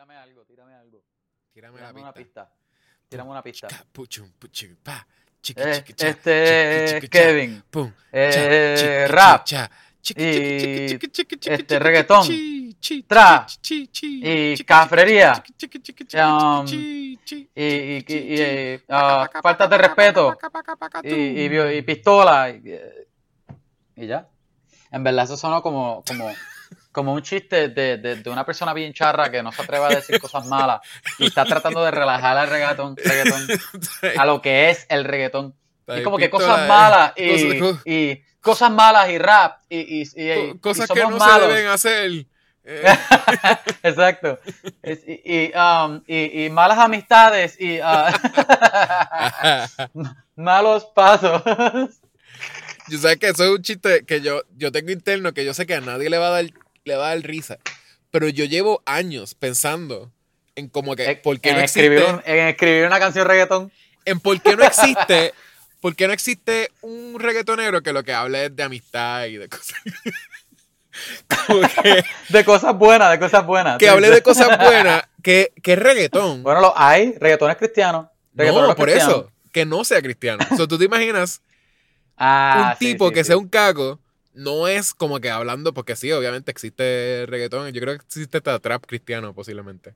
Tírame algo, tírame algo. Tírame la Tírame una pista. Tírame una pista. Puchum, puchum, pa. Chiqui, Eh, este chiqui, cha, Kevin. pum, Eh, cha, rap. cha, y, este, reggaetón, chi, y cafrería, um, y, ah, falta de respeto y, pistola y, y ya. En verdad eso sonó como, como, como un chiste de, de, de una persona bien charra que no se atreve a decir cosas malas y está tratando de relajar al reggaetón, reggaetón a lo que es el reggaetón. Es como que cosas malas y, cosas- y cosas malas y rap y, y, y- y- co- cosas que no malos. se deben hacer. Eh, Exacto. Es- y, y, um, y- malas amistades y ah, malos pasos. Yo sé que eso es un chiste que yo, yo tengo interno que yo sé que a nadie le va a dar, le va a dar risa. Pero yo llevo años pensando en como que por qué en, no escribir existe. un- en escribir una canción reggaetón. En por qué no existe. ¿Por qué no existe un reggaetonero que lo que hable es de amistad y de cosas? Que, De cosas buenas, de cosas buenas. que hable de cosas buenas, que, que es reggaetón. Bueno, lo hay. Reggaetón es cristiano. Reggaetón no, por cristiano. eso, que no sea cristiano. O sea, tú te imaginas Ah, un tipo sí, que sí. sea un cago, no es como que hablando, porque sí, obviamente existe reggaetón, yo creo que existe hasta trap cristiano posiblemente.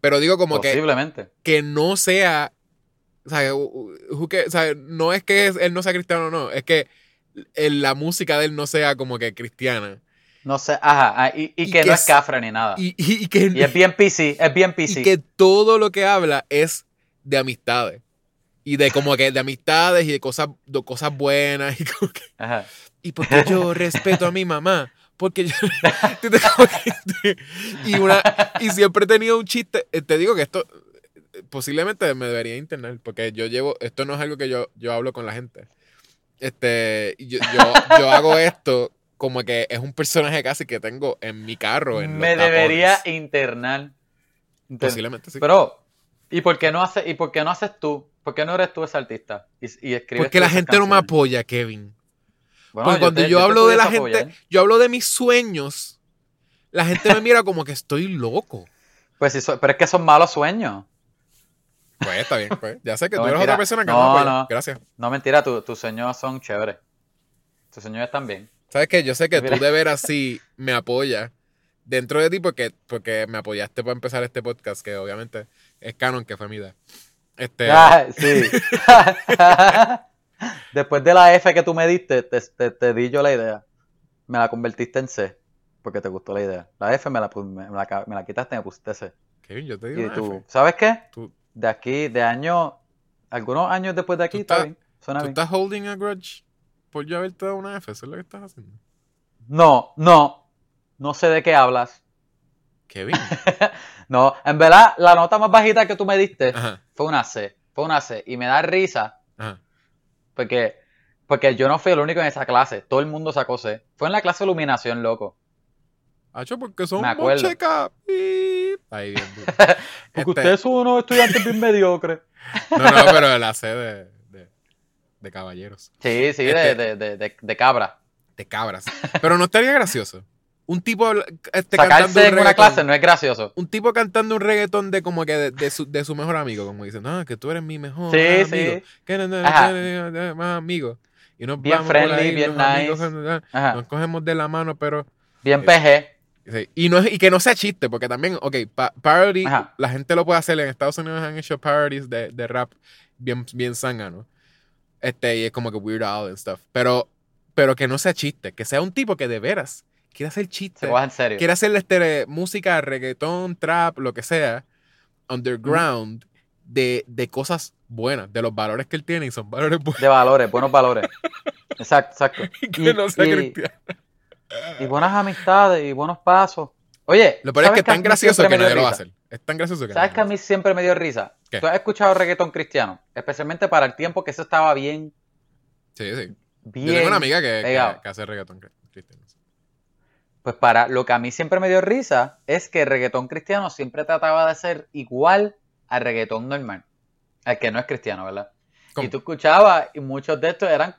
Pero digo como que, Posiblemente. que no sea, o sea, o no es que él no sea cristiano o no, es que la música de él no sea como que cristiana. No sé, ajá. ah, y, y Y que que no es cafre ni nada. Y- y que, es bien PC, es bien PC. y que todo lo que habla es de amistades. Y de como que de amistades y de cosas, de cosas buenas. Y como que, Ajá. Y porque yo respeto a mi mamá. Porque yo. Y, una, y siempre he tenido un chiste. eh, Te digo que esto eh, posiblemente me debería internar. Porque yo llevo. Esto no es algo que yo, yo hablo con la gente. Este. Yo, yo, yo hago esto como que es un personaje casi que tengo en mi carro. En Me debería internar. Inter- Posiblemente sí. Pero, ¿y por qué no haces, y por qué no haces tú? ¿Por qué no eres tú ese artista? Y, y escribes Porque la gente no me apoya, Kevin. Bueno, Porque cuando te- yo, hablo de la gente, yo hablo de mis sueños, la gente me mira como que estoy loco. Pues sí, pero es que son malos sueños. Pues está bien, pues. Ya sé que No, tú eres mentira. otra persona que No, no, apoya. no. Gracias. No, mentira, tu- tus sueños son chéveres. Tus sueños están bien. ¿Sabes qué? Yo sé que tú de veras sí me apoyas dentro de ti porque, porque me apoyaste para empezar este podcast, que obviamente es canon, que fue mi idea. Este, Ah, sí. Después de la F que tú me diste, te, te- te di yo la idea. Me la convertiste en C, porque te gustó la idea. La F me la, me, me la, me la quitaste y me pusiste C. Kevin, yo te digo Y una tú, F. ¿sabes qué? Tú, De aquí, de año, algunos años después de aquí, Tú está estás- bien. Suena tú bien. estás holding a grudge por yo haberte dado una F, eso es lo que estás haciendo. No, no. No sé de qué hablas. Kevin. No, en verdad, la nota más bajita que tú me diste Ajá, fue una C. Fue una C. Y me da risa. Porque, porque yo no fui el único en esa clase. Todo el mundo sacó C. Fue en la clase de iluminación, loco. Hacho, porque son. Pip. Ahí bien. Porque Este- ustedes son unos estudiantes bien mediocres. No, no, pero la C de, de, de caballeros. Sí, sí, Este- de, de, de, de, de cabra. De cabras. Pero no estaría gracioso. Un tipo este, Sacarse cantando un en una clase no es gracioso. Un tipo cantando un reggaetón de como que de, de su, de su mejor amigo, como dicen, no, que tú eres mi mejor Sí, amigo. sí. Que no, no, no, más amigo. Y nos Bien vamos por friendly, ahí, bien los amigos, nice. nos cogemos de la mano, pero Bien Eh, PG. Sí, Y, no, y que no sea chiste, porque también, ok, pa- parody, Ajá. la gente lo puede hacer. En Estados Unidos han hecho parodies de, de rap bien, bien zángano. Este, y es como que Weird Al and stuff. Pero, pero que no sea chiste, que sea un tipo que de veras quiere hacer Se chiste. coja en serio. Quiere hacerle este, música, reggaetón, trap, lo que sea, underground, de, de cosas buenas, de los valores que él tiene, y son valores buenos. De valores, buenos valores. Exacto, exacto. Y que no sea y- cristiano. Y buenas amistades y buenos pasos. Oye, Lo peor es ¿sabes que es tan gracioso que nadie lo va a hacer. Es tan gracioso que ¿Sabes que a mí siempre me dio risa? ¿Qué? ¿Tú has escuchado reggaetón cristiano? Especialmente para el tiempo que eso estaba bien, hacer. Sí, sí. bien Yo tengo una amiga que, que, hace reggaetón cri- cristiano. Pues para lo que a mí siempre me dio risa es que el reggaetón cristiano siempre trataba de ser igual al reggaetón normal. Al que no es cristiano, ¿verdad? ¿Cómo? Y tú escuchabas y muchos de estos eran...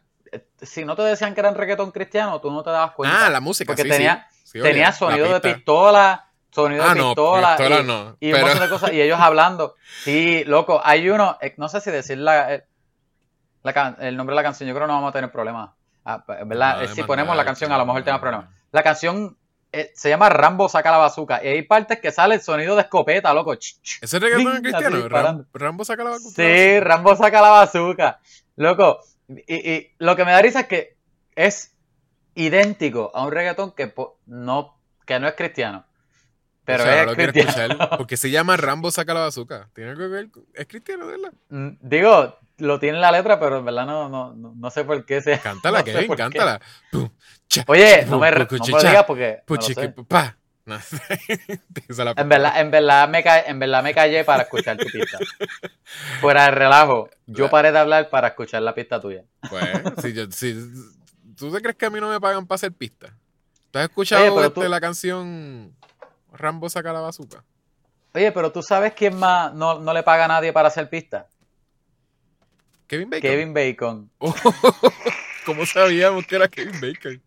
Si no te decían que eran reggaetón cristiano, tú no te dabas cuenta. Ah, la música, Porque sí, tenía, sí. Sí, tenía sonido de pistola, sonido Ah, de no, pistola, pistola y, no, y un pero- montón de cosas, y ellos hablando. Sí, loco, hay uno, eh, no sé si decir la, eh, la can- el nombre de la canción, yo creo que no vamos a tener problemas. Ah, pues, ¿verdad? No, Eh, si ponemos la canción, a lo mejor tenemos problemas. La canción eh, se llama Rambo saca la bazooka, y hay partes que sale el sonido de escopeta, loco. ¿Ese reggaetón cristiano? Ram- Rambo saca la vacuna. Sí, Rambo saca la bazooka. Loco, y, y lo que me da risa es que es idéntico a un reggaetón que po- no, que no es cristiano. Pero O sea, es lo cristiano. escuchar, porque se llama Rambo saca la bazooka. Tiene que ver Es cristiano, ¿verdad? Mm, Digo, lo tiene en la letra, pero en verdad no, no, no, no sé por qué se. Cántala, no Kevin, cántala. Oye, no me, no me digas porque. no sé. la- En verdad, en verdad me ca- en verdad me callé para escuchar tu pista. Fuera de relajo, yo paré de hablar para escuchar la pista tuya. Pues, si yo, si, ¿tú te crees que a mí no me pagan para hacer pista? ¿Tú has escuchado Oye, este, tú- la canción Rambo saca la bazooka? Oye, pero tú sabes quién más no, no le paga a nadie para hacer pista? Kevin Bacon. Kevin Bacon. Oh, ¿Cómo sabíamos que era Kevin Bacon?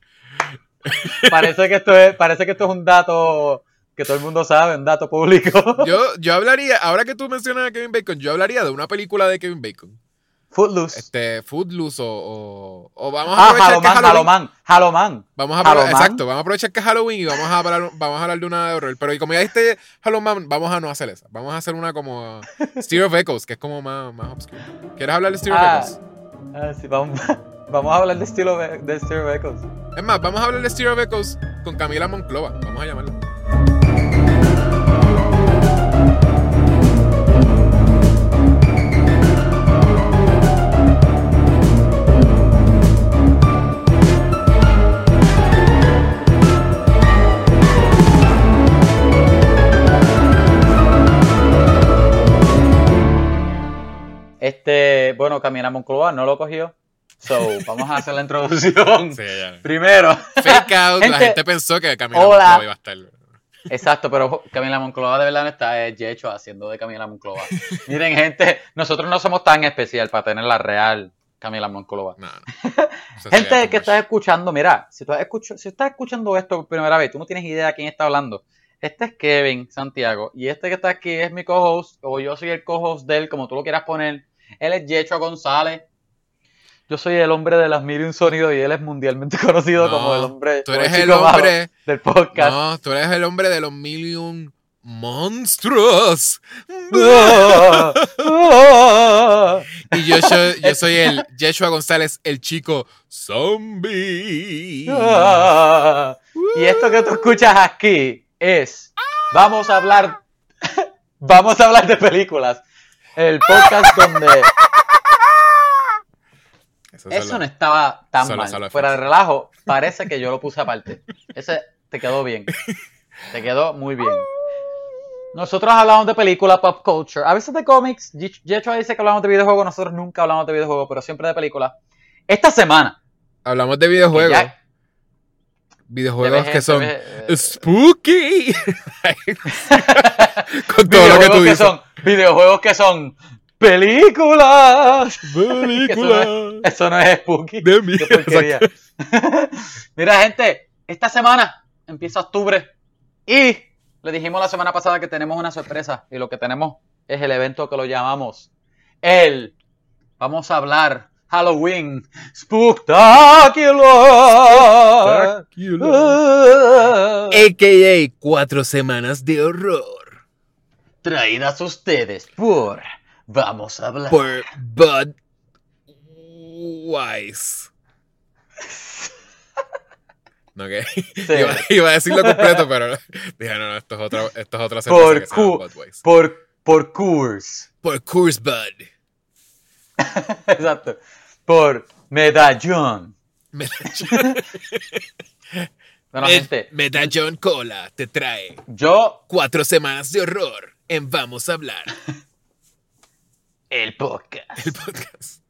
Parece que esto es, parece que esto es un dato que todo el mundo sabe, un dato público. Yo, yo hablaría, ahora que tú mencionas a Kevin Bacon, yo hablaría de una película de Kevin Bacon. Footloose. Este, Footloose o, o, o vamos a ah, aprovechar que es Haloman, Halloween. Haloman, Haloman. Vamos a Halloween. exacto, vamos a aprovechar que es Halloween y vamos a hablar, vamos a hablar de una de horror. Pero y como ya diste Halloween, vamos a no hacer esa. Vamos a hacer una como Stereo of Echoes, que es como más, más obscura. ¿Quieres hablar de Stereo Ah. of Echoes? Ah, sí, vamos, vamos a hablar de estilo de, de Stereo Echoes. Es más, vamos a hablar de Stereo of Echoes con Camila Monclova. Vamos a llamarla. Este, bueno, Camila Moncloa no lo cogió. So, vamos a hacer la introducción. Sí, ya. Primero. Fake out, la Gente, pensó que Camila hola. Monclova iba a estar. Exacto, pero Camila Monclova de verdad no está es Yecho haciendo de Camila Monclova. Miren, gente, nosotros no somos tan especial para tener la real Camila Monclova. No, Gente que estás escuchando, mira, si, tú has si estás escuchando esto por primera vez, tú no tienes idea de quién está hablando. Este es Kevin Santiago y este que está aquí es mi co-host, o yo soy el co-host de él, como tú lo quieras poner. Él es Yecho González. Yo soy el hombre de las mil y un sonido y él es mundialmente conocido No, como el hombre. Tú eres el hombre. del podcast. No, tú eres el hombre de los mil y un monstruos. Y yo, soy- yo soy el Yeshua González, el chico zombie. Y esto que tú escuchas aquí es, vamos a hablar, vamos a hablar de películas. El podcast donde Eso no estaba tan solo- mal. solo Fuera de relajo, parece que yo lo puse aparte. Ese te quedó bien. Te quedó muy bien. Nosotros hablamos de películas, pop culture, a veces de cómics. Yecho dice que hablamos de videojuegos, nosotros nunca hablamos de videojuegos, pero siempre de películas. Esta semana. Hablamos de videojuegos. ya- Videojuegos que son ves- spooky. Con todo lo que tú que dices. son videojuegos que son películas. Película Eso no es spooky. de mierda. Mira, gente, esta semana empieza octubre y le dijimos la semana pasada que tenemos una sorpresa y lo que tenemos es el evento que lo llamamos el vamos a hablar Halloween Spooktacular. Ah. AKA Cuatro Semanas de Horror. Traídas ustedes por Vamos a hablar. Por Bud Wise. No, que iba, iba a decirlo completo, pero dije, no, no, esto es otra, esto es otra Por que se llama por, por Coors. Por Coors Bud. Exacto. Por Medallón. Medallón, Bueno, Med- Medallón Cola te trae yo, cuatro semanas de horror en Vamos a hablar. el podcast. El podcast.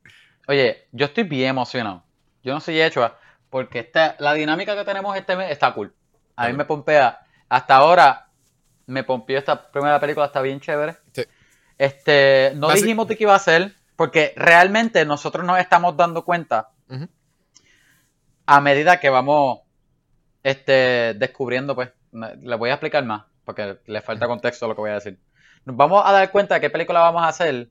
Oye, yo estoy bien emocionado. Yo no soy hecho porque esta, la dinámica que tenemos este mes está cool. A mí me pompea. Hasta ahora me pompió esta primera película, está bien chévere. Sí. Este, no dijimos de qué iba a ser, porque realmente nosotros nos estamos dando cuenta a medida que vamos este, descubriendo, pues, le voy a explicar más. Porque le falta contexto a lo que voy a decir. Nos vamos a dar cuenta de qué película vamos a hacer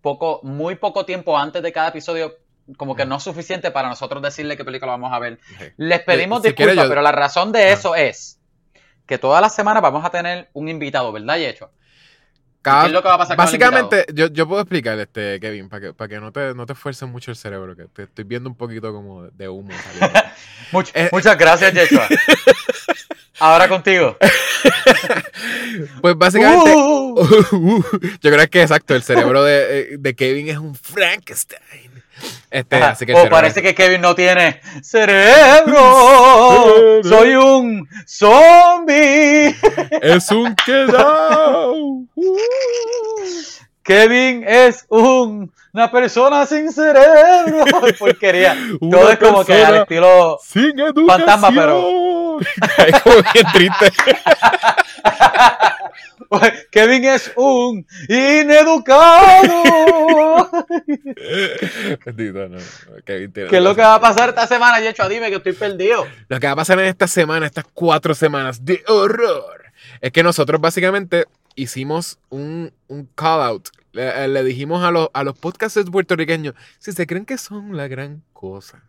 poco, muy poco tiempo antes de cada episodio, como que no es suficiente para nosotros decirle qué película vamos a ver. Les pedimos si disculpas, yo- pero la razón de Ah. eso es que todas las semanas vamos a tener un invitado, ¿verdad, Yecho? Cada- ¿Qué es lo que va a pasar con el Básicamente, yo, yo puedo explicar, este, Kevin, para que, para que no te, no te esfuerces mucho el cerebro, que te estoy viendo un poquito como de humo. Much- Eh. muchas gracias, Yeshua. Ahora contigo. pues básicamente, Uh. yo creo que exacto, el cerebro de, eh, de Kevin es un Frankenstein. Este, Ajá. así que el o cerebro- parece que Kevin no tiene cerebro. Soy un zombie. es un quedado. Kevin es un- una persona sin cerebro. Porquería. Todo es como que al estilo. Sin educación. Fantasma, pero- es como bien triste. Kevin es un ineducado. Bendito, no, Kevin tiene ¿Qué es lo que va a pasar esta semana, Yecho? Dime que estoy perdido. Lo que va a pasar en esta semana, estas cuatro semanas de horror, es que nosotros básicamente hicimos un, un call out. Le, eh, le dijimos a los, a los podcasters puertorriqueños, si se creen que son la gran cosa,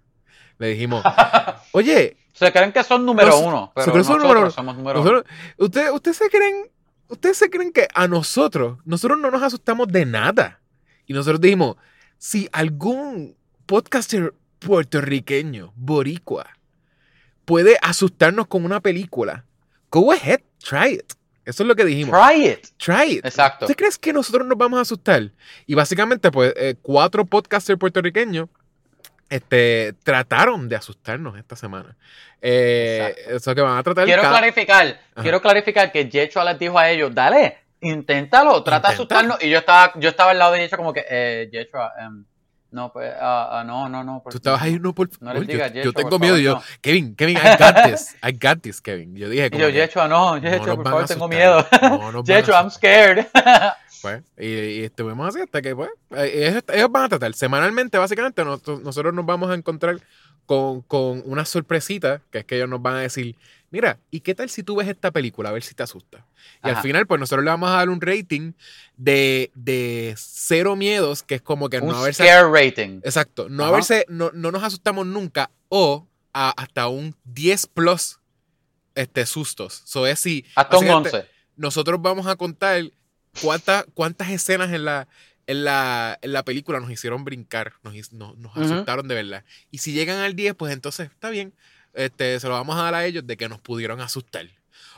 le dijimos, oye, Se creen que son número Nos- uno, pero se creen nosotros número uno. somos número uno. nosotros, ¿ustedes usted se creen, ustedes se creen que a nosotros, nosotros no nos asustamos de nada? Y nosotros dijimos, si algún podcaster puertorriqueño, boricua, puede asustarnos con una película, go ahead, try it. Eso es lo que dijimos. Try it. Try it. Exacto. ¿Usted crees que nosotros nos vamos a asustar? Y básicamente, pues, eh, cuatro podcasters puertorriqueños este, trataron de asustarnos esta semana. Eh, eso que van a tratar Quiero cada- clarificar, Ajá. quiero clarificar que Yecho les dijo a ellos, dale, inténtalo, trata de asustarnos. Y yo estaba, yo estaba al lado de Yecho como que, eh, Yecho, em, no, pues, ah, ah, no, no, no. Tú estabas ahí, no, por No les yo, Yecho, yo tengo miedo. favor, Yo, no. Kevin, Kevin, I got this. I got this, Kevin. Yo dije, Y yo, Yecho, no, no Yecho, nos por favor, tengo miedo. No Yecho, I'm scared. Pues, y, y estuvimos así hasta que, pues, eh, ellos, ellos van a tratar. Semanalmente, básicamente, nosotros, nosotros nos vamos a encontrar con, con una sorpresita, que es que ellos nos van a decir, mira, ¿y qué tal si tú ves esta película? A ver si te asusta. Y al final, pues, nosotros le vamos a dar un rating de, de cero miedos, que es como que Un no haberse... scare rating. Exacto, no Ajá. haberse, no, no nos asustamos nunca, o a- hasta un 10 plus este, sustos. So es si Hasta un básicamente, 11. nosotros vamos a contar cuántas, cuántas escenas en la, en, la, en la película nos hicieron brincar, nos, nos, asustaron de verdad. Y si llegan al 10, pues entonces está bien. Este, se lo vamos a dar a ellos de que nos pudieron asustar.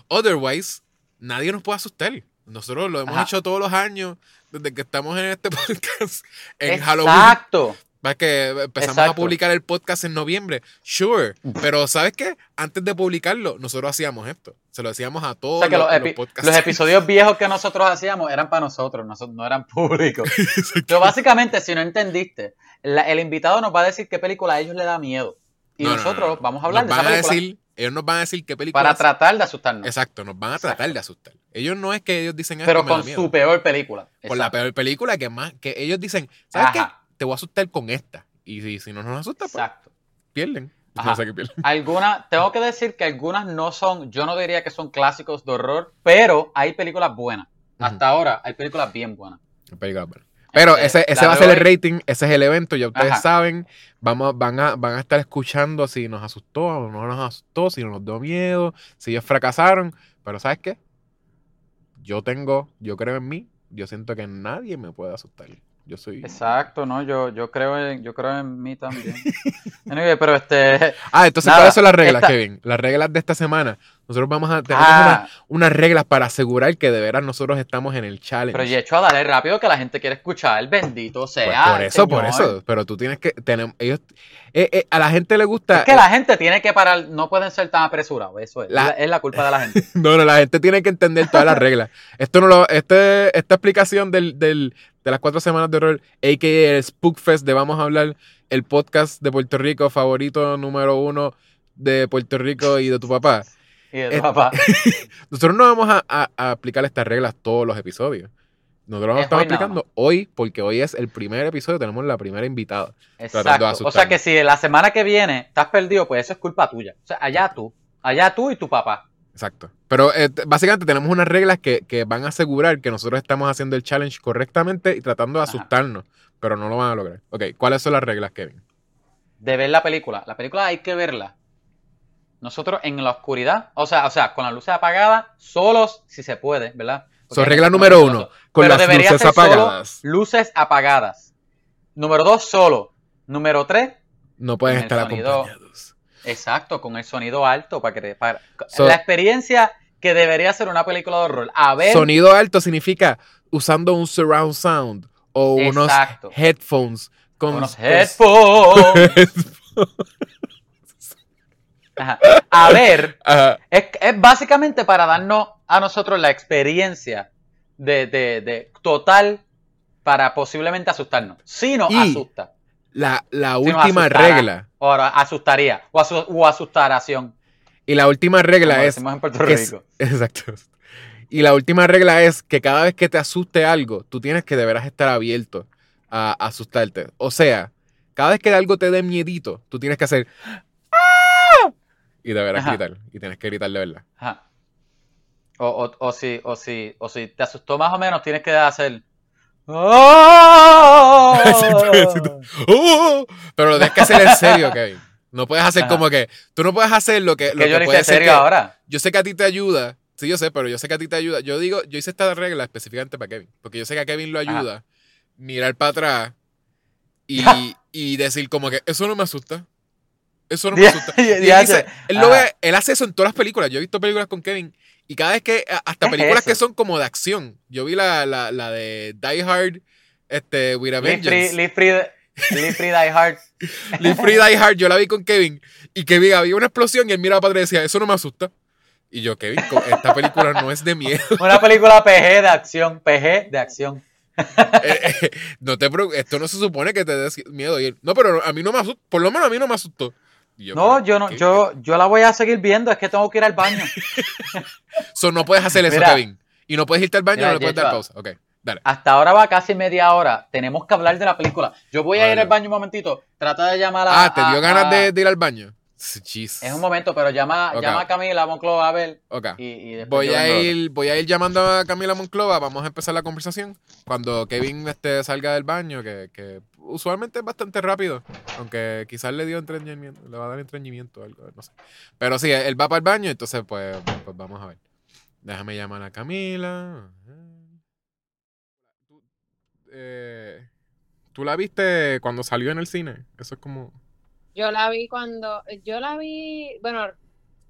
Otherwise, nadie nos puede asustar. Nosotros lo hemos Ajá. hecho todos los años desde que estamos en este podcast. En Halloween. Exacto. Va que empezamos Exacto. a publicar el podcast en noviembre. Sure. Pero ¿sabes qué? Antes de publicarlo, nosotros hacíamos esto. Se lo decíamos a O todos sea que los, los, los epi- podcasts. los episodios viejos que nosotros hacíamos eran para nosotros, nosotros no eran públicos. Pero básicamente, si no entendiste, la- el invitado nos va a decir qué película a ellos le da miedo. Y No, no, nosotros no, no. vamos a hablar Nos de esa van a decir, ellos nos van a decir qué película. para tratar de asustarnos. Exacto, nos van a tratar Exacto. de asustar. Ellos no es que ellos dicen "Ah, pero con miedo". su peor película. Por la peor película que más, que ellos dicen, ¿sabes qué? Ajá. Te voy a asustar con esta. Y si, si no nos asusta, pues Exacto. pierden. Ajá. No sé qué pierden. Algunas, tengo que decir que algunas no son, yo no diría que son clásicos de horror, pero hay películas buenas. Hasta ahora hay películas bien buenas. Película buena. Pero Este, ese, ese va a ser el rating, ese es el evento, ya ustedes Ajá. saben, vamos, van, a, van a estar escuchando si nos asustó o no nos asustó, si nos dio miedo, si ellos fracasaron, pero ¿sabes qué? Yo tengo, yo creo en mí, yo siento que nadie me puede asustar. Yo soy... Exacto, no, yo, yo creo en, yo creo en mí también. Anyway, pero este. Ah, entonces, Nada, ¿cuáles son las reglas, esta- Kevin? Las reglas de esta semana. Nosotros vamos a tener Ah, unas reglas para asegurar que de veras nosotros estamos en el challenge. pero Yecho, a darle rápido que la gente quiere escuchar. Bendito Pues sea. por el eso, por eso. Pero tú tienes que. Tenemos, ellos, eh, eh, a la gente le gusta. Es que la gente tiene que parar, no pueden ser tan apresurados. Eso es. La- Es, la, es la culpa de la gente. No, no, la gente tiene que entender todas las reglas. Esto no lo, este, esta explicación del, del- de las cuatro semanas de horror, a.k.a. el Spookfest de Vamos a hablar, el podcast de Puerto Rico favorito número uno de Puerto Rico y de tu papá. Y de tu Eh, papá. Nosotros no vamos a, a- a aplicar estas reglas todos los episodios. Nosotros lo Es estamos aplicando hoy porque hoy es el primer episodio, tenemos la primera invitada. Exacto. O sea que si la semana que viene estás perdido, pues eso es culpa tuya. O sea, allá tú. Allá tú y tu papá. Exacto. Pero eh, básicamente tenemos unas reglas que, que van a asegurar que nosotros estamos haciendo el challenge correctamente y tratando de Ajá. asustarnos, pero no lo van a lograr. Ok, ¿cuáles son las reglas, Kevin? De ver la película. La película hay que verla. Nosotros en la oscuridad, o sea, o sea, con las luces apagadas, solos, si se puede, ¿verdad? So, regla número uno, con Pero las luces ser solo apagadas. luces apagadas. Número dos, solo. Número tres, No pueden estar sonido. acompañados. exacto, con el sonido alto para que para, So- la experiencia que debería ser una película de horror. A ver, Sonido alto significa usando un surround sound o unos headphones con unos headphones. Ajá. A ver, Ajá. Es, es básicamente para darnos a nosotros la experiencia de, de- de total para posiblemente asustarnos. Si nos Y- asusta. La, la Si última regla. O asustaría. O, asu- o asustaración. Y la última regla Como es en Puerto Rico. Exacto. Y la última regla es que cada vez que te asuste algo, tú tienes que deberás estar abierto a, asustarte. O sea, cada vez que algo te dé miedito, tú tienes que hacer. Y deberás Ajá. gritar. Y tienes que gritar de verdad. Ajá. O, o, o si, o, si, o si te asustó más o menos, tienes que hacer. ¡Oh! ¡Oh! Pero lo tienes que hacer en serio, Kevin. No puedes hacer Ajá. como que. Tú no puedes hacer lo que. Lo Que que yo ser serio que- ahora. Yo sé que a ti te ayuda. Sí, yo sé, pero yo sé que a ti te ayuda. Yo digo, yo hice esta regla específicamente para Kevin. Porque yo sé que a Kevin lo ayuda mirar para atrás y, y decir como que eso no me asusta. Eso no me asusta. Y él, dice, él, lo ve- él hace eso en todas las películas. Yo he visto películas con Kevin. Y cada vez que, hasta ¿Qué es películas que son como de acción. Yo vi la, la, la de Die Hard, este, With a Live free, Vengeance. live free, live free, die hard. Live Free Die Hard, yo la vi con Kevin. Y Kevin había una explosión y él miraba para atrás y decía, eso no me asusta. Y yo, Kevin, esta película no es de miedo. Una película PG de acción. PG de acción. Eh, eh, no te preocu- esto no se supone que te des miedo. Y él, no, pero a mí no me asustó. Por lo menos a mí no me asustó. Yo, No, yo no, ¿qué? yo, yo la voy a seguir viendo, es que tengo que ir al baño. So, no puedes hacer eso, Mira. Kevin. Y no puedes irte al baño, Mira, no le puedes dar pausa. Ok, dale. Hasta ahora va casi media hora. Tenemos que hablar de la película. Yo voy a ir al baño un momentito. Trata de llamar a. Ah, ¿te dio a- ganas a- de, de ir al baño? Jeez. Es un momento, pero llama, llama a Camila, Monclova, a ver. Ok. Y, y después Voy a, ir, voy a ir llamando a Camila Monclova, vamos a empezar la conversación. Cuando Kevin este, salga del baño, que, que usualmente es bastante rápido, aunque quizás le dio entrenamiento, le va a dar entrenamiento o algo, no sé. Pero sí, él va para el baño, entonces pues, pues vamos a ver. Déjame llamar a Camila. Tú, eh, ¿Tú la viste cuando salió en el cine? Eso es como... Yo la vi cuando, yo la vi, bueno,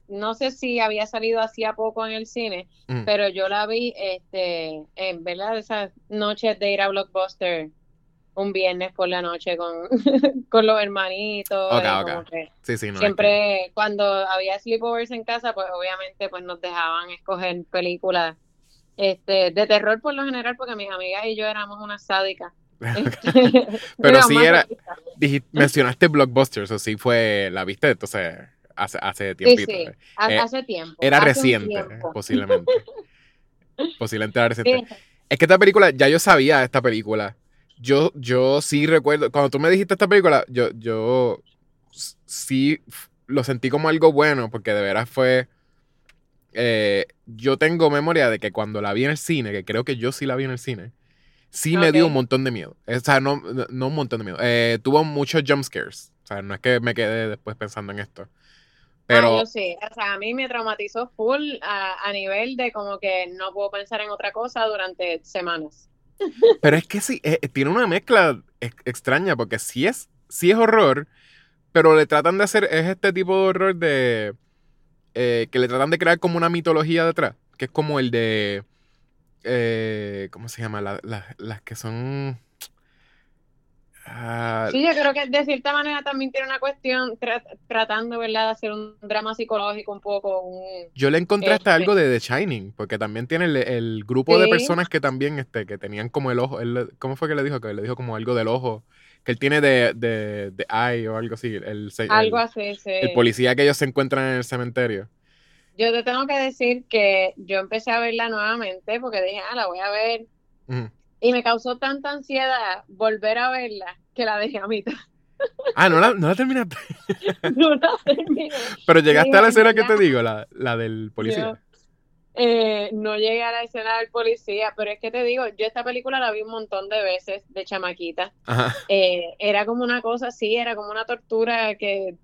no sé si había salido hacía poco en el cine, Mm. pero yo la vi, este, en verdad, esas noches de ir a Blockbuster un viernes por la noche con, con los hermanitos, Sí, sí, no. que- siempre cuando había sleepovers en casa, pues obviamente pues nos dejaban escoger películas este, de terror por lo general, porque mis amigas y yo éramos unas sádicas. Este, Pero sí era- masoquistas. Dijiste- mencionaste Blockbuster, eso sí fue, la viste, entonces hace, hace Sí, tiempito. sí, eh. ha- Eh, hace tiempo. Era hace reciente, tiempo. posiblemente. posiblemente era reciente. Sí, Es que esta película, ya yo sabía esta película. Yo, yo sí recuerdo, cuando tú me dijiste esta película, yo, yo sí lo sentí como algo bueno, porque de veras fue... eh, yo tengo memoria de que cuando la vi en el cine, que creo que yo sí la vi en el cine, sí me dio un montón de miedo. O sea, no, no- no un montón de miedo. Eh, tuvo muchos jump scares. O sea, no es que me quedé después pensando en esto. Pero... Ah, yo sí, o sea, a mí me traumatizó full a, a nivel de como que no puedo pensar en otra cosa durante semanas. Pero es que sí, eh, tiene una mezcla ex- extraña, porque sí es, sí es horror, pero le tratan de hacer, es este tipo de horror de, eh, que le tratan de crear como una mitología detrás, que es como el de, eh, ¿cómo se llama? La- la- las que son... ah, Sí, yo creo que de cierta manera también tiene una cuestión tra- tratando, ¿verdad?, de hacer un drama psicológico un poco, un... yo le encontré hasta este- algo de The Shining, porque también tiene el, el grupo de personas que también, este, que tenían como el ojo, él- ¿cómo fue que le dijo? Que le dijo como algo del ojo, que él tiene de, de, de eye o algo así, el, algo así, sí. el policía que ellos se encuentran en el cementerio. Yo te tengo que decir que yo empecé a verla nuevamente porque dije, ah, la voy a ver. Y me causó tanta ansiedad volver a verla que la dejé a mitad. Ah, no la, no la terminaste. no la terminé. Pero llegaste a la en escena que te digo, la, la del policía. Yo, eh, no llegué a la escena del policía, pero es que te digo, yo esta película la vi un montón de veces de chamaquita. Ajá. Eh, era como una cosa así, era como una tortura que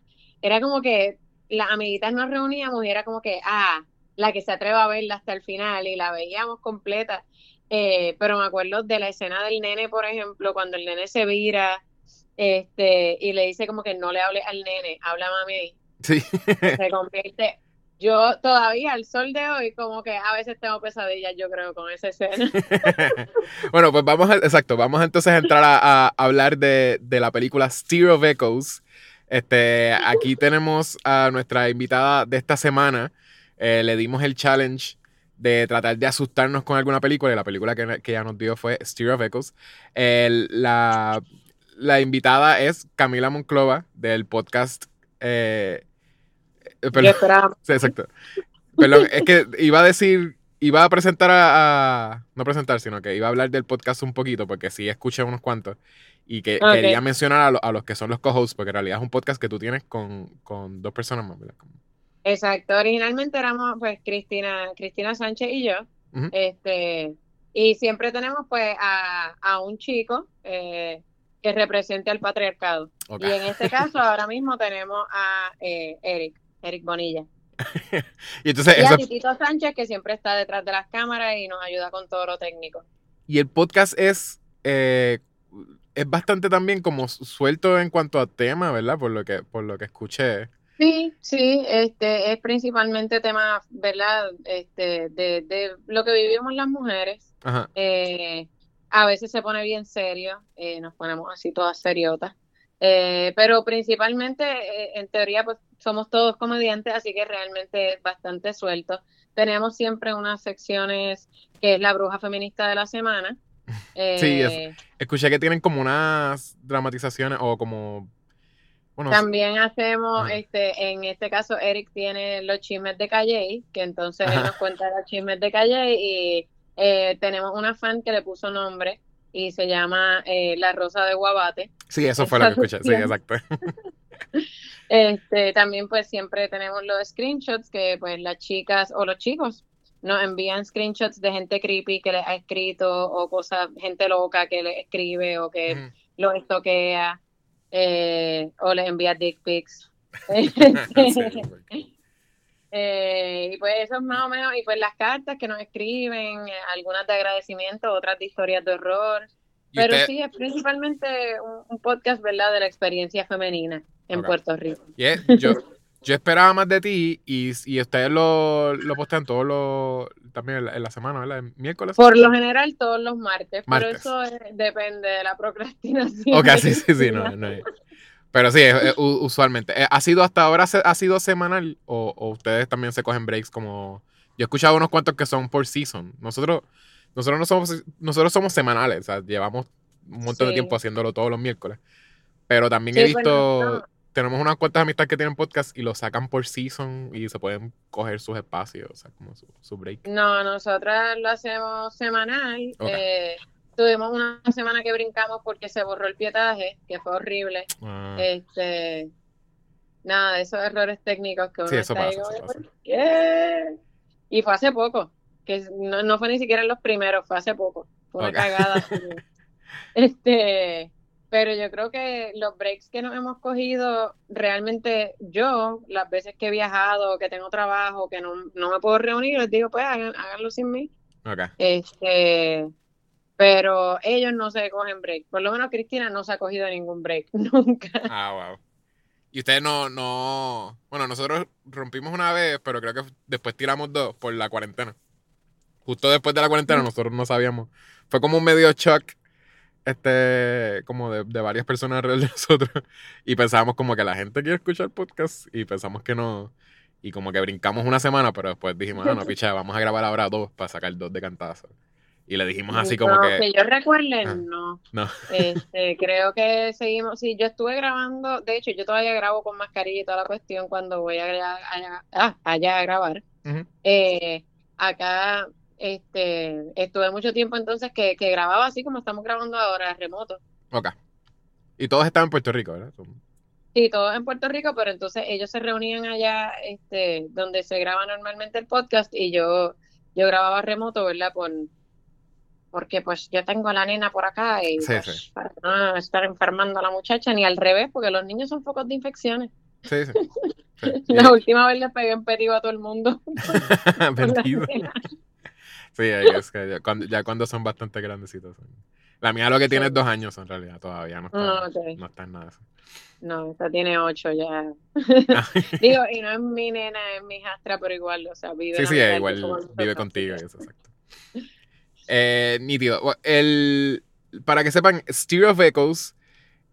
era como que las amiguitas nos reuníamos y era como que, ah, la que se atreva a verla hasta el final y la veíamos completa. Eh, pero me acuerdo de la escena del nene, por ejemplo, cuando el nene se vira este, y le dice como que no le hable al nene, habla mami. Sí. Se convierte. Yo todavía al sol de hoy como que a veces tengo pesadillas, yo creo, con esa escena. bueno, pues vamos a, exacto, vamos entonces a entrar a, a hablar de, de la película Steer of Echoes. Este, aquí tenemos a nuestra invitada de esta semana. Eh, le dimos el challenge de tratar de asustarnos con alguna película y la película que, que ella nos dio fue Steer of Echoes. El- la, la invitada es Camila Monclova del podcast... eh, eh, perdón. Sí, exacto. Perdón, es que iba a decir, iba a presentar a, a- no presentar, sino que iba a hablar del podcast un poquito, porque sí escuché unos cuantos, y que quería mencionar a, lo- a los que son los co-hosts, porque en realidad es un podcast que tú tienes con, con dos personas más, ¿verdad? Exacto, originalmente éramos pues Cristina, Cristina Sánchez y yo, este, y siempre tenemos pues a, a un chico eh, que represente al patriarcado. Y en este caso ahora mismo tenemos a eh, Eric, Eric Bonilla. Y entonces Y a Titito Sánchez que siempre está detrás de las cámaras y nos ayuda con todo lo técnico. y el podcast es, eh, es bastante también como suelto en cuanto a tema, ¿verdad? Por lo que, por lo que escuché. Sí, sí, este es principalmente tema, ¿verdad? Este, de, de lo que vivimos las mujeres. Ajá. Eh, a veces se pone bien serio, eh, nos ponemos así todas seriotas. Eh, pero principalmente, eh, en teoría, pues somos todos comediantes, así que realmente es bastante suelto. Tenemos siempre unas secciones que es la bruja feminista de la semana. Sí, Eh, Escuché que tienen como unas dramatizaciones o como, bueno, También hacemos, Ajá. este, en este caso, Eric tiene los chismes de Calle, que entonces él nos cuenta los chismes de Calle y eh, tenemos una fan que le puso nombre y se llama eh, La Rosa de Guabate. sí, eso fue lo que escuché, sí, exacto. Este, también pues siempre tenemos los screenshots que pues las chicas o los chicos nos envían screenshots de gente creepy que les ha escrito o cosas, gente loca que les escribe o que Ujú. los estoquea eh, o les envía dick pics. Eh, y pues eso es más o menos, y pues las cartas que nos escriben, eh, algunas de agradecimiento, otras de historias de horror. Pero usted- sí, es principalmente un, un podcast, ¿verdad?, de la experiencia femenina en. Puerto Rico. y es- yo, yo esperaba más de ti y, y ustedes lo, lo postean todos los, también en la, en la semana, ¿verdad? El miércoles. Por lo general todos los martes, Martes. pero eso depende de la procrastinación. Ok, sí, sí, sí, no, no es- Pero sí, es- es u- usualmente. Eh, ¿Ha sido hasta ahora, ha sido semanal o, o ustedes también se cogen breaks como... Yo he escuchado unos cuantos que son por season. Nosotros, nosotros no somos, nosotros somos semanales, o sea, llevamos un montón de tiempo haciéndolo todos los miércoles. Pero también Sí, he visto, tenemos unas cuantas amistades que tienen podcast y lo sacan por season y se pueden coger sus espacios, o sea, como su, su break. No, nosotras lo hacemos semanal. Ok. Eh, tuvimos una semana que brincamos porque se borró el pietaje, que fue horrible. Ah, Este, nada, esos errores técnicos que uno Sí, eso está ahí pasa, como, eso pasa. ¿por qué? Y fue hace poco, que no, no fue ni siquiera en los primeros, fue hace poco. Fue una cagada. Este, pero yo creo que los breaks que nos hemos cogido, realmente yo, las veces que he viajado, que tengo trabajo, que no, no me puedo reunir, les digo, pues hagan- háganlo sin mí. ok. Este, pero ellos no se cogen break. Por lo menos Cristina no se ha cogido ningún break, nunca. Ah, wow. Y ustedes no, no. Bueno, nosotros rompimos una vez, pero creo que después tiramos dos por la cuarentena. Justo después de la cuarentena, nosotros no sabíamos. Fue como un medio shock, este, como de, de varias personas alrededor de nosotros. Y pensábamos como que la gente quiere escuchar podcast. Y pensamos que no. Y como que brincamos una semana, pero después dijimos, ah, no, picha, vamos a grabar ahora dos para sacar dos de cantazo. Y le dijimos así como No, que. yo recuerde, Ah, no. no. Este, creo que seguimos. Sí, yo estuve grabando. De hecho, yo todavía grabo con mascarilla y toda la cuestión cuando voy allá, allá, ah, allá a grabar. Ujú. Eh, acá, este, estuve mucho tiempo entonces que, que grababa así como estamos grabando ahora, remoto. Ok. Y todos estaban en Puerto Rico, ¿verdad? Sí, todos en Puerto Rico, pero entonces ellos se reunían allá, este, donde se graba normalmente el podcast y yo, yo grababa remoto, ¿verdad? Por, porque pues yo tengo a la nena por acá y Sí, pues, sí. para no estar enfermando a la muchacha, ni al revés, porque los niños son focos de infecciones. Sí, sí. La última vez le pegué en petivo a todo el mundo. por la Perdido. nena. Sí, es que ya cuando, ya cuando son bastante grandecitos. son- La mía lo que tiene es dos años en realidad, todavía no está, Ah, ok. no está en nada. No, esta tiene ocho ya. Digo, y no es mi nena, es mi hijastra, pero igual, o sea, vive sí, sí, igual vive nosotros, contigo, eso, exacto. Eh, nítido. El, para que sepan, Stereo of Echoes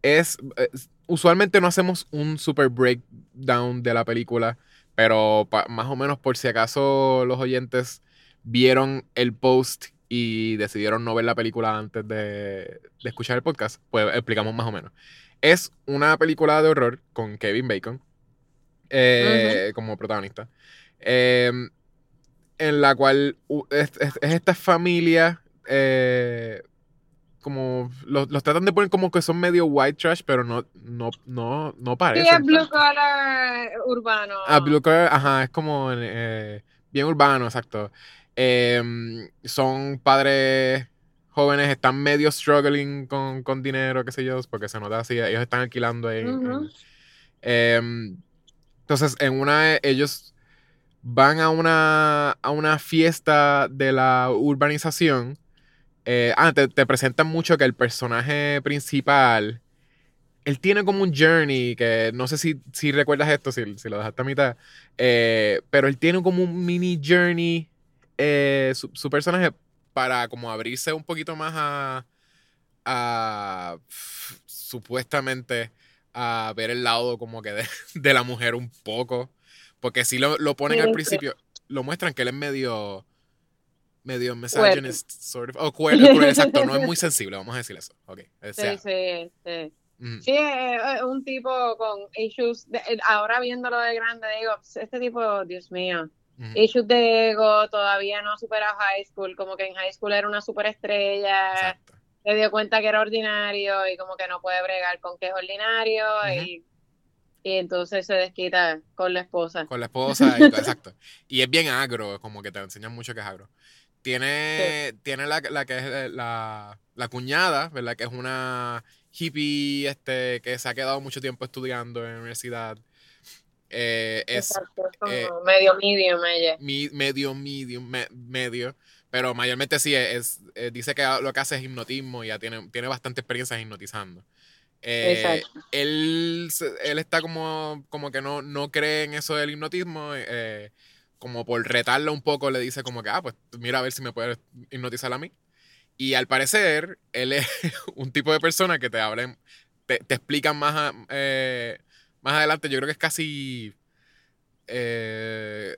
es... eh, Usualmente no hacemos un super breakdown de la película, pero pa- más o menos por si acaso los oyentes vieron el post y decidieron no ver la película antes de, de escuchar el podcast, pues explicamos más o menos. Es una película de horror con Kevin Bacon eh, como protagonista, eh, en la cual es, es- es esta familia, eh, como los, los tratan de poner como que son medio white trash, pero no, no, no, no Sí, parecen. es blue collar urbano. Ah, Blue Collar, ajá, es como eh, bien urbano, exacto. Em, son padres jóvenes, están medio struggling con, con dinero, qué sé yo, porque se nota así, ellos están alquilando ahí. en-. Em, entonces, en una, ellos van a una, a una fiesta de la urbanización. Eh, ah, te, te presentan mucho que el personaje principal, él tiene como un journey, que no sé si, si recuerdas esto, si, si lo dejaste a mitad, eh, pero él tiene como un mini journey, eh, su, su personaje, para como abrirse un poquito más a, supuestamente a ver el lado como que de, de la mujer un poco, porque si lo, lo ponen Sí, al principio, lo muestran que él es medio medio misogynist, sort of, o cruel, cruel, exacto, no es muy sensible, vamos a decir eso, ok, o sea, Sí, sí, sí. Sí, es un tipo con issues. de- ahora viéndolo de grande, digo, este tipo, Dios mío, Issues de ego, todavía no ha superado high school, como que en high school era una superestrella, Exacto. se dio cuenta que era ordinario y como que no puede bregar con que es ordinario y, y entonces se desquita con la esposa. Con la esposa y exacto. Y es bien agro, como que te enseñan mucho que es agro. Tiene, tiene la, la que es la, la cuñada, ¿verdad? Que es una hippie este, que se ha quedado mucho tiempo estudiando en la universidad. Eh, es Exacto, es como eh, medio medium ella. mi- medio, medium, me- medio. Pero mayormente sí, es, eh, dice que lo que hace es hipnotismo y ya tiene, tiene bastante experiencia hipnotizando. Eh, él, él está como, como que no, no cree en eso del hipnotismo. eh, como por retarla un poco, le dice como que, ah, pues mira a ver si me puedes hipnotizar a mí. Y al parecer, él es un tipo de persona que te hablen, te, te explican más, a- eh, más adelante. Yo creo que es casi eh,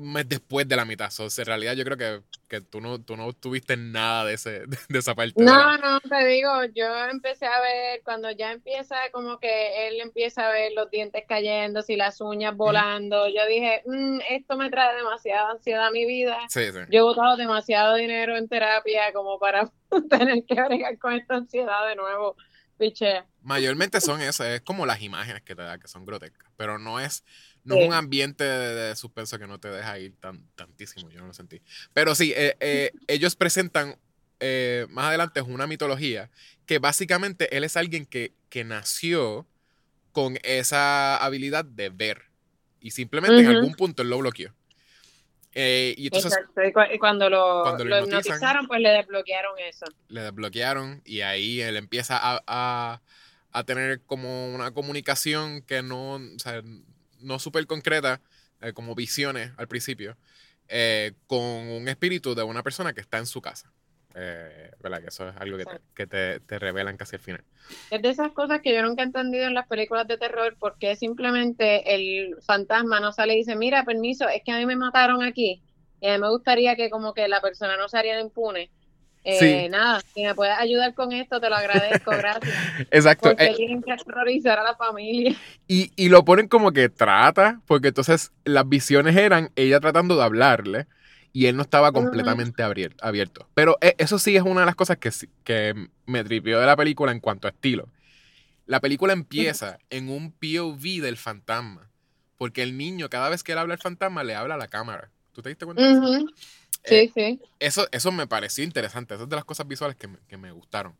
mes después de la mitad. So, en realidad, yo creo que, que tú, no, tú no tuviste nada de, ese, de esa parte. No, no, te digo, yo empecé a ver, cuando ya empieza como que él empieza a ver los dientes cayendo, y las uñas volando, yo dije, "Mm, esto me trae demasiada ansiedad a mi vida. Sí, sí. Yo he botado demasiado dinero en terapia como para tener que bregar con esta ansiedad de nuevo. Pichea. Mayormente son esas, es como las imágenes que te da, que son grotescas. Pero no es, no Sí. es un ambiente de, de suspenso que no te deja ir tan, tantísimo, yo no lo sentí. Pero sí, eh, eh, ellos presentan, eh, más adelante es una mitología, que básicamente él es alguien que, que nació con esa habilidad de ver. Y simplemente en algún punto él lo bloqueó. Eh, y entonces Exacto. Y, cu- y cuando lo, cuando lo lo hipnotizaron, pues le desbloquearon eso. le desbloquearon y ahí él empieza a, a- a tener como una comunicación que no, o sea, no súper concreta, eh, como visiones al principio, eh, con un espíritu de una persona que está en su casa. Eh, ¿Verdad? Que eso es algo que te, que te, te revelan casi al final. Es de esas cosas que yo nunca he entendido en las películas de terror, porque simplemente el fantasma no sale y dice, mira, permiso, es que a mí me mataron aquí, y a mí me gustaría que como que la persona no saliera impune. Eh, Sí. Nada, si me puedes ayudar con esto, te lo agradezco, gracias. Exacto. Porque eh, tienen que aterrorizar a la familia. y, y lo ponen como que trata, porque entonces las visiones eran ella tratando de hablarle y él no estaba completamente abierto. Pero e, eso sí es una de las cosas que, que me tripió de la película en cuanto a estilo. La película empieza en un POV del fantasma. Porque el niño, cada vez que él habla al fantasma, le habla a la cámara. ¿Tú te diste cuenta? Sí, eh, sí. Eso, eso me pareció interesante. Esas es de las cosas visuales que me, gustaron.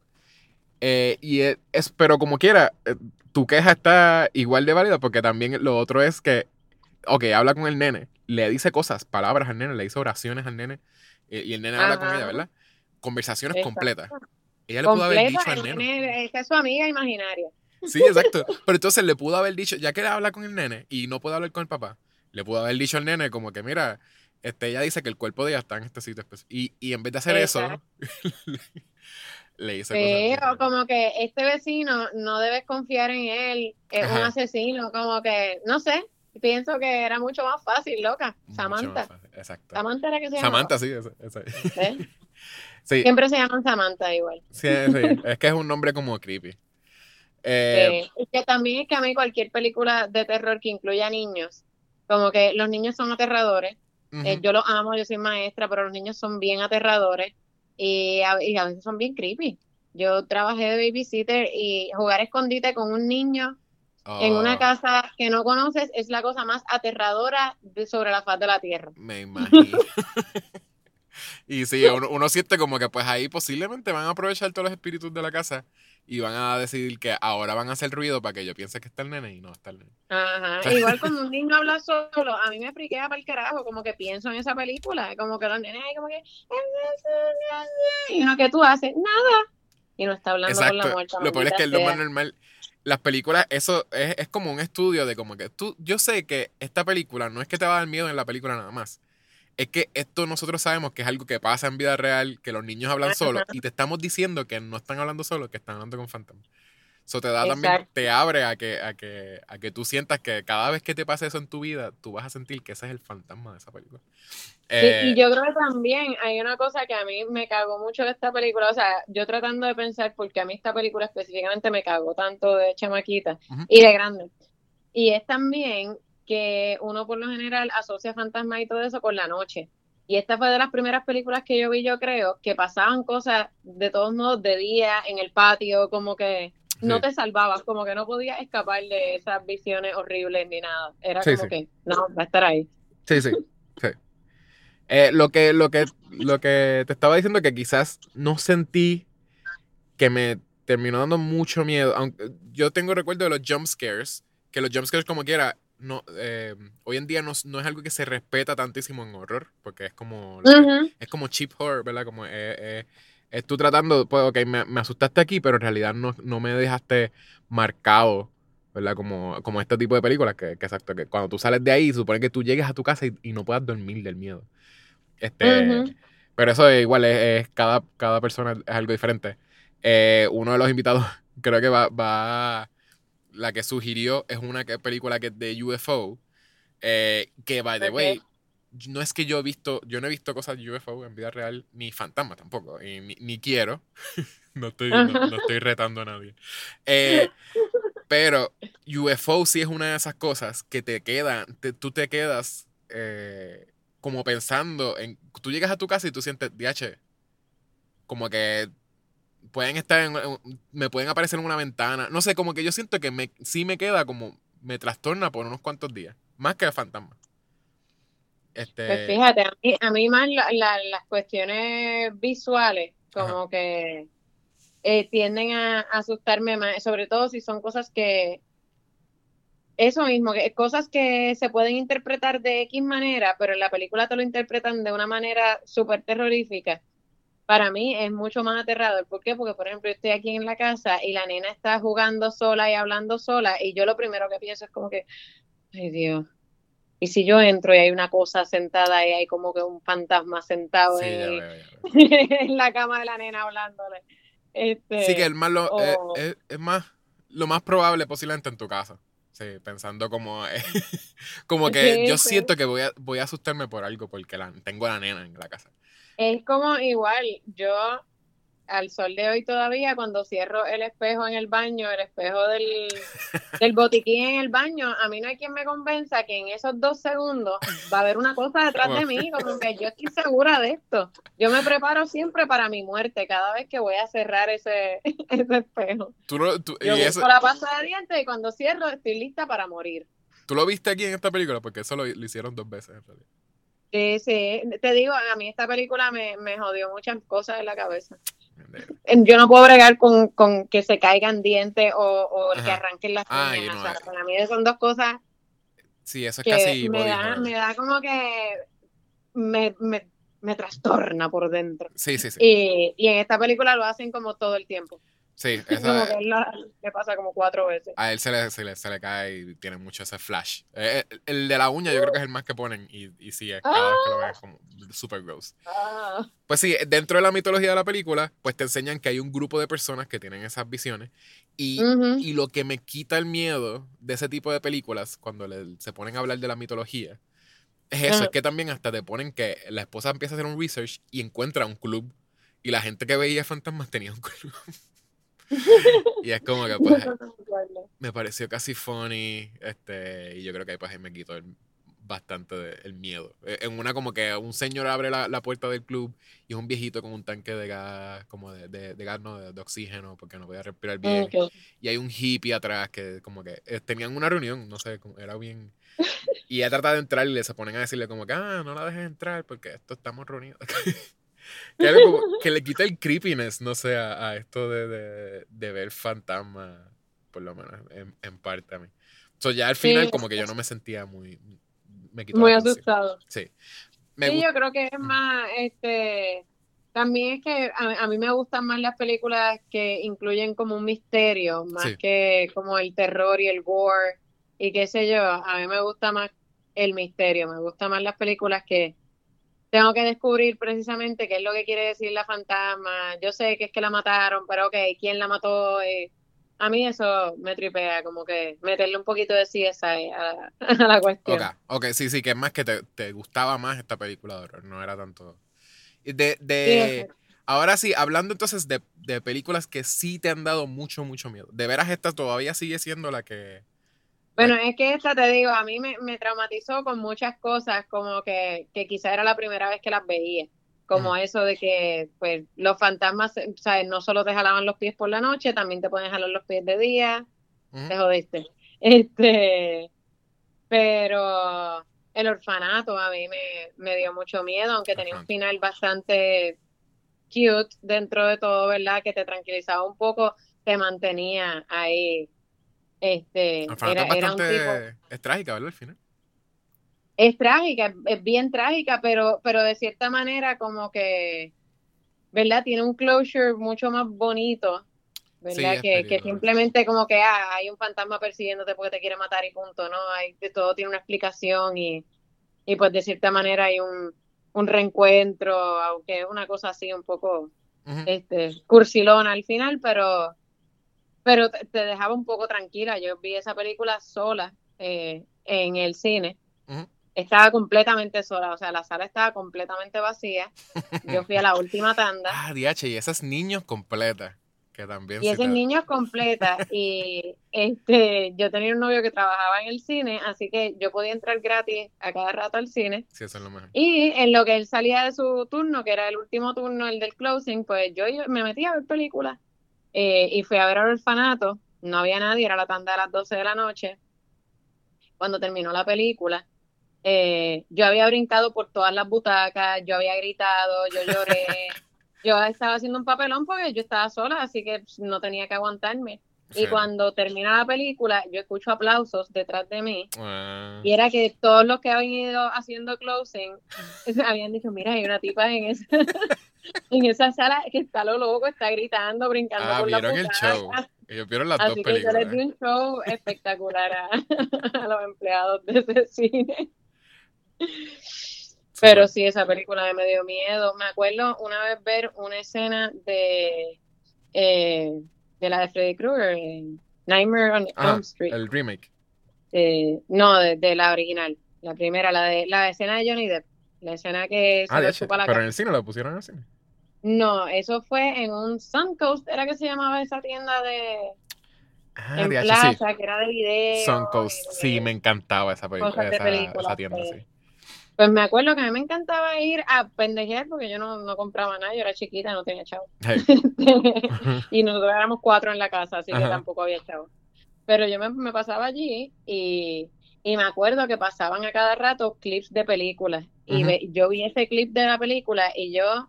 Eh, y es, pero como quiera, eh, tu queja está igual de válida porque también lo otro es que, ok, habla con el nene, le dice cosas, palabras al nene, le dice oraciones al nene y el nene habla con ella, ¿verdad? Conversaciones completas. Ella le pudo haber dicho al nene. Esa es su amiga imaginaria. Sí, exacto. Pero entonces le pudo haber dicho, ya que le habla con el nene y no puede hablar con el papá, le pudo haber dicho al nene como que, mira, este, ella dice que el cuerpo de ella está en este sitio Y, y en vez de hacer eso, le dice sí, o como que este vecino no debes confiar en él, es un asesino, como que, no sé, pienso que era mucho más fácil, loca. Samantha. Exacto. Samantha era que se llamaba. Samantha, sí, sí. Siempre se llaman Samantha igual. Sí, sí, es que es un nombre como creepy. Eh, sí. que también es que a mí cualquier película de terror que incluya niños, como que los niños son aterradores, eh, yo los amo, yo soy maestra, pero los niños son bien aterradores y a, veces son bien creepy. Yo trabajé de babysitter y jugar escondite con un niño en una oh. casa que no conoces es la cosa más aterradora sobre la faz de la tierra. Me imagino. y sí, uno, uno, siente como que pues ahí posiblemente van a aprovechar todos los espíritus de la casa y van a decidir que ahora van a hacer ruido para que yo piense que está el nene y no está el nene. Ajá. Igual cuando un niño habla solo, a mí me friquea para el carajo, como que pienso en esa película, como que los nenes como que y no que tú haces nada y no está hablando con la muerte. Lo peor es que es lo más normal. Las películas, eso es, es como un estudio de como que tú, yo sé que esta película no es que te va a dar miedo en la película nada más es que esto nosotros sabemos que es algo que pasa en vida real, que los niños hablan solos, y te estamos diciendo que no están hablando solos, que están hablando con fantasmas. Eso te da también, te abre a que, a que, a que tú sientas que cada vez que te pase eso en tu vida, tú vas a sentir que ese es el fantasma de esa película. y eh, yo creo que también hay una cosa que a mí me cagó mucho de esta película, o sea, yo tratando de pensar, porque a mí esta película específicamente me cagó tanto de chamaquita y de grande. Y es también que uno por lo general asocia fantasmas y todo eso con la noche. Y esta fue de las primeras películas que yo vi, yo creo, que pasaban cosas de todos modos de día, en el patio, como que no te salvabas, como que no podías escapar de esas visiones horribles ni nada. Era como que, no, va a estar ahí. Sí, sí, sí. Eh, lo, que, lo, que, lo que te estaba diciendo que quizás no sentí que me terminó dando mucho miedo. Aunque yo tengo recuerdo de los jump scares, que los jump scares como quiera no, eh, hoy en día no, es algo que se respeta tantísimo en horror, porque es como, es como cheap horror, ¿verdad? Como eh, eh, tú tratando, pues, ok, me, me, asustaste aquí, pero en realidad no, no me dejaste marcado, ¿verdad? Como, como este tipo de películas, que, que, exacto, que cuando tú sales de ahí, supone que tú llegues a tu casa y, no puedas dormir del miedo. Este, Pero eso es igual, es, cada, cada persona es algo diferente. uno de los invitados creo que va, va la que sugirió es una película que es de UFO, eh, que by the way, no es que yo he visto, yo no he visto cosas UFO en vida real, ni fantasma tampoco, y ni, quiero, no, estoy, no, estoy retando a nadie. Eh, pero UFO sí es una de esas cosas que te quedan, tú te quedas eh, como pensando en, tú llegas a tu casa y tú sientes, DH, como que pueden estar en, me pueden aparecer en una ventana. No sé, como que yo siento que me, sí me queda como, me trastorna por unos cuantos días. Más que el fantasma. Este... Pues fíjate, a mí, a mí más las cuestiones visuales, como que eh, tienden a, asustarme más, sobre todo si son cosas que, eso mismo, que cosas que se pueden interpretar de X manera, pero en la película te lo interpretan de una manera súper terrorífica para mí es mucho más aterrador. ¿Por qué? Porque, por ejemplo, estoy aquí en la casa y la nena está jugando sola y hablando sola y yo lo primero que pienso es como que, ay Dios, y si yo entro y hay una cosa sentada y hay como que un fantasma sentado en, la cama de la nena hablándole. Este, sí, que el más lo, es, más lo más probable posiblemente en tu casa. Sí, pensando como, como que yo siento que voy a, voy a asustarme por algo porque la, tengo a la nena en la casa. Es como igual, yo al sol de hoy todavía, cuando cierro el espejo en el baño, el espejo del, del botiquín en el baño, a mí no hay quien me convenza que en esos dos segundos va a haber una cosa detrás de mí, como que yo estoy segura de esto. Yo me preparo siempre para mi muerte cada vez que voy a cerrar ese, ese espejo. Tú y Yo busco la pasta de dientes y cuando cierro estoy lista para morir. tú lo viste aquí en esta película, porque eso lo, lo hicieron dos veces en realidad. Sí, sí, te digo, a mí esta película me, me jodió muchas cosas en la cabeza. Yo no puedo bregar con, con que se caigan dientes o, o que arranquen las uñas. yo no, o sea, eh. para mí son dos cosas Sí, eso es que casi me da, me da como que me, me, me trastorna por dentro. Sí, sí, sí. Y, y en esta película lo hacen como todo el tiempo. Sí, Como esa- que lo- le pasa como cuatro veces. a él se le, se, le, se le cae y tiene mucho ese flash. Eh, el, el de la uña yo creo que es el más que ponen y, y sí, es cada vez que lo ven es como super gross. Ah, Pues sí, dentro de la mitología de la película, pues te enseñan que hay un grupo de personas que tienen esas visiones y, y lo que me quita el miedo de ese tipo de películas cuando le- se ponen a hablar de la mitología es eso, es que también hasta te ponen que la esposa empieza a hacer un research y encuentra un club y la gente que veía fantasmas tenía un club. y es como que pues me pareció casi funny este y yo creo que ahí pues me quitó el- bastante de- el miedo. Eh, en una como que un señor abre la, la puerta del club y es un viejito con un tanque de gas como de, de, de gas no de, oxígeno porque no podía respirar bien. Ok. y hay un hippie atrás que como que eh, tenían una reunión no sé era bien. Y ella trata de entrar y le se ponen a decirle como que ah no la dejes entrar porque esto estamos reunidos que, era como- que le quita el creepiness no sé a, a esto de, de, de ver fantasmas por lo menos en, en parte a mí so, ya al Sí, final como que yo no me sentía muy me quitó Muy asustado. sí me Sí, yo creo que es más, este, también es que a, a mí me gustan más las películas que incluyen como un misterio, más Sí. que como el terror y el gore y qué sé yo. A mí me gusta más el misterio, me gustan más las películas que tengo que descubrir precisamente qué es lo que quiere decir la fantasma. Yo sé que es que la mataron, pero ok, ¿quién la mató? Eh, a mí eso me tripea, como que meterle un poquito de CSI a, a la cuestión. Ok, ok, sí, sí, que es más que te, te gustaba más esta película de horror, no era tanto... De, Sí, de, exacto. ahora sí, hablando entonces de, de películas que sí te han dado mucho, mucho miedo. ¿De veras esta todavía sigue siendo la que... Bueno, es que esta te digo, a mí me, me traumatizó con muchas cosas, como que, que quizá era la primera vez que las veía, como eso de que pues los fantasmas, ¿sabes? No solo te jalaban los pies por la noche, también te pueden jalar los pies de día, te jodiste. Este, pero el orfanato a mí me, me dio mucho miedo, aunque tenía un final bastante cute dentro de todo, ¿verdad? Que te tranquilizaba un poco, te mantenía ahí. Este, era, es era un tipo. bastante... Es trágica, ¿verdad? Al final. Es trágica, es- bien trágica, pero, pero de cierta manera como que, ¿verdad? Tiene un closure mucho más bonito, ¿verdad? que, que simplemente como que ah, hay un fantasma persiguiéndote porque te quiere matar y punto, ¿no? Hay, todo tiene una explicación y, y pues de cierta manera hay un, un reencuentro, aunque es una cosa así un poco este, cursilona al final, pero, pero te, te dejaba un poco tranquila. Yo vi esa película sola eh, en el cine. Estaba completamente sola, o sea, la sala estaba completamente vacía. Yo fui a la última tanda Ah, DH, y esas niños completas, que también y sí ese te- niño es completa. Y este, yo tenía un novio que trabajaba en el cine, así que yo podía entrar gratis a cada rato al cine. Sí, eso es lo mejor. Y en lo que él salía de su turno, que era el último turno, el del closing, pues yo me metí a ver películas. Eh, y fui a ver al orfanato. No había nadie, era la tanda de las 12 de la noche. Cuando terminó la película, eh, yo había brincado por todas las butacas, yo había gritado, yo lloré. Yo estaba haciendo un papelón porque yo estaba sola, así que no tenía que aguantarme. Y Sí. cuando termina la película, yo escucho aplausos detrás de mí. Ah, Y era que todos los que habían ido haciendo closing habían dicho, mira, hay una tipa en esa, en esa sala que está lo loco, está gritando, brincando Ah, por la vieron el butaca. show. Ellos vieron las dos Así que yo les di películas. un show espectacular a, a los empleados de ese cine. Pero sí, esa película me dio miedo. Me acuerdo una vez ver una escena de, eh, de la de Freddy Krueger, Nightmare on Ajá, Elm Street. el remake. Eh, no, de, de la original, la primera, la de la escena de Johnny Depp, la escena que se Ah, DH, chupa la pero en el cine la pusieron en el cine. No, eso fue en un Suncoast, era que se llamaba esa tienda de Ah, en DH, sí. plaza, que era de video. Suncoast. de- Sí, me encantaba esa, de esa, tienda, pues. sí. Pues me acuerdo que a mí me encantaba ir a pendejear porque yo no, no compraba nada, yo era chiquita, no tenía chavo. Hey. y nosotros éramos cuatro en la casa, así que tampoco había chavo. Pero yo me, me pasaba allí y, y me acuerdo que pasaban a cada rato clips de películas. Y ve- yo vi ese clip de la película y yo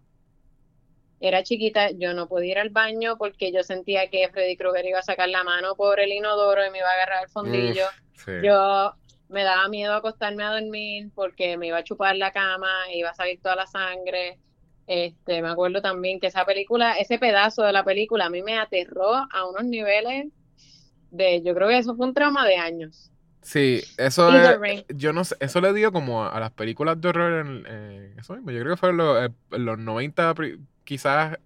era chiquita, yo no podía ir al baño porque yo sentía que Freddy Krueger iba a sacar la mano por el inodoro y me iba a agarrar el fondillo. Sí. Yo me daba miedo acostarme a dormir porque me iba a chupar la cama, iba a salir toda la sangre. Este, me acuerdo también que esa película, ese pedazo de la película a mí me aterró a unos niveles de, yo creo que eso fue un trauma de años. Sí, eso es, Ring. yo no sé, eso le dio como a, a las películas de horror en, eh, eso mismo, yo creo que fue en los, eh, en los 90, pri- quizás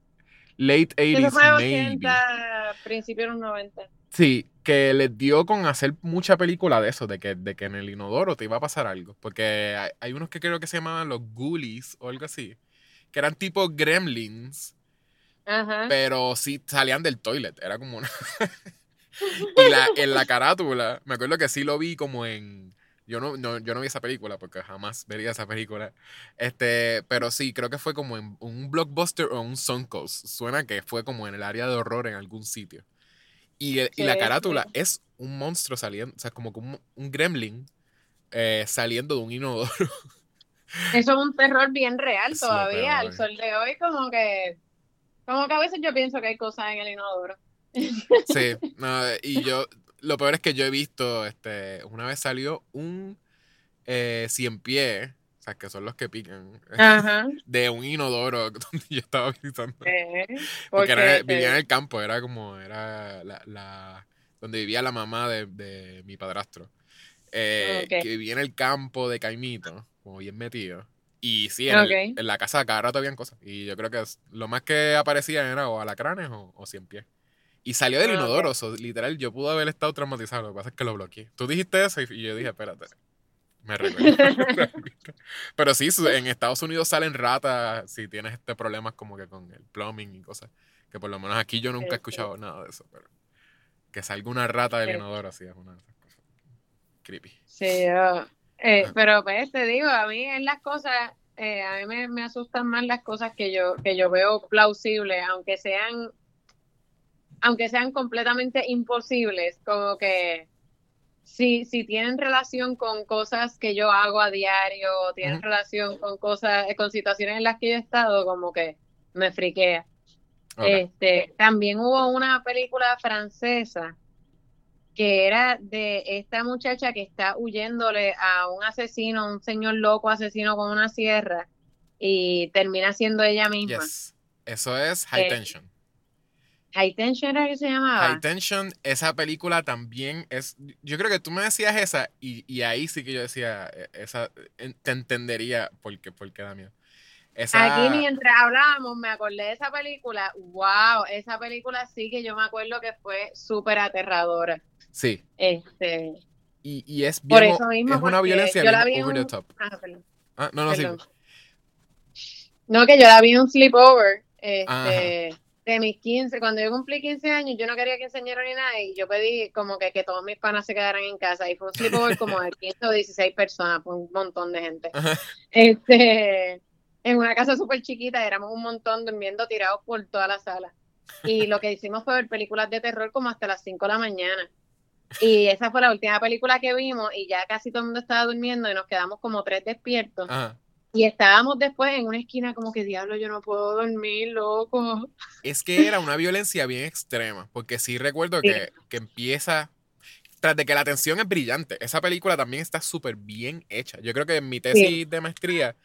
late Eso 80s, fue en los maybe. 80, principios de los 90. Sí, que les dio con hacer mucha película de eso, de que, de que en el inodoro te iba a pasar algo. Porque hay, hay unos que creo que se llamaban los Ghoulies o algo así, que eran tipo gremlins, Ajá. pero sí salían del toilet, era como una... y la, en la carátula, me acuerdo que sí lo vi como en... Yo no, no- yo no vi esa película porque jamás vería esa película. Este, pero sí, creo que fue como en un blockbuster o un Suncoast. Suena que fue como en el área de horror en algún sitio. Y, el- y la carátula es un monstruo saliendo, o sea, como que un, un gremlin eh, saliendo de un inodoro. Eso es un terror bien real Es todavía, al sol de hoy, como que, como que a veces yo pienso que hay cosas en el inodoro. Sí, no, y yo, lo peor es que yo he visto, este, una vez salió un eh, cien pie, o sea, que son los que pican, Ajá. de un inodoro donde yo estaba visitando. Eh, Porque era- vivía en el campo, era como, era la, la- donde vivía la mamá de, de mi padrastro. Eh. Que vivía en el campo de Caimito, como bien metido. Y sí, en, el- Ok. en la casa cada rato habían cosas. Y yo creo que lo más que aparecían era o alacranes o, o cien pies. Y salió del Ok. inodoro, so, literal, yo pude haber estado traumatizado, lo que pasa es que lo bloqueé. Tú dijiste eso y, yo dije, espérate, me recuerdo. Pero sí, en Estados Unidos salen ratas si tienes este problemas como que con el plumbing y cosas. Que por lo menos aquí yo nunca he escuchado nada de eso, pero que salga una rata del inodoro así es una de esas cosas creepy. Sí, yo- eh, pero pues te digo, a mí en las cosas, eh, a mí me, me asustan más las cosas que yo, que yo veo plausibles, aunque sean, aunque sean completamente imposibles, como que si, si tienen relación con cosas que yo hago a diario, o tienen Ujú. relación con cosas, con situaciones en las que yo he estado, como que me friquea. Ok. Este, también hubo una película francesa que era de esta muchacha que está huyéndole a un asesino, un señor loco asesino con una sierra y termina siendo ella misma. Yes. Eso es High Eh, Tension. High Tension era que se llamaba. High Tension, esa película también es. Yo creo que tú me decías esa y, y ahí sí que yo decía, eh, esa, te entendería por qué, por qué da miedo. Esa, Aquí mientras hablábamos me acordé de esa película. Wow, esa película sí que yo me acuerdo que fue súper aterradora. Sí, Este, y, y es Por bien, eso mismo, es una porque violencia yo la vi the top. ah. Ah, no, no, sí. No, que yo la vi en un sleepover este, Ajá. De mis 15. Cuando yo cumplí 15 años, yo no quería que enseñara ni nada y yo pedí como que, que todos mis panas se quedaran en casa. Y fue un sleepover como de 15 o 16 personas, fue un montón de gente. Ajá. Este, en una casa súper chiquita, éramos un montón durmiendo tirados por toda la sala. Y lo que hicimos fue ver películas de terror como hasta las 5 de la mañana. Y esa fue la última película que vimos y ya casi todo el mundo estaba durmiendo y nos quedamos como tres despiertos. Ajá. Y estábamos después en una esquina como que diablo, yo no puedo dormir, loco. Es que era una violencia bien extrema, porque sí recuerdo Sí. que, que empieza, tras de que la tensión es brillante, esa película también está súper bien hecha. Yo creo que en mi tesis de maestría,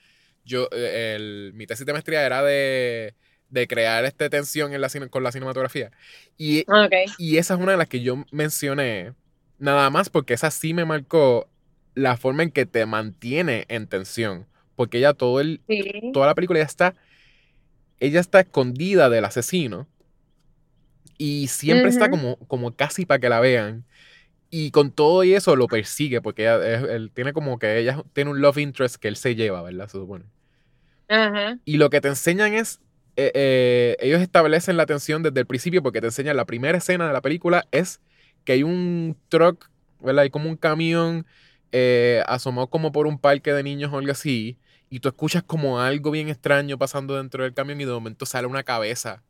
yo, eh, el- mi tesis de maestría era de, de crear esta tensión en la, cine- con la cinematografía. Y, Ok. y esa es una de las que yo mencioné, nada más porque esa sí me marcó la forma en que te mantiene en tensión, porque ella todo el, Sí. toda la película ya está, ella está escondida del asesino y siempre está Ujú. como, como casi para que la vean. Y con todo y eso lo persigue, porque ella, es- él tiene como que ella tiene un love interest que él se lleva, ¿verdad? Se supone. Ajá. Y lo que te enseñan es eh, eh, ellos establecen la tensión desde el principio porque te enseñan la primera escena de la película es que hay un truck, ¿verdad? Hay como un camión eh, asomado como por un parque de niños o algo así y tú escuchas como algo bien extraño pasando dentro del camión y de momento sale una cabeza.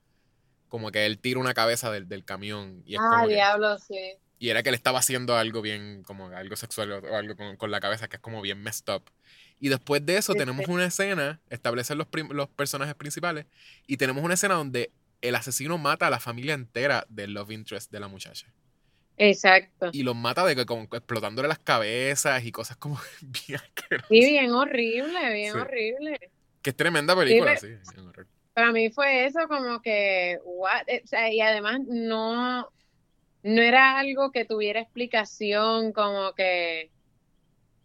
Como que él tira una cabeza del, del camión. Y es Ah, como que- diablo, sí. y era que él estaba haciendo algo bien, como algo sexual o, algo con, con la cabeza que es como bien messed up. Y después de eso Sí, tenemos sí. una escena, establecen los, los personajes principales, y tenemos una escena donde el asesino mata a la familia entera del love interest de la muchacha. Exacto. Y los mata de que como explotándole las cabezas y cosas como bien. Sí, bien horrible, bien Sí. horrible. Que es tremenda película, sí. Para mí fue eso como que, what? Eh, o sea, y además no, no era algo que tuviera explicación, como que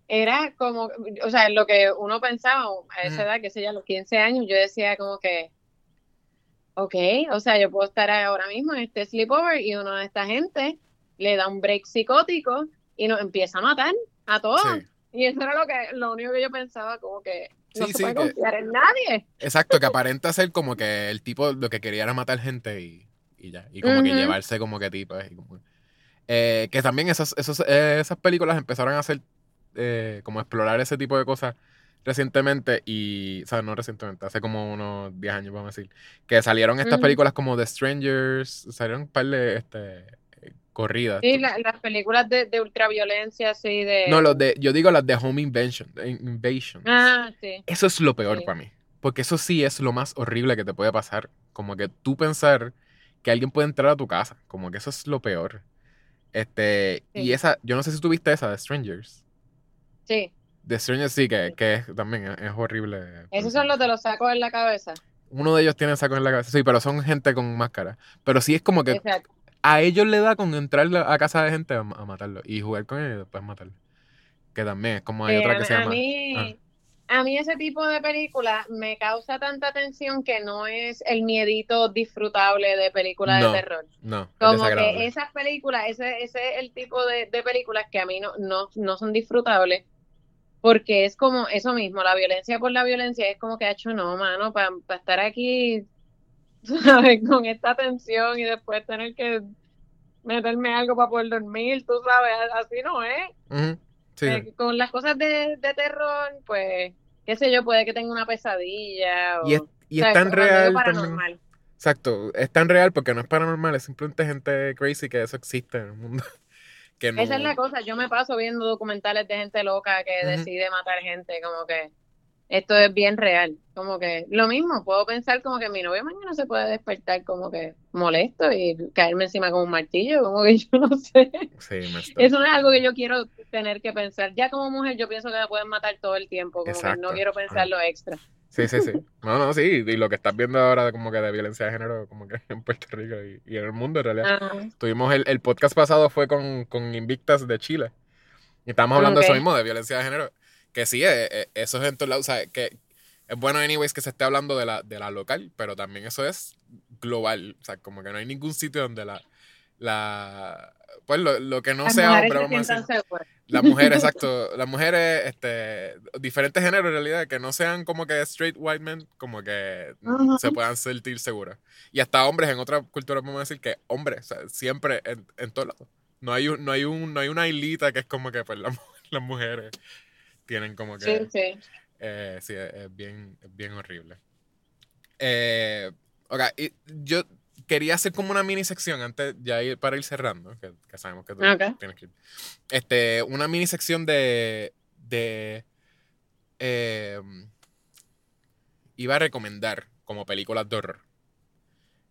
era como, o sea, lo que uno pensaba a esa edad, que sé yo, a los 15 años, yo decía como que, ok, o sea, yo puedo estar ahora mismo en este sleepover y uno de esta gente le da un break psicótico y nos empieza a matar a todos. Sí. Y eso era lo que, lo único que yo pensaba, como que no Sí, se sí, puede que- confiar en nadie. Exacto, que aparenta ser como que el tipo lo que quería era matar gente y, y ya. Y como que llevarse como que tipos. y como- Eh, que también esas, esos, eh, esas películas empezaron a hacer eh, como explorar ese tipo de cosas recientemente y, o sea, no recientemente, hace como unos 10 años, vamos a decir, que salieron estas películas como The Strangers, salieron un par de este, eh, corridas. Sí, la- las películas de, de ultraviolencia, así de... No, los de, yo digo las de Home Invasion, Invasion. Ah, sí. Eso es lo peor Sí. para mí. Porque eso sí es lo más horrible que te puede pasar. Como que tú pensar que alguien puede entrar a tu casa. Como que eso es lo peor. Este, y Sí. esa, yo no sé si tú viste esa de Strangers. Sí. De Strangers sí, que, que es, también es, es horrible. Esos son los de los sacos en la cabeza. Uno de ellos tiene sacos en la cabeza, sí, pero son gente con máscara. Pero sí es como que Exacto. A ellos le da con entrar a casa de gente a, a matarlo. Y jugar con ellos y después matarlo. Que también es como hay Eh, otra a, que se a llama. mí, ah. a mí ese tipo de película me causa tanta tensión que no es el miedito disfrutable de película No, de terror. No, Como que esas películas, ese, ese es el tipo de, de películas que a mí no, no, no son disfrutables, porque es como eso mismo, la violencia por la violencia es como que ha hecho no, mano, para estar aquí, ¿sabes? Con esta tensión y después tener que meterme algo para poder dormir, tú sabes, así no es. Sí, Eh, con las cosas de, de terror, pues, qué sé yo, puede que tenga una pesadilla o, Y es, y es ¿sabes? tan real paranormal. Exacto, es tan real porque no es paranormal, es simplemente gente crazy que eso existe en el mundo. Que no... Esa es la cosa, yo me paso viendo documentales de gente loca que decide matar gente, como que esto es bien real, como que lo mismo, puedo pensar como que mi novio mañana se puede despertar como que molesto y caerme encima con un martillo, como que yo no sé, Sí, eso no es algo que yo quiero tener que pensar, ya como mujer yo pienso que me pueden matar todo el tiempo, como que no quiero pensar lo extra. Sí, sí, sí. No, no, sí. Y lo que estás viendo ahora de como que de violencia de género, como que en Puerto Rico y, y en el mundo en realidad. Ajá. Tuvimos el, el podcast pasado fue con, con Invictas de Chile. Y estábamos hablando de eso mismo, de violencia de género. Que sí, eh, eh, eso es en todos lados. O sea, que es bueno, anyways, que se esté hablando de la, de la local, pero también eso es global. O sea, como que no hay ningún sitio donde la. la pues lo, lo que no Las sea hombre, vamos a decir. Las mujeres, exacto. Las mujeres, este, diferentes géneros en realidad, que no sean como que straight white men, como que Ujú. se puedan sentir seguras. Y hasta hombres en otras culturas podemos decir que hombres, o sea, siempre en, en todos lados. No hay, un, no, hay un, no hay una islita que es como que pues, las mujeres tienen como que... Sí, sí. Eh, sí, es, bien, es bien horrible. Eh, ok, y yo quería hacer como una mini sección antes, ya ir, para ir cerrando, que, que sabemos que tú tienes que ir. Este, una mini sección de. de eh, iba a recomendar como películas de horror.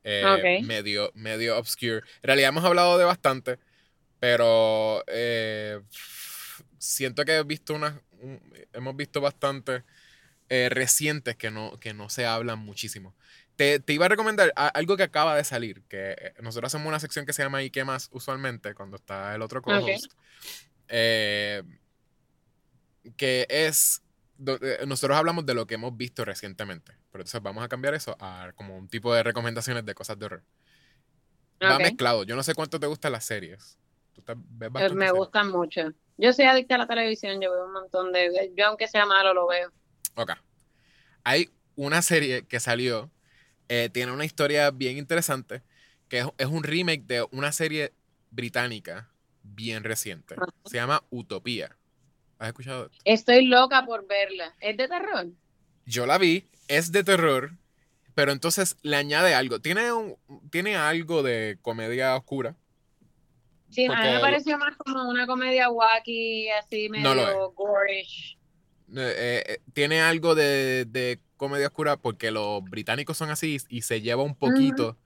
Eh. Medio, medio obscure. En realidad hemos hablado de bastante, pero eh, siento que he visto unas. Hemos visto bastante eh, recientes que no, que no se hablan muchísimo. Te, te iba a recomendar algo que acaba de salir, que eh, nosotros hacemos una sección que se llama ¿Y qué más? usualmente, cuando está el otro co-host. Eh, que es, eh, nosotros hablamos de lo que hemos visto recientemente, pero entonces vamos a cambiar eso a como un tipo de recomendaciones de cosas de horror. Va Ok. mezclado, yo no sé cuánto te gustan las series. ¿Tú te- ves Eh, bastante Me gustan mucho. Yo soy adicta a la televisión, yo veo un montón de... Yo aunque sea malo lo veo. Ok. Hay una serie que salió Eh, tiene una historia bien interesante, que es, es un remake de una serie británica bien reciente. Se llama Utopía. ¿Has escuchado? esto? Estoy loca por verla. ¿Es de terror? Yo la vi, es de terror, pero entonces le añade algo. Tiene, un, tiene algo de comedia oscura. Sí, a mí Porque- me pareció más como una comedia wacky, así No medio gorish. Eh, eh, tiene algo de, de comedia oscura porque los británicos son así y se lleva un poquito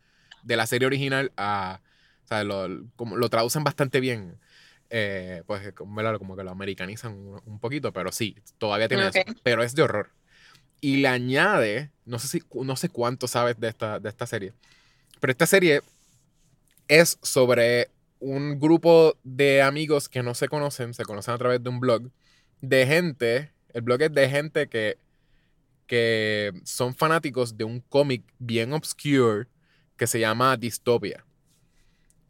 de la serie original a. O sea, lo, como, lo traducen bastante bien. Eh, pues ¿verdad? como que lo americanizan un, un poquito, pero sí, todavía tiene Ok. eso. Pero es de horror. Y le añade, no sé si, no sé cuánto sabes de esta, de esta serie, pero esta serie es sobre un grupo de amigos que no se conocen, se conocen a través de un blog, de gente, el blog es de gente que, que son fanáticos de un cómic bien obscure que se llama Dystopia,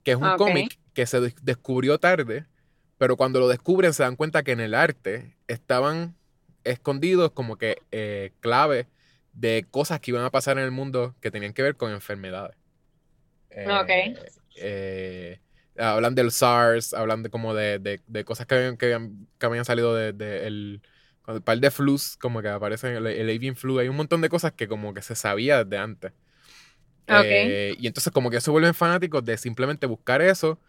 que es un Ok. cómic que se des- descubrió tarde, pero cuando lo descubren se dan cuenta que en el arte estaban escondidos como que eh, claves de cosas que iban a pasar en el mundo que tenían que ver con enfermedades. Eh, Ok. eh, hablan del SARS, hablan de como de, de- de cosas que habían, que habían, que habían salido de, de el, el par de flus, como que aparecen el, el avian flu, hay un montón de cosas que como que se sabía desde antes. Ok. Eh, y entonces como que se vuelven fanáticos de simplemente buscar eso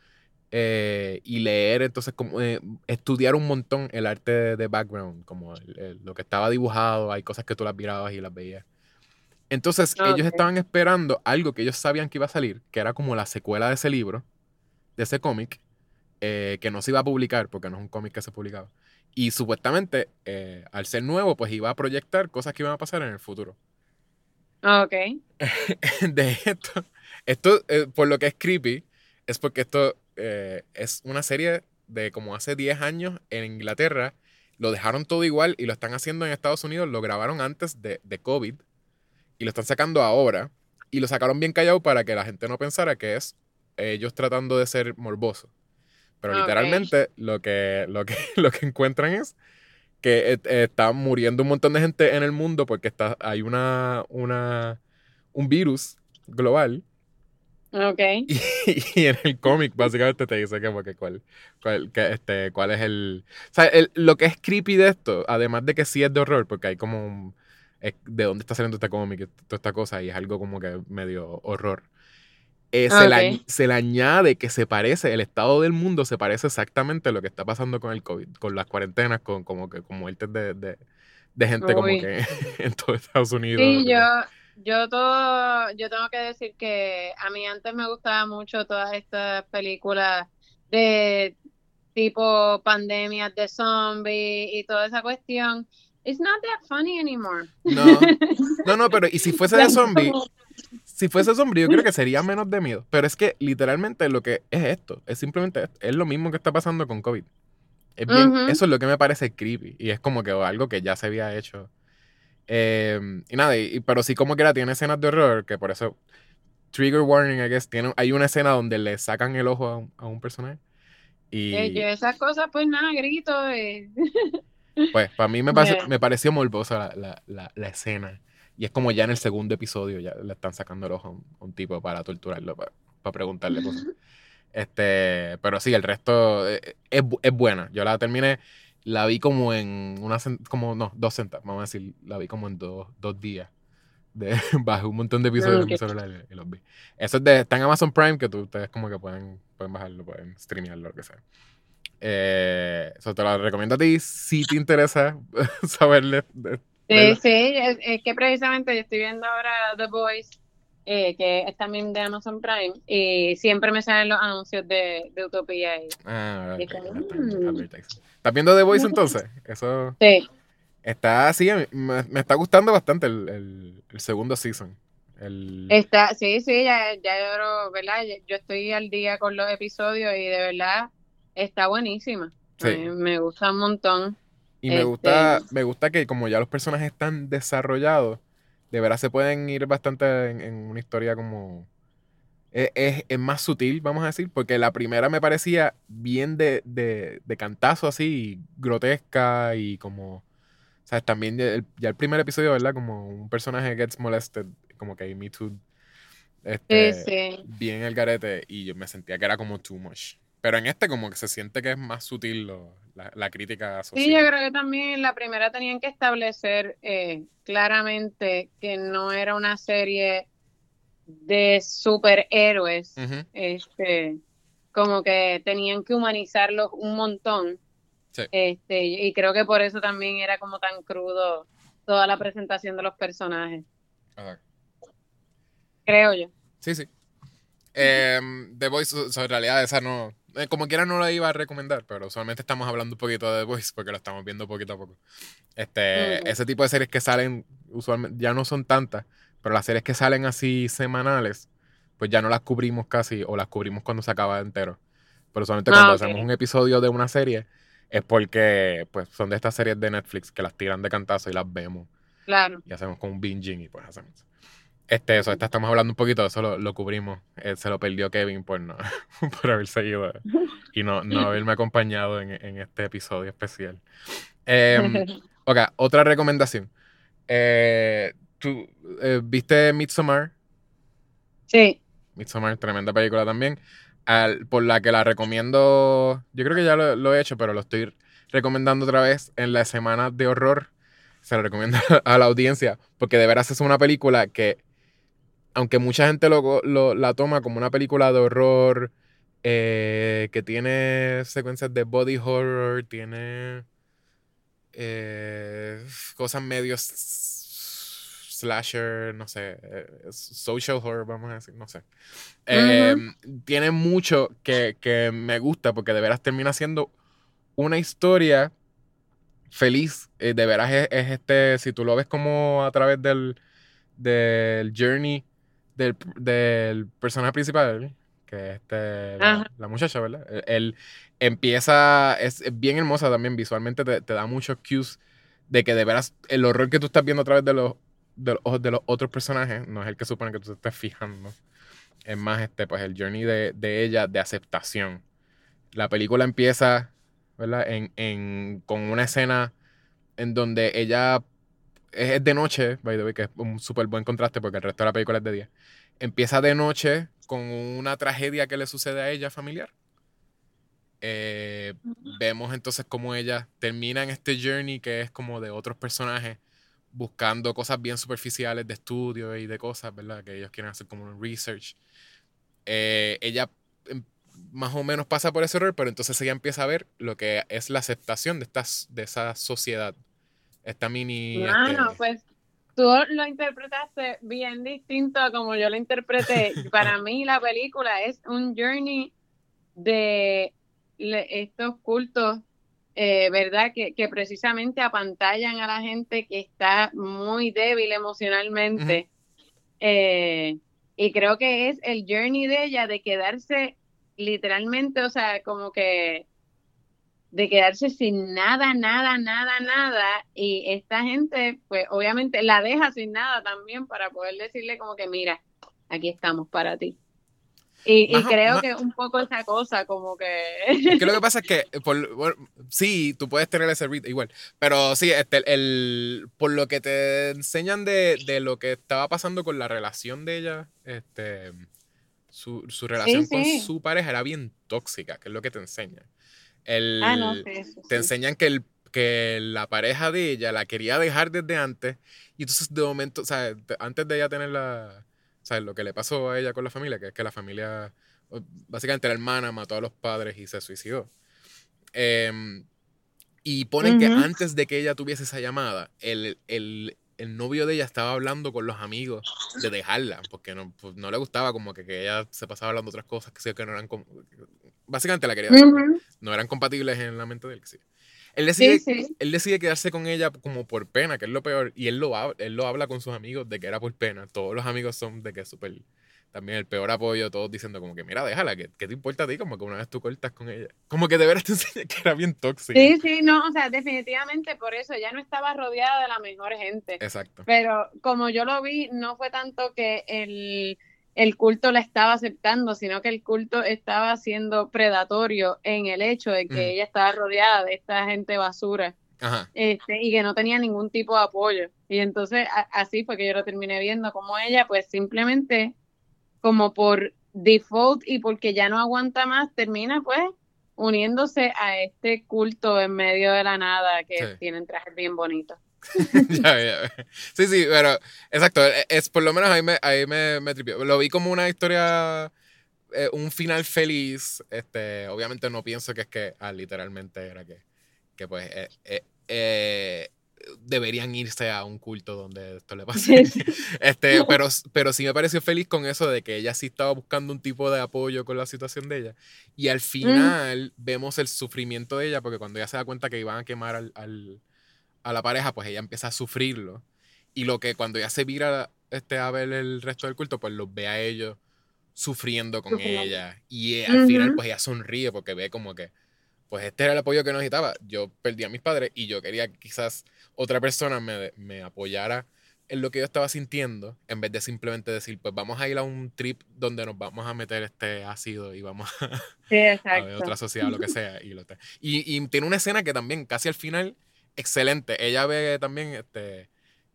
eh, y leer, entonces como eh, estudiar un montón el arte de, background, como el- lo que estaba dibujado, hay cosas que tú las mirabas y las veías. Entonces ellos Ok. estaban esperando algo que ellos sabían que iba a salir, que era como la secuela de ese libro, de ese cómic, eh, que no se iba a publicar porque no es un cómic que se publicaba. Y supuestamente, eh, al ser nuevo, pues iba a proyectar cosas que iban a pasar en el futuro. Ok. de esto. Esto, eh, por lo que es creepy, es porque esto es una serie de como hace 10 años en Inglaterra. Lo dejaron todo igual y lo están haciendo en Estados Unidos. Lo grabaron antes de, de COVID y lo están sacando ahora. Y lo sacaron bien callado para que la gente no pensara que es ellos tratando de ser morbosos. Pero literalmente lo que, lo, que, lo que encuentran es que eh, eh, está muriendo un montón de gente en el mundo porque está, hay una, una, un virus global Ok. y, y en el cómic básicamente te dice que, porque cuál, cuál, que, este, cuál es el... O sea, el- lo que es creepy de esto, además de que sí es de horror, porque hay como un... es de dónde está saliendo este cómic toda esta cosa y es algo como que medio horror. Eh, se, le, Ok. añ- se le añade que se parece, el estado del mundo se parece exactamente a lo que está pasando con el COVID, con las cuarentenas, con como que con muertes de, de, de gente como que en todo Estados Unidos. Sí, yo, yo todo, yo tengo que decir que a mí antes me gustaba mucho todas estas películas de tipo pandemias de zombies y toda esa cuestión. It's not that funny anymore. No, no, no, pero y si fuese de zombie, si fuese zombie, yo creo que sería menos de miedo. Pero es que literalmente lo que es esto, es simplemente esto. Es lo mismo que está pasando con COVID. Es bien- Ujú. Eso es lo que me parece creepy. Y es como que algo que ya se había hecho. Eh, y nada, y- pero sí como que era, tiene escenas de horror, que por eso, trigger warning, I guess, tiene, hay una escena donde le sacan el ojo a un, a un personaje. Y Eh, yo esas cosas, pues nada, grito. eh. pues para mí me, Yeah. me pareció morbosa la, la, la, la escena. Y es como ya en el segundo episodio ya le están sacando el ojo a un, a un tipo para torturarlo, para, para preguntarle cosas. Este, pero sí, el resto eh, es, bu- es buena. Yo la terminé, la vi como en una, como, no, dos centas, vamos a decir, la vi como en dos, dos días. De, bajé un montón de episodios en mi celular y, y los vi. Eso es de, está en Amazon Prime, que tú, ustedes como que pueden, pueden bajarlo, pueden streamearlo, lo que sea. Eh, eso te lo recomiendo a ti si te interesa saberle. de- Sí, ¿Verdad? sí, es, es que precisamente yo estoy viendo ahora The Voice, eh, que es también de Amazon Prime, y siempre me salen los anuncios de, de Utopía. y- Ah, Y ya está, mm. ¿Estás viendo The Voice entonces? Eso Sí, está así, me, me está gustando bastante el, el- el segundo season. El, está, sí, sí, ya, ya yo, ¿verdad? Yo, estoy al día con los episodios y de verdad está buenísima. Sí. Me gusta un montón. Y me este- gusta, me gusta que como ya los personajes están desarrollados, de verdad se pueden ir bastante en, en una historia como... Es, es- es más sutil, vamos a decir, porque la primera me parecía bien de, de, de cantazo así, grotesca y como... ¿Sabes? También ya el, ya el primer episodio, ¿verdad? Como un personaje gets molested como que Me Too este, Sí, sí. bien el garete y yo me sentía que era como too much. Pero en este como que se siente que es más sutil lo- la, la crítica social. Sí, yo creo que también la primera tenían que establecer eh, claramente que no era una serie de superhéroes, este, como que tenían que humanizarlos un montón. Sí. Este, y creo que por eso también era como tan crudo toda la presentación de los personajes, ajá. creo yo. Sí, sí. Em, The Voice, o sea, en realidad esa no... eh, como quiera no la iba a recomendar, pero usualmente estamos hablando un poquito de The Voice porque lo estamos viendo poquito a poco. Este. Ese tipo de series que salen, usualmente, ya no son tantas, pero las series que salen así semanales, pues ya no las cubrimos casi, o las cubrimos cuando se acaba entero. Pero usualmente Ah, cuando hacemos un episodio de una serie, es porque pues son de estas series de Netflix que las tiran de cantazo y las vemos Claro. y hacemos con un binging y pues hacemos. Este, eso, esta estamos hablando un poquito, eso lo, lo cubrimos. Eh, se lo perdió Kevin por no, por haber seguido y no, no haberme acompañado en, en este episodio especial. Em, ok, otra recomendación. Eh, ¿Tú eh, viste Midsommar? Sí, Midsommar, tremenda película también. Al- por la que la recomiendo. Yo creo que ya lo, lo he hecho, pero lo estoy recomendando otra vez en la semana de horror. Se la recomiendo a la audiencia. Porque de veras es una película que, aunque mucha gente lo, lo- la toma como una película de horror, eh, que tiene secuencias de body horror, tiene eh, cosas medios slasher, no sé, eh, social horror, vamos a decir, no sé. Eh, Tiene mucho que, que me gusta porque de veras termina siendo una historia feliz. De veras es, es este, si tú lo ves como a través del, del journey del, del personaje principal, que es este, la, muchacha, ¿verdad? Él, él empieza, es, es bien hermosa también visualmente, te, te da muchos cues de que de veras el horror que tú estás viendo a través de los, de los ojos de los otros personajes no es el que supone que tú te estés fijando. Es más, este, pues el journey de, de ella de aceptación. La película empieza, ¿verdad? En, en- con una escena en donde ella es es de noche, by the way, que es un súper buen contraste porque el resto de la película es de día. Empieza de noche con una tragedia que le sucede a ella familiar. Eh, vemos entonces cómo ella termina en este journey que es como de otros personajes buscando cosas bien superficiales de estudio y de cosas, ¿verdad? Que ellos quieren hacer como un research. Eh, ella em, más o menos pasa por ese error, pero entonces ella empieza a ver lo que es la aceptación de, estas, de esa sociedad. Esta mini... Bueno, este, pues tú lo interpretaste bien distinto a como yo lo interpreté. Para mí la película es un journey de estos cultos, eh, ¿verdad? Que, que precisamente apantallan a la gente que está muy débil emocionalmente. Eh, y creo que es el journey de ella de quedarse literalmente, o sea, como que de quedarse sin nada, nada, nada, nada. Y esta gente, pues obviamente la deja sin nada también para poder decirle como que, mira, aquí estamos para ti. Y, creo que un poco esa cosa, como que... Es que lo que pasa es que, por, bueno, sí, tú puedes tener ese read igual, pero sí, este, el, por lo que te enseñan de, de lo que estaba pasando con la relación de ella, este, su, su relación con sí. su pareja era bien tóxica, que es lo que te enseñan. El, Ah, no, sí, eso te sí. enseñan que, el, que la pareja de ella la quería dejar desde antes, y entonces de momento, o sea, antes de ella tener la, o sea, lo que le pasó a ella con la familia, que es que la familia, básicamente la hermana mató a los padres y se suicidó. Em, y ponen que antes de que ella tuviese esa llamada, el, el- el novio de ella estaba hablando con los amigos de dejarla, porque no, pues, no le gustaba como que, que ella se pasaba hablando otras cosas que, sí, que no eran... com- Básicamente la quería dejar, Ujú. no eran compatibles en la mente de él. sí. Él decide, Sí, sí. él decide quedarse con ella como por pena, que es lo peor, y él lo, él lo habla con sus amigos de que era por pena. Todos los amigos son de que es súper... También el peor apoyo, todos diciendo como que, mira, déjala, que ¿qué te importa a ti? Como que una vez tú cortas con ella. Como que de veras te enseña que era bien tóxica. Sí, sí, no, o sea, definitivamente por eso ya no estaba rodeada de la mejor gente. Exacto. Pero como yo lo vi, no fue tanto que el, el culto la estaba aceptando, sino que el culto estaba siendo predatorio en el hecho de que ella estaba rodeada de esta gente basura Ajá. este, y que no tenía ningún tipo de apoyo. Y entonces así fue que yo lo terminé viendo, como ella pues simplemente como por default y porque ya no aguanta más, termina pues uniéndose a este culto en medio de la nada que tienen trajes bien bonitos. Sí, sí, pero exacto, e, es, por lo menos ahí me, ahí me, me tripió. Lo vi como una historia, eh, un final feliz. Este, obviamente no pienso que es que, ah, literalmente era que, que pues, eh, eh, eh deberían irse a un culto donde esto le pase. este, pero, pero sí me pareció feliz con eso de que ella sí estaba buscando un tipo de apoyo con la situación de ella. Y al final vemos el sufrimiento de ella, porque cuando ella se da cuenta que iban a quemar al, al, a la pareja, pues ella empieza a sufrirlo. Y lo que cuando ella se vira este, a ver el resto del culto, pues los ve a ellos sufriendo con ella. Y eh, al final, pues ella sonríe porque ve como que, pues este era el apoyo que necesitaba. Yo perdí a mis padres y yo quería quizás otra persona me, me, apoyara en lo que yo estaba sintiendo, en vez de simplemente decir, pues vamos a ir a un trip donde nos vamos a meter este ácido y vamos a, ver otra sociedad lo que sea. Y, lo y, y, tiene una escena que también, casi al final, excelente. Ella ve también, este,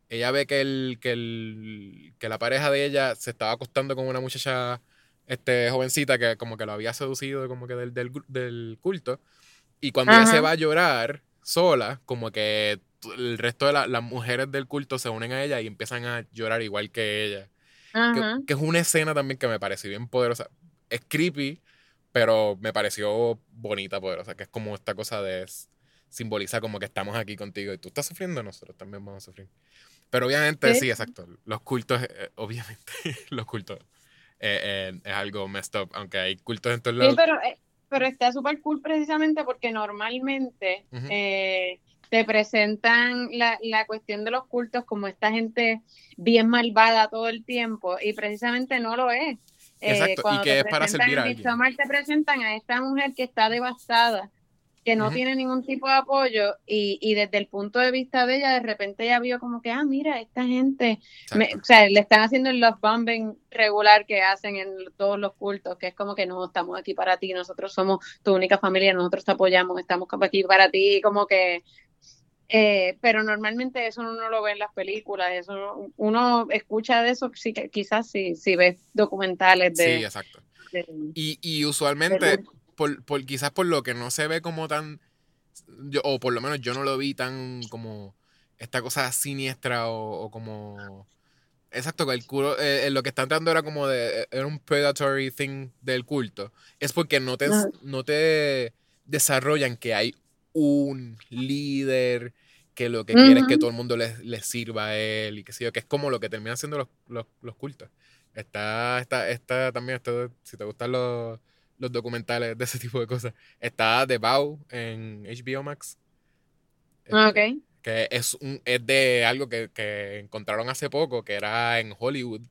ella ve que, el, que, el, que la pareja de ella se estaba acostando con una muchacha este, jovencita que como que lo había seducido como que del, del, del culto. Y cuando ella se va a llorar sola, como que el resto de las mujeres del culto se unen a ella y empiezan a llorar igual que ella. Que, es una escena también que me pareció bien poderosa. Es creepy, pero me pareció bonita, poderosa, que es como esta cosa de simboliza como que estamos aquí contigo y tú estás sufriendo, nosotros también vamos a sufrir. Pero obviamente, sí, exacto. Los cultos, eh, obviamente, los cultos eh, eh, es algo messed up, aunque hay cultos en todos lados. Sí, pero, pero está súper cool precisamente porque normalmente te presentan la, la, cuestión de los cultos como esta gente bien malvada todo el tiempo y precisamente no lo es. Eh, Exacto, y que es para servir a alguien. te presentan a esta mujer que está devastada, que no tiene ningún tipo de apoyo y, y, desde el punto de vista de ella, de repente ella vio como que, ah, mira, esta gente, o sea, le están haciendo el love bombing regular que hacen en todos los cultos, que es como que no, estamos aquí para ti, nosotros somos tu única familia, nosotros te apoyamos, estamos aquí para ti, como que eh, pero normalmente eso uno no lo ve en las películas, eso uno escucha de eso sí, quizás si, si ves documentales de... Sí, exacto. y, y, usualmente, por, por, quizás por lo que no se ve como tan, yo, o por lo menos yo no lo vi tan como esta cosa siniestra o, como... Exacto, que el culo, eh, lo que está entrando era como de, era un predatory thing del culto. Es porque no te, no te desarrollan que hay un líder que lo que quiere es que todo el mundo le, sirva a él y que sé yo, que es como lo que terminan siendo los, los, los cultos. Está, está, está también, está, si te gustan los, los documentales de ese tipo de cosas, está The Bow en HBO Max. Ah, ok. Que es, un, es de algo que, que encontraron hace poco, que era en Hollywood,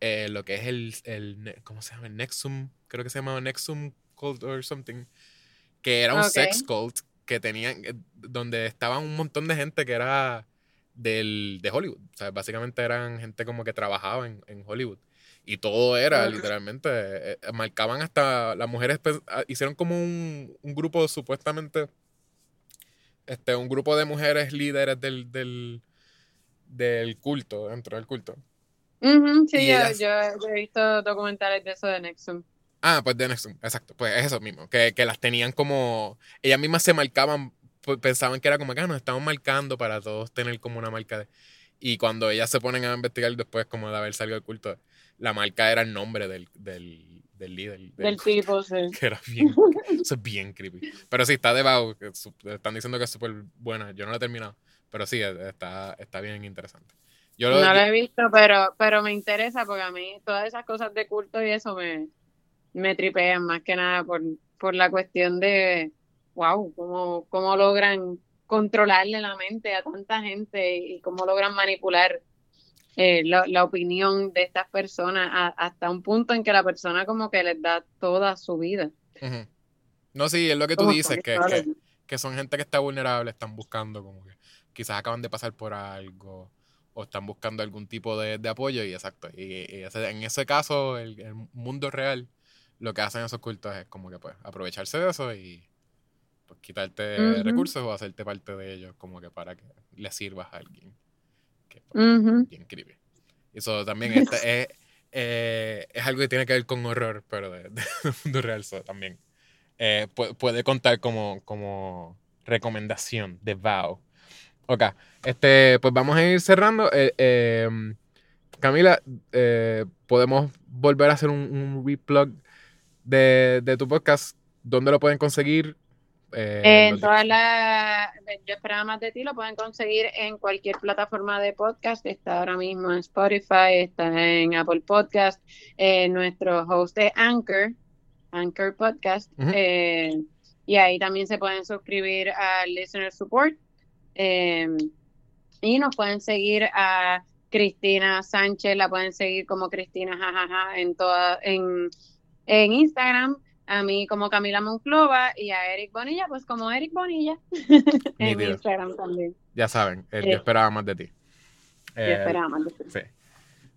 eh, lo que es el, el, ¿cómo se llama? Nexum, creo que se llamaba Nexum Cult or something, que era un sex cult que tenían, eh, donde estaban un montón de gente que era del, de Hollywood. O sea, básicamente eran gente como que trabajaba en, en Hollywood. Y todo era, literalmente, eh, eh, marcaban hasta, las mujeres ah, hicieron como un, un, grupo supuestamente, este, un grupo de mujeres líderes del, del, del culto, dentro del culto. sí, yo, yo, he visto documentales de eso de Nexum. Ah, pues de Nexum, exacto. Pues es eso mismo. Que, que las tenían como. Ellas mismas se marcaban, pues pensaban que era como que ah, nos estamos marcando para todos tener como una marca de. Y cuando ellas se ponen a investigar después, como de haber salido del culto, la marca era el nombre del, del, del líder. Del, tipo, sí. Que era bien. eso es bien creepy. Pero sí, está debajo. Están diciendo que es súper buena. Yo no la he terminado. Pero sí, está, está bien interesante. Yo lo, no la he visto, pero, pero me interesa porque a mí todas esas cosas de culto y eso me, me tripean más que nada por, por la cuestión de, wow, cómo, cómo logran controlarle la mente a tanta gente y cómo logran manipular eh, la, opinión de estas personas hasta un punto en que la persona como que les da toda su vida. No, sí, es lo que tú dices, que, que, son gente que está vulnerable, están buscando como que quizás acaban de pasar por algo o están buscando algún tipo de, apoyo y exacto. Y, en ese caso, el, el mundo real lo que hacen esos cultos es como que pues aprovecharse de eso y pues quitarte recursos o hacerte parte de ellos como que para que le sirvas a alguien que Ujú. bien creepy. Eso también está- es, eh, es algo que tiene que ver con horror, pero de, de mundo real so, también. Eh, pu- puede contar como, como recomendación de Vow. Ok, este, pues vamos a ir cerrando. Eh, eh, Camila, eh, podemos volver a hacer un, un replug de, de tu podcast. ¿Dónde lo pueden conseguir? Eh, En todas las, yo esperaba más de ti, lo pueden conseguir en cualquier plataforma de podcast. Está ahora mismo en Spotify, está en Apple Podcast. Eh, nuestro host es Anchor, Anchor Podcast. Eh, y ahí también se pueden suscribir al Listener Support. Eh, y nos pueden seguir a Cristina Sánchez, la pueden seguir como Cristina Jajaja en toda, en, en Instagram, a mí como Camila Monclova y a Eric Bonilla, pues como Eric Bonilla en Nítido. Instagram también. Ya saben, eh, Sí. yo esperaba más de ti. Yo Eh, esperaba más de ti. Sí.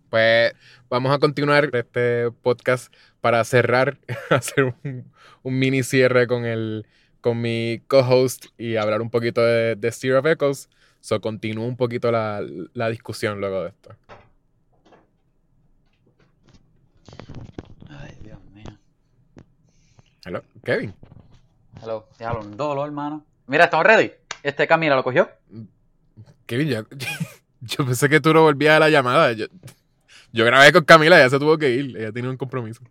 Pues vamos a continuar este podcast para cerrar, hacer un, un mini cierre con el con mi co-host y hablar un poquito de, de Steer of Echoes. So continúo un poquito la, la discusión luego de esto. Hello, Kevin. Hello. Diablo, un dolor, hermano. Mira, ¿estamos ready? Este Camila lo cogió. Kevin, yo, yo pensé que tú no volvías a la llamada. Yo, yo grabé con Camila, ya se tuvo que ir. Ella tenía un compromiso.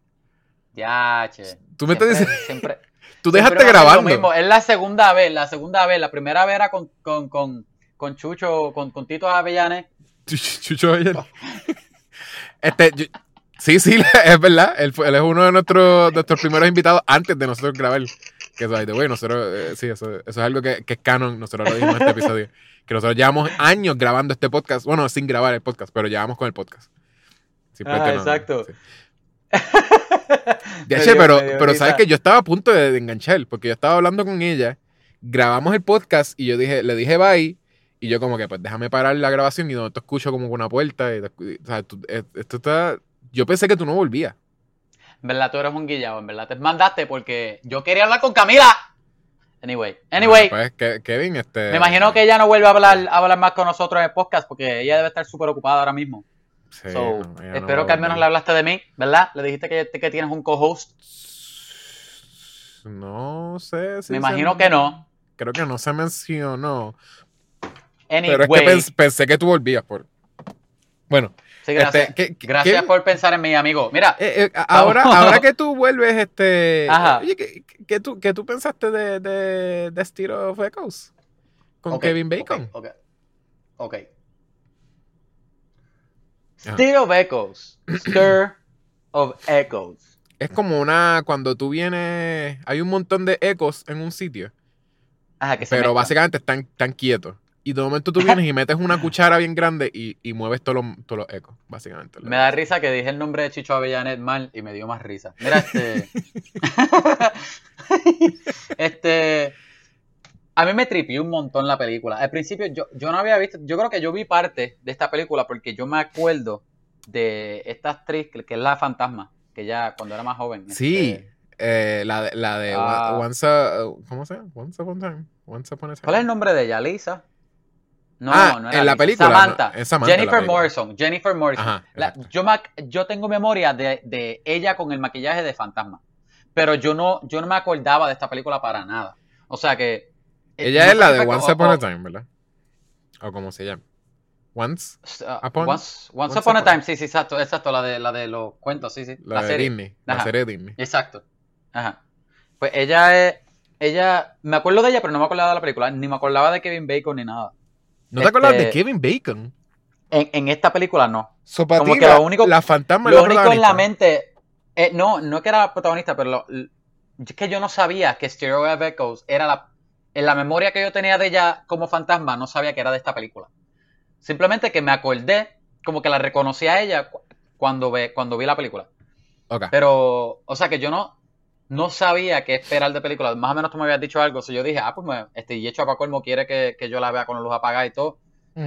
Ya, che. Tú me estás diciendo, Siempre, tú dejaste ser lo mismo. Es la segunda vez, la segunda vez. La primera vez era con, con, con, con Chucho, con, con Tito Avellanes. Chucho ayer. Este, yo- sí, sí, es verdad. Él, él es uno de nuestros, nuestros primeros invitados antes de nosotros grabar. Que eso, the way, nosotros, eh, sí, eso, eso es algo que, que es canon. Nosotros lo dijimos en este episodio. Que nosotros llevamos años grabando este podcast. Bueno, sin grabar el podcast, pero llevamos con el podcast. Ah, no- exacto. sí. Ya, che, pero, dio pero sabes que yo estaba a punto de, de enganchar, porque yo estaba hablando con ella, grabamos el podcast y yo dije, le dije bye, y yo como que pues déjame parar la grabación y donde te escucho como con una puerta, y o sea, tú- eh, esto está, yo pensé que tú no volvías. En verdad, tú eres un guillado, en verdad. Te mandaste porque yo quería hablar con Camila. Anyway, anyway. Pues, Ke- Kevin, este... Me imagino que ella no vuelve a hablar, a hablar más con nosotros en el podcast porque ella debe estar súper ocupada ahora mismo. Sí, So, no, ella no espero que al menos le hablaste de mí, ¿verdad? Le dijiste que, que tienes un co-host. No sé si Me se- imagino que no. Creo que no se mencionó. Anyway, Pero es que pens- pensé que tú volvías por... Bueno, sí, gracias, este, ¿qué- qué- gracias qué- por pensar en mí, amigo. Mira, Eh, eh, ahora, ahora que tú vuelves, este. Ajá. Oye, ¿qué, qué tú, tú pensaste de, de, de Steel of Echoes? Con Kevin Bacon. Ok. ok. Ajá. Stir of Echoes. Stir of Echoes. Es como una. Cuando tú vienes. Hay un montón de ecos en un sitio. Ajá, que se Pero mezclan. básicamente están, están quietos. Y de momento tú vienes y metes una cuchara bien grande y, y mueves todos los, todos los ecos, básicamente. Me da risa que dije el nombre de Chicho Avellanet mal y me dio más risa. Mira, este. este. A mí me tripió un montón la película. Al principio yo, yo no había visto. Yo creo que yo vi parte de esta película porque yo me acuerdo de esta actriz que, que es la fantasma. Que ya cuando era más joven. Sí. este, eh, la de, la de Ah. Once a- ¿Cómo se llama? Once Upon a Time. Once Upon a Time. ¿Cuál es el nombre de ella? ¿Lisa? No, Ah, no era en la Lisa. película, Samantha. no, es Samantha en la Jennifer. Morrison. Jennifer Morrison. Ajá, La- yo, tengo memoria de, de ella con el maquillaje de fantasma. Pero yo no, yo no me acordaba de esta película para nada. O sea que. eh, Ella no es la de Once Upon a Time, ¿verdad? O como se llama. Once. uh, Upon- once, Once Once Upon a Time, sí, sí, exacto, exacto, la de, la de los cuentos, sí, sí. La, La, de serie. Disney. La serie de Disney. Exacto. Ajá. Pues ella es. Ella. Me acuerdo de ella, pero no me acordaba de la película. Ni me acordaba de Kevin Bacon ni nada. ¿No te acuerdas de Este- Kevin Bacon? En, en esta película no. Como que la, lo único- la fantasma Lo único en la mente. eh, no, no que era la protagonista, pero lo- es que yo no sabía que Stereo of Echoes era la. En la memoria que yo tenía de ella como fantasma, no sabía que era de esta película. Simplemente que me acordé, como que la reconocí a ella cu- cuando, ve, cuando vi la película. Ok. Pero, o sea que yo no, no sabía qué esperar de película. Más o menos tú me habías dicho algo. So yo dije, ah, pues me, este, y hecho a quiere que, que yo la vea con la luz apagada y todo.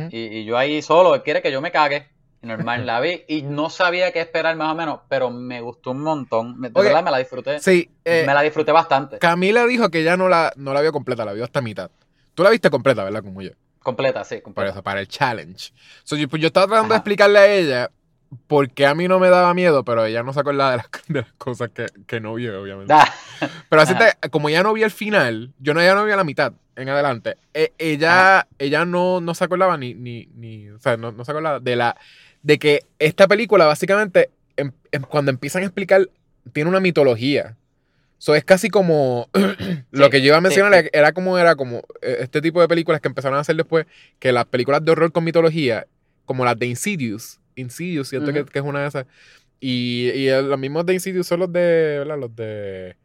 Y, y yo ahí solo, él quiere que yo me cague. Y Normal, la vi y no sabía qué esperar más o menos, pero me gustó un montón. De verdad me la disfruté. Sí, eh, me la disfruté bastante. Camila dijo que ya no la, no la vio completa, la vio hasta mitad. Tú la viste completa, ¿verdad? Como yo. Completa, sí, Por completa. eso, para el challenge. So, yo, pues yo estaba tratando de explicarle a ella por qué a mí no me daba miedo, pero ella no se acordaba de las, de las cosas que, que no vio, obviamente. Da. Pero así te- como ya no vi el final, yo no, ya no vi a la mitad en adelante, eh, ella, ella no, no se acordaba ni, ni, ni, o sea, no, no se acordaba de la, de que esta película básicamente, em- em- cuando empiezan a explicar, tiene una mitología. So, es casi como lo Sí, que yo iba a mencionar sí. era como era como eh, este tipo de películas que empezaron a hacer después, que las películas de horror con mitología, como las de Insidious, Insidious, siento que, Ujú. que es una de esas. Y, y el- los mismos de Insidious son los de, ¿verdad? Los de...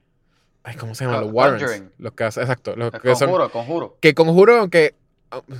Ay, ¿cómo se llaman? Con- Los Warrens. Conjuring. Los que exacto. Los El que son... conjuro, conjuro. Que conjuro, aunque... uh,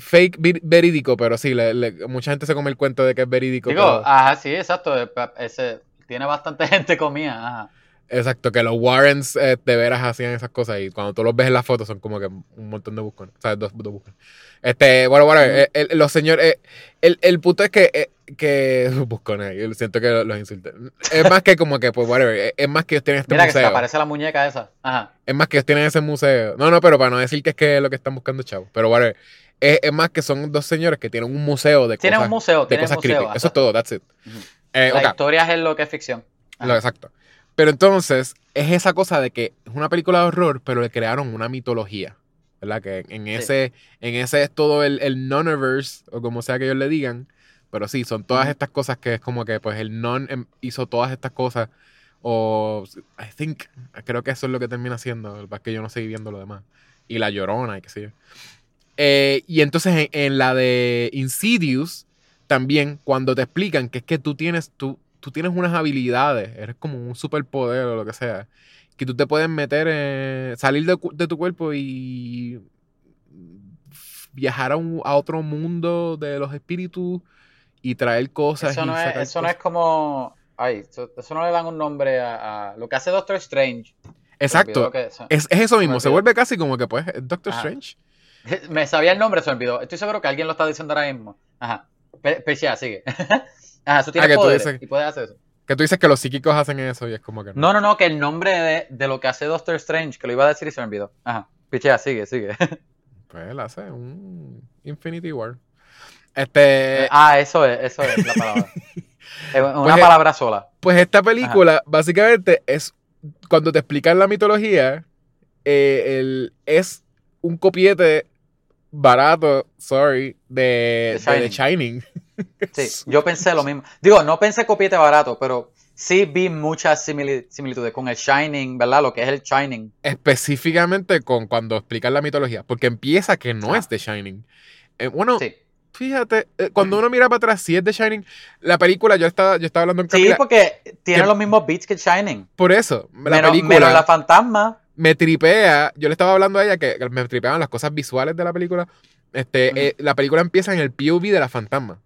Fake ver- verídico, pero sí, le- le- mucha gente se come el cuento de que es verídico. Digo, pero- ajá, sí, exacto. eh, Ese, tiene bastante gente comida. Ajá. Exacto, que los Warrens eh, de veras hacían esas cosas y cuando tú los ves en las fotos son como que un montón de buscones. O sea, dos, dos buscones. Este, bueno, bueno, eh, el- los señores, eh, el, el punto es que, eh, que buscones, yo siento que los insulté. Es más que como que, pues, whatever, es más que ellos tienen este Mira que se te museo. aparece la muñeca esa. Ajá. Es más que ellos tienen ese museo. No, no, pero para no decir que es que es lo que están buscando, chavo. Pero, whatever, es, es más que son dos señores que tienen un museo de Tiene cosas, un museo, de tiene cosas museo. creepy. ajá. Eso es todo, that's it. Eh, ok. historias es lo que es ficción. Ajá. Lo exacto. Pero entonces, es esa cosa de que es una película de horror, pero le crearon una mitología. ¿Verdad? Que en Sí. ese, en ese es todo el, el non-verse, o como sea que ellos le digan. Pero sí, son todas estas cosas que es como que pues el non em- hizo todas estas cosas. O I think, creo que eso es lo que termina haciendo. Es que yo no seguí viendo lo demás. Y la llorona y qué sé yo. Eh, y entonces en, en la de Insidious, también cuando te explican que es que tú tienes, tú, tú tienes unas habilidades, eres como un superpoder o lo que sea, que tú te puedes meter, en, salir de, de tu cuerpo y viajar a, un- a otro mundo de los espíritus y traer cosas. Eso y no, es, eso no es como. Ay, eso, eso no le dan un nombre a, a lo que hace Doctor Strange. Exacto. que Es, es eso mismo, se vuelve casi como que pues Doctor Ajá. Strange. Me sabía el nombre, se olvidó. Estoy seguro que alguien lo está diciendo ahora mismo. Ajá. Sigue. Ajá, eso tiene Ah, poderes dices- y hacer eso. Que tú dices que los psíquicos hacen eso y es como que No, no, no, que el nombre de, de lo que hace Doctor Strange, que lo iba a decir y se me olvidó. Ajá. Pichea, sigue, sigue. Pues él hace un Infinity War. Este, ah, eso es, eso es la palabra. Una Pues, palabra sola. Pues esta película, básicamente, es cuando te explican la mitología, eh, el- es un copiete barato, sorry, de, The de Shining. Sí, yo pensé lo mismo. Digo, no pensé copiete barato, pero sí vi muchas simili- similitudes con el Shining, ¿verdad? Lo que es el Shining. Específicamente con cuando explican la mitología, porque empieza que no Ah. es The Shining. Eh, bueno, Sí. fíjate, eh, cuando uno mira para atrás, si es The Shining, la película, yo estaba, yo estaba hablando en Sí, Camila, porque tiene que- los mismos beats que Shining. por eso, la menos, película... menos la fantasma. me tripea. Yo le estaba hablando a ella que que me tripeaban las cosas visuales de la película. Este, eh, la película empieza en el POV de la fantasma.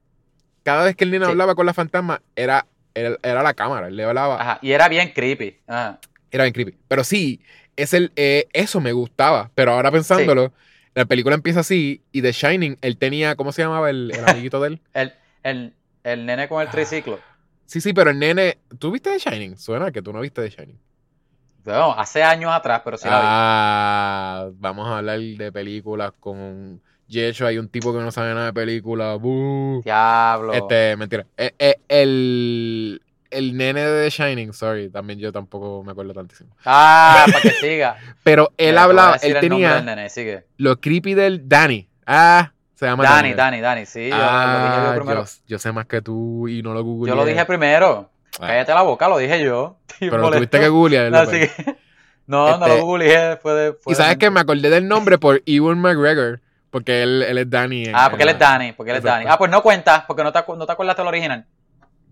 Cada vez que el nene Sí. hablaba con la fantasma, era, era, era la cámara. Él le hablaba. Ajá. Y era bien creepy. Ajá. Era bien creepy. Pero sí, es el, eh, eso me gustaba. Pero ahora pensándolo, la película empieza así. Y The Shining, él tenía, ¿cómo se llamaba el, el amiguito de él? El, el, el nene con el triciclo. Sí, sí, pero el nene. ¿Tú viste The Shining? Suena que tú no viste The Shining. Bueno, hace años atrás, pero sí la vi. Ah, vamos a hablar de películas con. Yecho, hay un tipo que no sabe nada de películas. ¡Bú! Diablo. Este, mentira. Eh, eh, el, el nene de The Shining, sorry, también yo tampoco me acuerdo tantísimo. Ah, para que siga. Pero él Mira, hablaba, él tenía nene, sigue. lo creepy del Danny. Ah, se llama Dani, Dani, Dani, sí, yo Ah, lo dije yo yo, primero. yo sé más que tú y no lo googleé. Yo lo dije primero. Ah, Cállate la boca, lo dije yo. Pero lo tuviste que googlear. Que- No, no Este, lo googleé, fue de. fue Y de sabes que mente. me acordé del nombre por Ewan McGregor, porque él, él es Danny. en- Ah, porque él es Dani, porque él es. Dani. Ah, pues no cuenta, porque no te, no te acuerdas del original.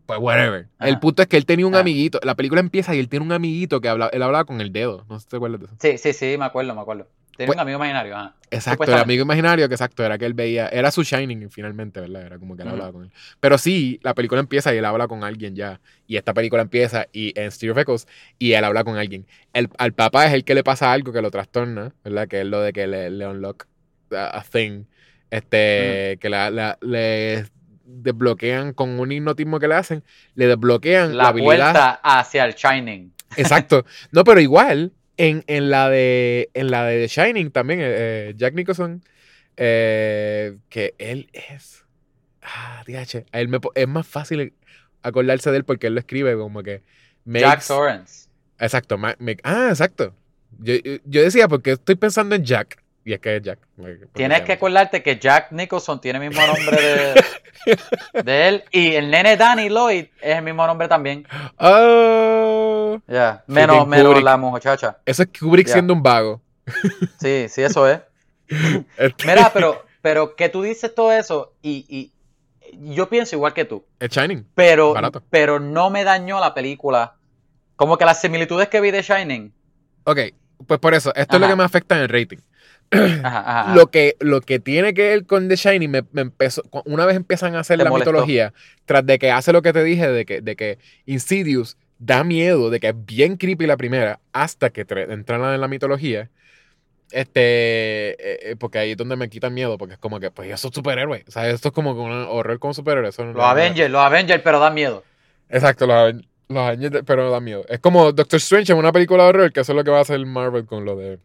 Pues whatever. Ajá. El punto es que él tenía un Ah. amiguito. La película empieza y él tiene un amiguito que habla, él hablaba con el dedo. No sé si te acuerdas de eso. Sí, sí, sí, me acuerdo, me acuerdo. Tiene Pues- un amigo imaginario, ajá. Exacto, el amigo imaginario que exacto, era que él veía, era su Shining finalmente, ¿verdad? Era como que él hablaba con él. Pero sí, la película empieza y él habla con alguien ya. Y esta película empieza y en Stereo of Echoes y él habla con alguien. El, al papá es el que le pasa algo que lo trastorna, ¿verdad? Que es lo de que le, le unlock a, thing. Este, que la, la- le desbloquean con un hipnotismo que le hacen, le desbloquean la, La habilidad. puerta hacia el Shining. Exacto. No, pero igual, en, en la de en la de The Shining también, eh, eh, Jack Nicholson, eh, que él es. Ah, DH. A él me es más fácil acordarse de él porque él lo escribe como que. Jack Torrance. Exacto. make- ah, exacto. Yo, yo decía, porque estoy pensando en Jack. Y es que es Jack. Tienes que acordarte que Jack Nicholson tiene el mismo nombre de, de él y el nene Danny Lloyd es el mismo nombre también. Oh, Ya, menos, menos la muchacha. eso es Kubrick siendo un vago. Sí, sí, eso es. Este- Mira, pero, pero que tú dices todo eso y, y yo pienso igual que tú, Es Shining. pero, Barato. pero no me dañó la película. Como que las similitudes que vi de Shining. Ok, pues por eso, esto es lo que me afecta en el rating. Ajá, ajá. Lo que, lo que tiene que ver con The Shining, me, me empezó, una vez empiezan a hacer la molestó. mitología, tras de que hace lo que te dije, de que, de que Insidious da miedo, de que es bien creepy la primera, hasta que entran en la mitología, este, eh, eh, porque ahí es donde me quitan miedo, porque es como que, pues, esos superhéroes, o sea, esto es como un horror con superhéroes. no- Los Avengers, los Avengers, pero dan miedo. Exacto, los, Aven- los Avengers, pero da miedo. Es como Doctor Strange en una película de horror, que eso es lo que va a hacer Marvel con lo de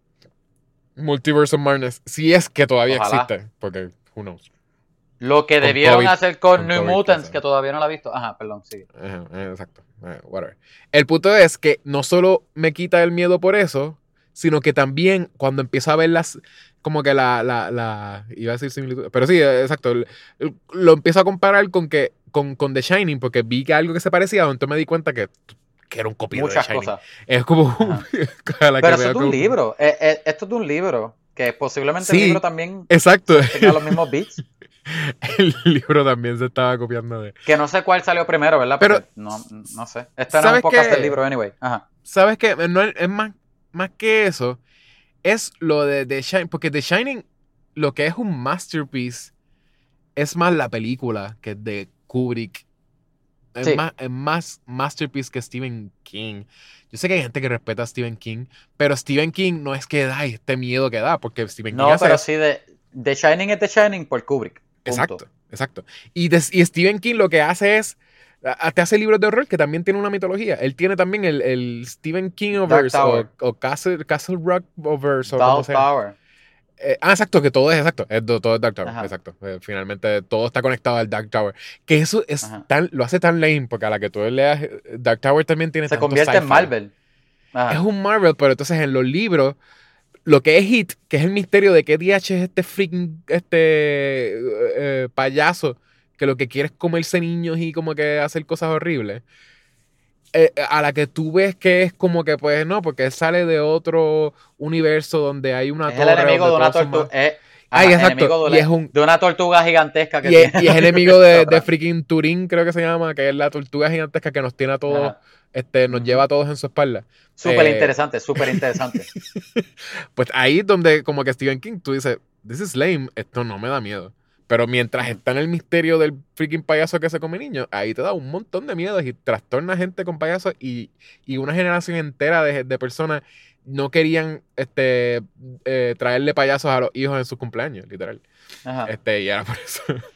Multiverse of Madness. Si es que todavía Ojalá. existe, porque who knows. Lo que Con debieron COVID. hacer con, Con New COVID, Mutants, que todavía no la he visto. Ajá, perdón, sí. Ajá, eh, exacto. eh, whatever. El punto es que no solo me quita el miedo por eso, sino que también cuando empiezo a ver las, como que la, la, la iba a decir similitud, pero sí, exacto, lo empiezo a comparar con que, con, con The Shining, porque vi que algo que se parecía, entonces me di cuenta que, que era un copio de Muchas The Shining. cosas. Es como la que Pero eso veo es de un como- libro. Eh, eh, esto es de un libro. Que posiblemente Sí. el libro también Exacto, tenga los mismos beats. el libro también se estaba copiando de. Que no sé cuál salió primero, ¿verdad? Pero- Porque no, no sé. Este no es ¿Sabes un podcast qué? del libro, anyway. Ajá. ¿Sabes qué? No es, es más, más que eso. Es lo de The Shining. Porque The Shining, lo que es un masterpiece, es más la película que es de Kubrick. Es, Sí. más, es más masterpiece que Stephen King. Yo sé que hay gente que respeta a Stephen King, pero Stephen King no es que da este miedo que da, porque Stephen King No, pero sí de The Shining es The Shining por Kubrick. Punto. Exacto, exacto. Y, y Stephen King lo que hace es. Te hace libros de horror que también tiene una mitología. Él tiene también el, el Stephen King Overse o, o Castle, Castle Rock Overse. Tower. Eh, ah, exacto, que todo es exacto. Es do- todo es Dark Tower, Ajá. exacto. Eh, finalmente todo está conectado al Dark Tower. Que eso es Ajá. tan, lo hace tan lame, porque a la que tú leas, eh, Dark Tower también tiene Se convierte en. Marvel. Es Ajá. un Marvel, pero entonces en los libros, lo que es Hit, que es el misterio de qué DH es este freaking este, eh, eh, payaso que lo que quiere es comerse niños y como que hacer cosas horribles. Eh, a la que tú ves que es como que, pues no, porque sale de otro universo donde hay una Es el enemigo de una tortuga. Ay, ajá, exacto, de, y una- es un- de una tortuga gigantesca que Y es, y es enemigo de, freaking Turín, creo que se llama, que es la tortuga gigantesca que nos tiene a todos, Ajá. este, nos lleva a todos en su espalda. Súper Eh, interesante, súper interesante. Pues ahí es donde como que Stephen King, tú dices, this is lame, esto no me da miedo. Pero mientras está en el misterio del freaking payaso que se come niños, ahí te da un montón de miedo y trastorna a gente con payasos y, y una generación entera de, de personas no querían este, eh, traerle payasos a los hijos en sus cumpleaños, literal. Ajá. Este, y era por eso.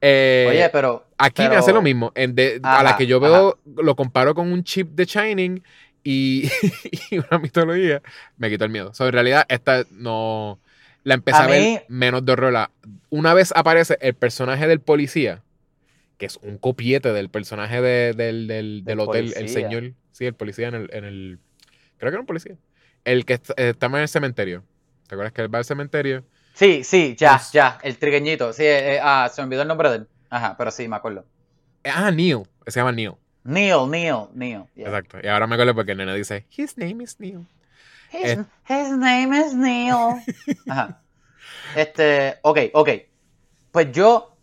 Eh, Oye, pero. Aquí me hace lo mismo. En de- a la que yo veo, lo comparo con un chip de Shining y, y una mitología, me quita el miedo. So, en realidad, esta no. La empecé a, A ver menos de horror. Una vez aparece el personaje del policía, que es un copiete del personaje de- del, del, del Del hotel, el señor. Sí, el policía en el, en el. Creo que era un policía. El que est- eh, estaba en el cementerio. ¿Te acuerdas que él va al cementerio? Sí, sí, ya, Pues- ya. El trigueñito. Sí, eh, eh, ah, se me olvidó el nombre de él. Ajá, pero sí, me acuerdo. Ah, Neil. Se llama Neil. Neil, Neil, Neil. yeah. Exacto. Y ahora me acuerdo porque el nene dice, His name is Neil. His, Eh. his name is Neil. Ajá. Este, ok, ok. Pues yo,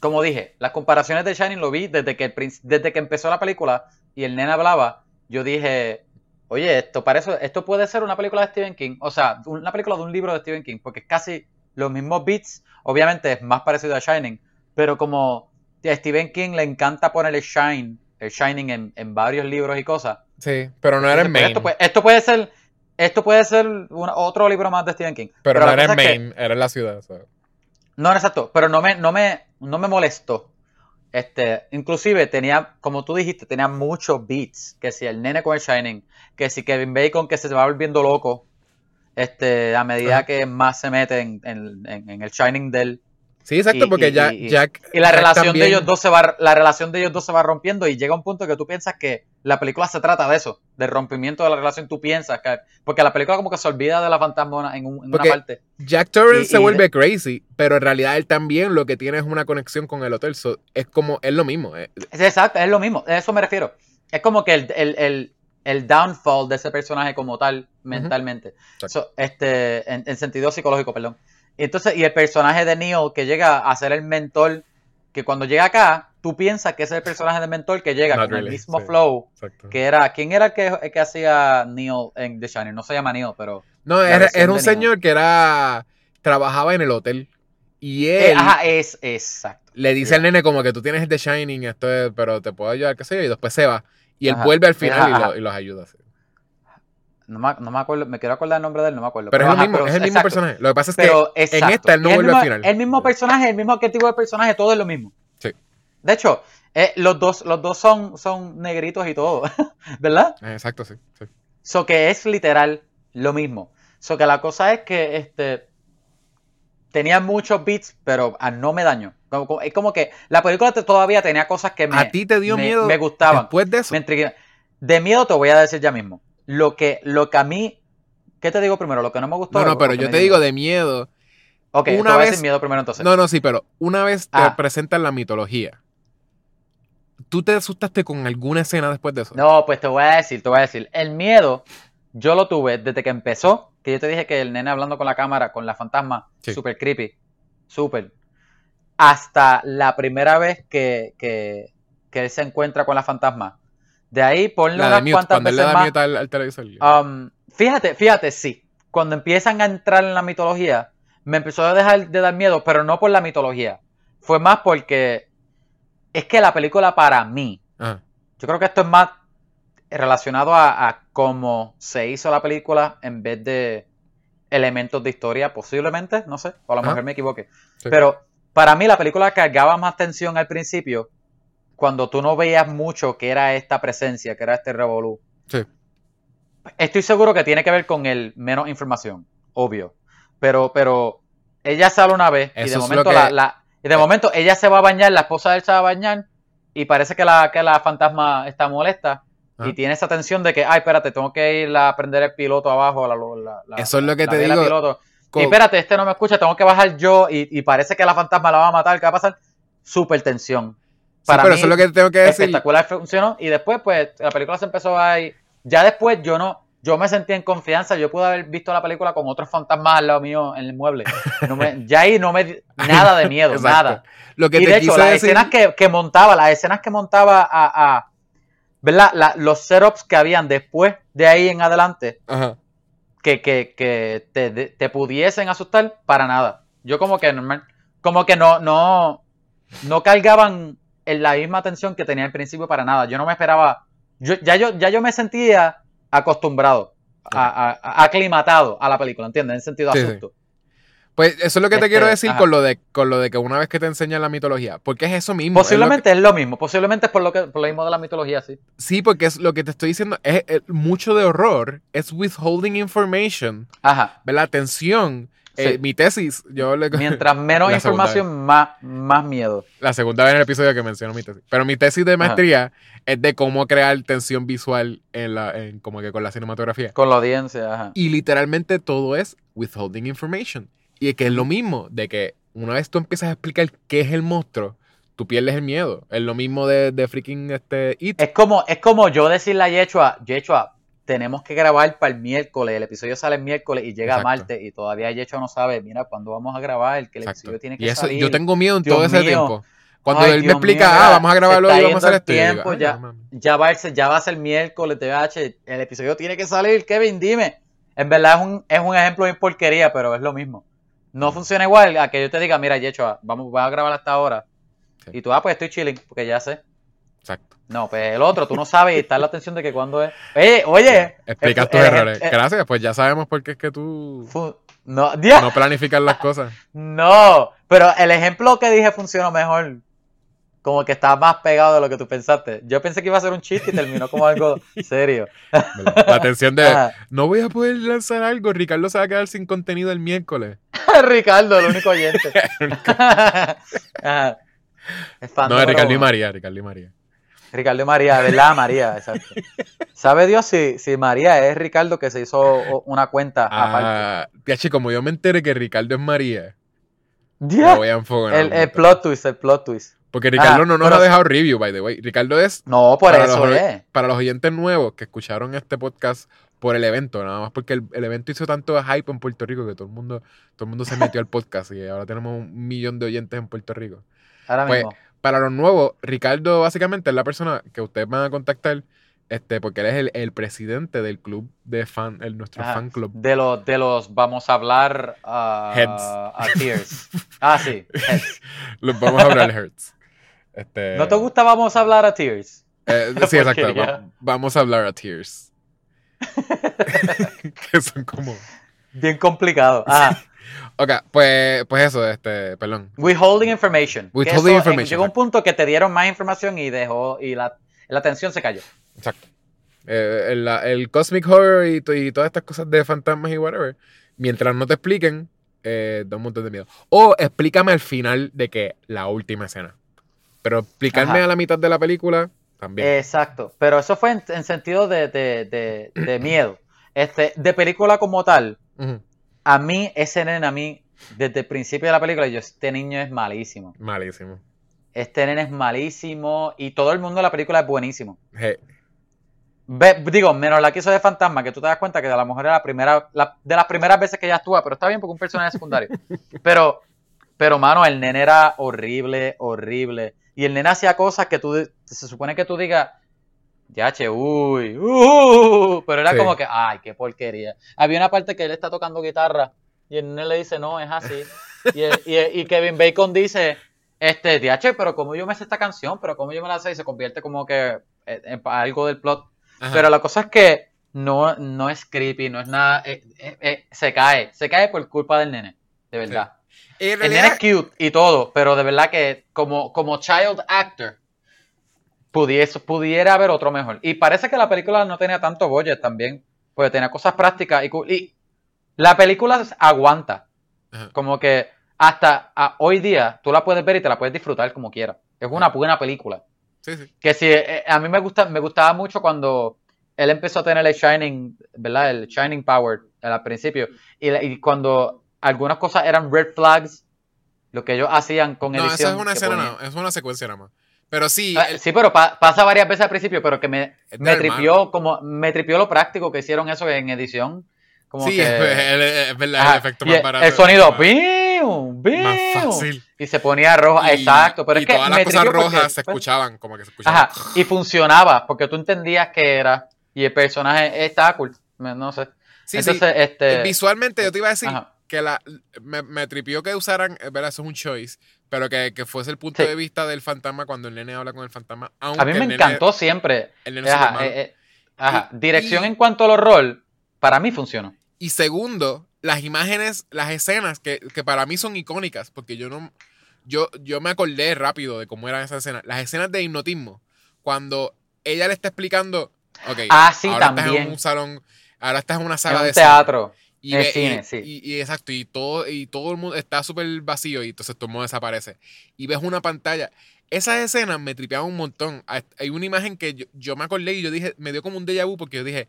como dije, las comparaciones de Shining lo vi desde que, el desde que empezó la película y el nene hablaba. Yo dije, oye, esto parece, esto puede ser una película de Stephen King. O sea, una película de un libro de Stephen King, porque es casi los mismos beats. Obviamente es más parecido a Shining, pero como a Stephen King le encanta ponerle Shine, el Shining en, en varios libros y cosas. Sí, pero no era el pues, main. Esto, puede, esto puede ser, esto puede ser una- otro libro más de Stephen King. pero no era el cosa es que- main, era en la ciudad. so. no, exacto, pero no me, no me, no me molestó. Este, inclusive tenía, como tú dijiste, tenía muchos beats. Que si el nene con el Shining, que si Kevin Bacon que se va volviendo loco. este, a medida que más se mete en, en- en- en el Shining de él. Sí, exacto, Y- porque y- ya, y- Jack. Y la Jack relación también- de ellos dos se va, la relación de ellos dos se va rompiendo y llega un punto que tú piensas que la película se trata de eso, del rompimiento de la relación. Tú piensas que, porque la película como que se olvida de la fantasma en, un- en una parte. Jack Torrance se vuelve crazy, pero en realidad él también lo que tiene es una conexión con el hotel. so, es como, es lo mismo. eh. Es Exacto, es lo mismo, a eso me refiero. Es como que el, el, el, el downfall de ese personaje como tal, mentalmente. So, este, en, en sentido psicológico, perdón. Y entonces, y el personaje de Neo que llega a ser el mentor, que cuando llega acá, tú piensas que ese es el personaje de mentor que llega Not con el mismo sí. flow Exacto. que era, ¿quién era el que, el que hacía Neo en The Shining? No se llama Neo, pero... No, era, era un señor que era. Trabajaba en el hotel. Y Eh, él ajá, es exacto. le dice sí. al nene como que tú tienes The Shining, esto es- pero te puedo ayudar, qué sé yo, y después se va. Y él Ajá. vuelve al final Ajá, y, lo- y los ayuda. sí. No me, no me acuerdo, me quiero acordar el nombre de él, no me acuerdo. Pero, es, ajá, el mismo, pero es el mismo exacto. personaje. Lo que pasa es que en esta él no Es el vuelve mismo- al final. El mismo personaje, el mismo arquetipo de personaje, todo es lo mismo. Sí. De hecho, eh, los dos, los dos son, son negritos y todo, ¿verdad? Eh, Exacto, sí. sí. So que es literal lo mismo. So que la cosa es que este tenía muchos beats, pero a no me dañó. Como- como- es como que la película todavía tenía cosas que me, ¿A ti te dio me- miedo me gustaban. después de eso? Me. De miedo te voy a decir ya mismo. Lo que, lo que a mí. ¿Qué te digo primero? Lo que no me gustó. No, no, pero yo te digo de miedo. Ok, una vez- decir miedo primero entonces. No, no, sí, pero una vez te Ah. presentan la mitología, ¿tú te asustaste con alguna escena después de eso? No, pues te voy a decir, te voy a decir. El miedo, yo lo tuve desde que empezó. Que yo te dije que el nene hablando con la cámara, con la fantasma, Sí. super creepy. Super. Hasta la primera vez que, que, que él se encuentra con la fantasma. De ahí ponle La unas mute, cuantas veces da más. al, al televisor. Um, fíjate, fíjate, sí. Cuando empiezan a entrar en la mitología, me empezó a dejar de dar miedo, pero no por la mitología. Fue más porque es que la película para mí, Ajá. yo creo que esto es más relacionado a, a cómo se hizo la película en vez de elementos de historia, posiblemente, no sé, o a lo mejor me equivoqué. Sí. Pero para mí la película cargaba más tensión al principio cuando tú no veías mucho que era esta presencia, que era este revolú. Sí. Estoy seguro que tiene que ver con el menos información, obvio. Pero, pero ella sale una vez y de momento que- la, la- y de momento ella se va a bañar, la esposa de él se va a bañar y parece que la, que la fantasma está molesta y tiene esa tensión de que, ay, espérate, tengo que ir a prender el piloto abajo, la, la- la- Eso es lo que te digo. piloto. Y espérate, este no me escucha, tengo que bajar yo y, y parece que la fantasma la va a matar, ¿qué va a pasar? Súper tensión. Sí, Para pero mí, eso es lo que te tengo que decir. espectacular funcionó y después pues la película se empezó a ir ya después yo no yo me sentí en confianza yo pude haber visto la película con otros fantasmas al lado mío en el mueble No me- ya ahí no me nada de miedo Exacto. nada Lo que y te de hecho las decir. escenas que, que montaba las escenas que montaba a, a- ¿verdad? La- los setups que habían después de ahí en adelante Ajá. que, que, que te, te pudiesen asustar para nada. Yo como que como que no, no, no cargaban en la misma atención que tenía al principio para nada. Yo no me esperaba, yo, ya yo, ya yo me sentía acostumbrado, a- a- a- aclimatado a la película, ¿entiendes? En sentido Sí. Pues eso es lo que te Este, quiero decir ajá. con lo de con lo de que una vez que te enseñan la mitología, porque es eso mismo. es lo que- Posiblemente es lo mismo, posiblemente es por lo que, por lo mismo de la mitología, sí. sí, porque es lo que te estoy diciendo es, es mucho de horror, es withholding information, Ajá. ¿verdad? Atención. Eh, Sí. mi tesis, yo le Mientras menos información, más, más miedo. la segunda vez en el episodio que menciono mi tesis. Pero mi tesis de maestría es de cómo crear tensión visual en la, en, como que con la cinematografía. Con la audiencia, ajá. Y literalmente todo es withholding information. Y es que es lo mismo, de que una vez tú empiezas a explicar qué es el monstruo, tú pierdes el miedo. Es lo mismo de, de freaking este It. Es como, es como yo decirle a Yechua, Yechua, tenemos que grabar para el miércoles, el episodio sale el miércoles y llega Exacto. martes y todavía Yechua no sabe, mira, cuándo vamos a grabar, que el Exacto. episodio tiene que Y eso, salir. yo tengo miedo en Dios todo ese mío. tiempo. Cuando Ay, él me Dios explica, mío, ah, vamos a grabarlo y vamos a hacer esto. digo, tiempo, "Ay, ya. no mames". Ya va, a ser, ya va a ser miércoles, TVH, el episodio tiene que salir, Kevin, dime. En verdad es un, es un ejemplo de porquería, pero es lo mismo. No funciona igual a que yo te diga, mira, Yechua, vamos, vamos a grabar hasta ahora. Sí. Y tú, ah, pues estoy chilling, porque ya sé. Exacto. No, pues el otro, tú no sabes y está en la atención de que cuando es. Oye, oye. Explicas eh, tus eh, errores. eh, Gracias, pues ya sabemos por qué es que tú no, Dios, no planificas las cosas. no, pero el ejemplo que dije funcionó mejor como que está más pegado de lo que tú pensaste. Yo pensé que iba a ser un chiste y terminó como algo serio. La atención de, Ajá. no voy a poder lanzar algo, Ricardo se va a quedar sin contenido el miércoles. Ricardo, el único oyente. Ajá. Es fan No, Ricardo y. María, Ricardo y María. Ricardo y María, ¿verdad? María, exacto. ¿Sabe Dios si, si María es Ricardo que se hizo una cuenta aparte? Ah, Tiache, como yo me enteré que Ricardo es María, me Ya. voy a enfocar. El, el plot twist, el plot twist. Porque Ricardo Ah, no nos pero- ha dejado review, by the way. Ricardo es, No, por Para eso los- es. para los oyentes nuevos que escucharon este podcast por el evento, nada más porque el, el evento hizo tanto hype en Puerto Rico que todo el mundo, todo el mundo se metió al podcast y ahora tenemos un millón de oyentes en Puerto Rico. Ahora Pues, mismo. Para los nuevos, Ricardo básicamente es la persona que ustedes van a contactar, este, porque él es el, el presidente del club de fan, el, nuestro Ajá. fan club. De los, de los vamos a hablar a, Heads. a Tears. Ah, sí. heads. Los vamos a hablar Hertz. Este, ¿No te gusta vamos a hablar a Tears? eh, sí, exacto. Va- vamos a hablar a Tears. que son como. Bien complicado. Ah, Ok, pues, pues eso, este, perdón. withholding information. Withholding eso, eh, information, Llegó un punto que te dieron más información y dejó, y la, la tensión se cayó. Exacto. Eh, el, el Cosmic Horror y, y todas estas cosas de fantasmas y whatever, mientras no te expliquen, eh, da un montón de miedo. O explícame al final de que la última escena. Pero explicarme Ajá. a la mitad de la película, también. Exacto. Pero eso fue en, en sentido de, de, de, de miedo. Este, de película como tal, Ujú. A mí, ese nene, a mí, desde el principio de la película, yo, este niño es malísimo. Malísimo. Este nene es malísimo y todo el mundo de la película es buenísimo. Ve- digo, menos la que hizo de fantasma, que tú te das cuenta que a lo mejor era la primera, la- de las primeras veces que ella actúa, pero está bien porque un personaje secundario. Pero, pero mano, el nene era horrible, horrible. Y el nene hacía cosas que tú, se supone que tú digas, ya che, uy, uh, pero era Sí. como que, ay, qué porquería. Había una parte que él está tocando guitarra y el nene le dice, no, es así. Y, el- y- y Kevin Bacon dice, este, DH, pero como yo me sé esta canción, pero como yo me la sé y se convierte como que en, en algo del plot. Ajá. Pero la cosa es que no, no es creepy, no es nada, eh, eh, eh, se cae, se cae por culpa del nene, de verdad. El nene es cute y todo, pero de verdad que como, como child actor pudiese, pudiera haber otro mejor. Y parece que la película no tenía tanto budget también, porque tenía cosas prácticas y, la película aguanta. Ajá. Como que hasta a- hoy día tú la puedes ver y te la puedes disfrutar como quieras. Es una buena película. Sí, sí. Que si eh, a mí me gusta, me gustaba mucho cuando él empezó a tener el Shining, ¿verdad? El Shining Power al principio. Y, cuando algunas cosas eran red flags, lo que ellos hacían con No, edición. eso es una escena, no, es una secuencia nada más. Pero sí, Ah, el- Sí, pero pa- pasa varias veces al principio, pero que me, me tripió como me tripió lo práctico que hicieron eso en edición. Como sí, que, es, verdad, el efecto más el- barato. El sonido, ¡biu! ¡biu! más fácil. Y se ponía rojo, Y- exacto. Pero y es que todas las cosas porque rojas se escuchaban, como que se escuchaban. Ajá, y funcionaba, porque tú entendías que era, y el personaje estaba cool, no sé. Sí, sí. Este... Eh, Visualmente, yo te iba a decir Ajá. que la, me, me tripió que usaran, es verdad, eso es un choice, pero que, que fuese el punto Sí. de vista del fantasma cuando el nene habla con el fantasma. A mí me el nene- encantó siempre. el nene Ajá, eh, eh, ajá, Y- Dirección y- en cuanto al horror, para mí funcionó. Y segundo, las imágenes, las escenas que, que para mí son icónicas, porque yo no. Yo, yo me acordé rápido de cómo eran esas escenas. Las escenas de hipnotismo. Cuando ella le está explicando. Ok, Ah, sí, ahora estás también. en un salón. Ahora estás en una En sala un de cine. Y, ve- cine, y- sí. y- y exacto, y todo, y todo el mundo está súper vacío y entonces todo el mundo desaparece. Y ves una pantalla. Esas escenas me tripeaban un montón. Hay una imagen que yo, yo me acordé y yo dije, me dio como un déjà vu porque yo dije,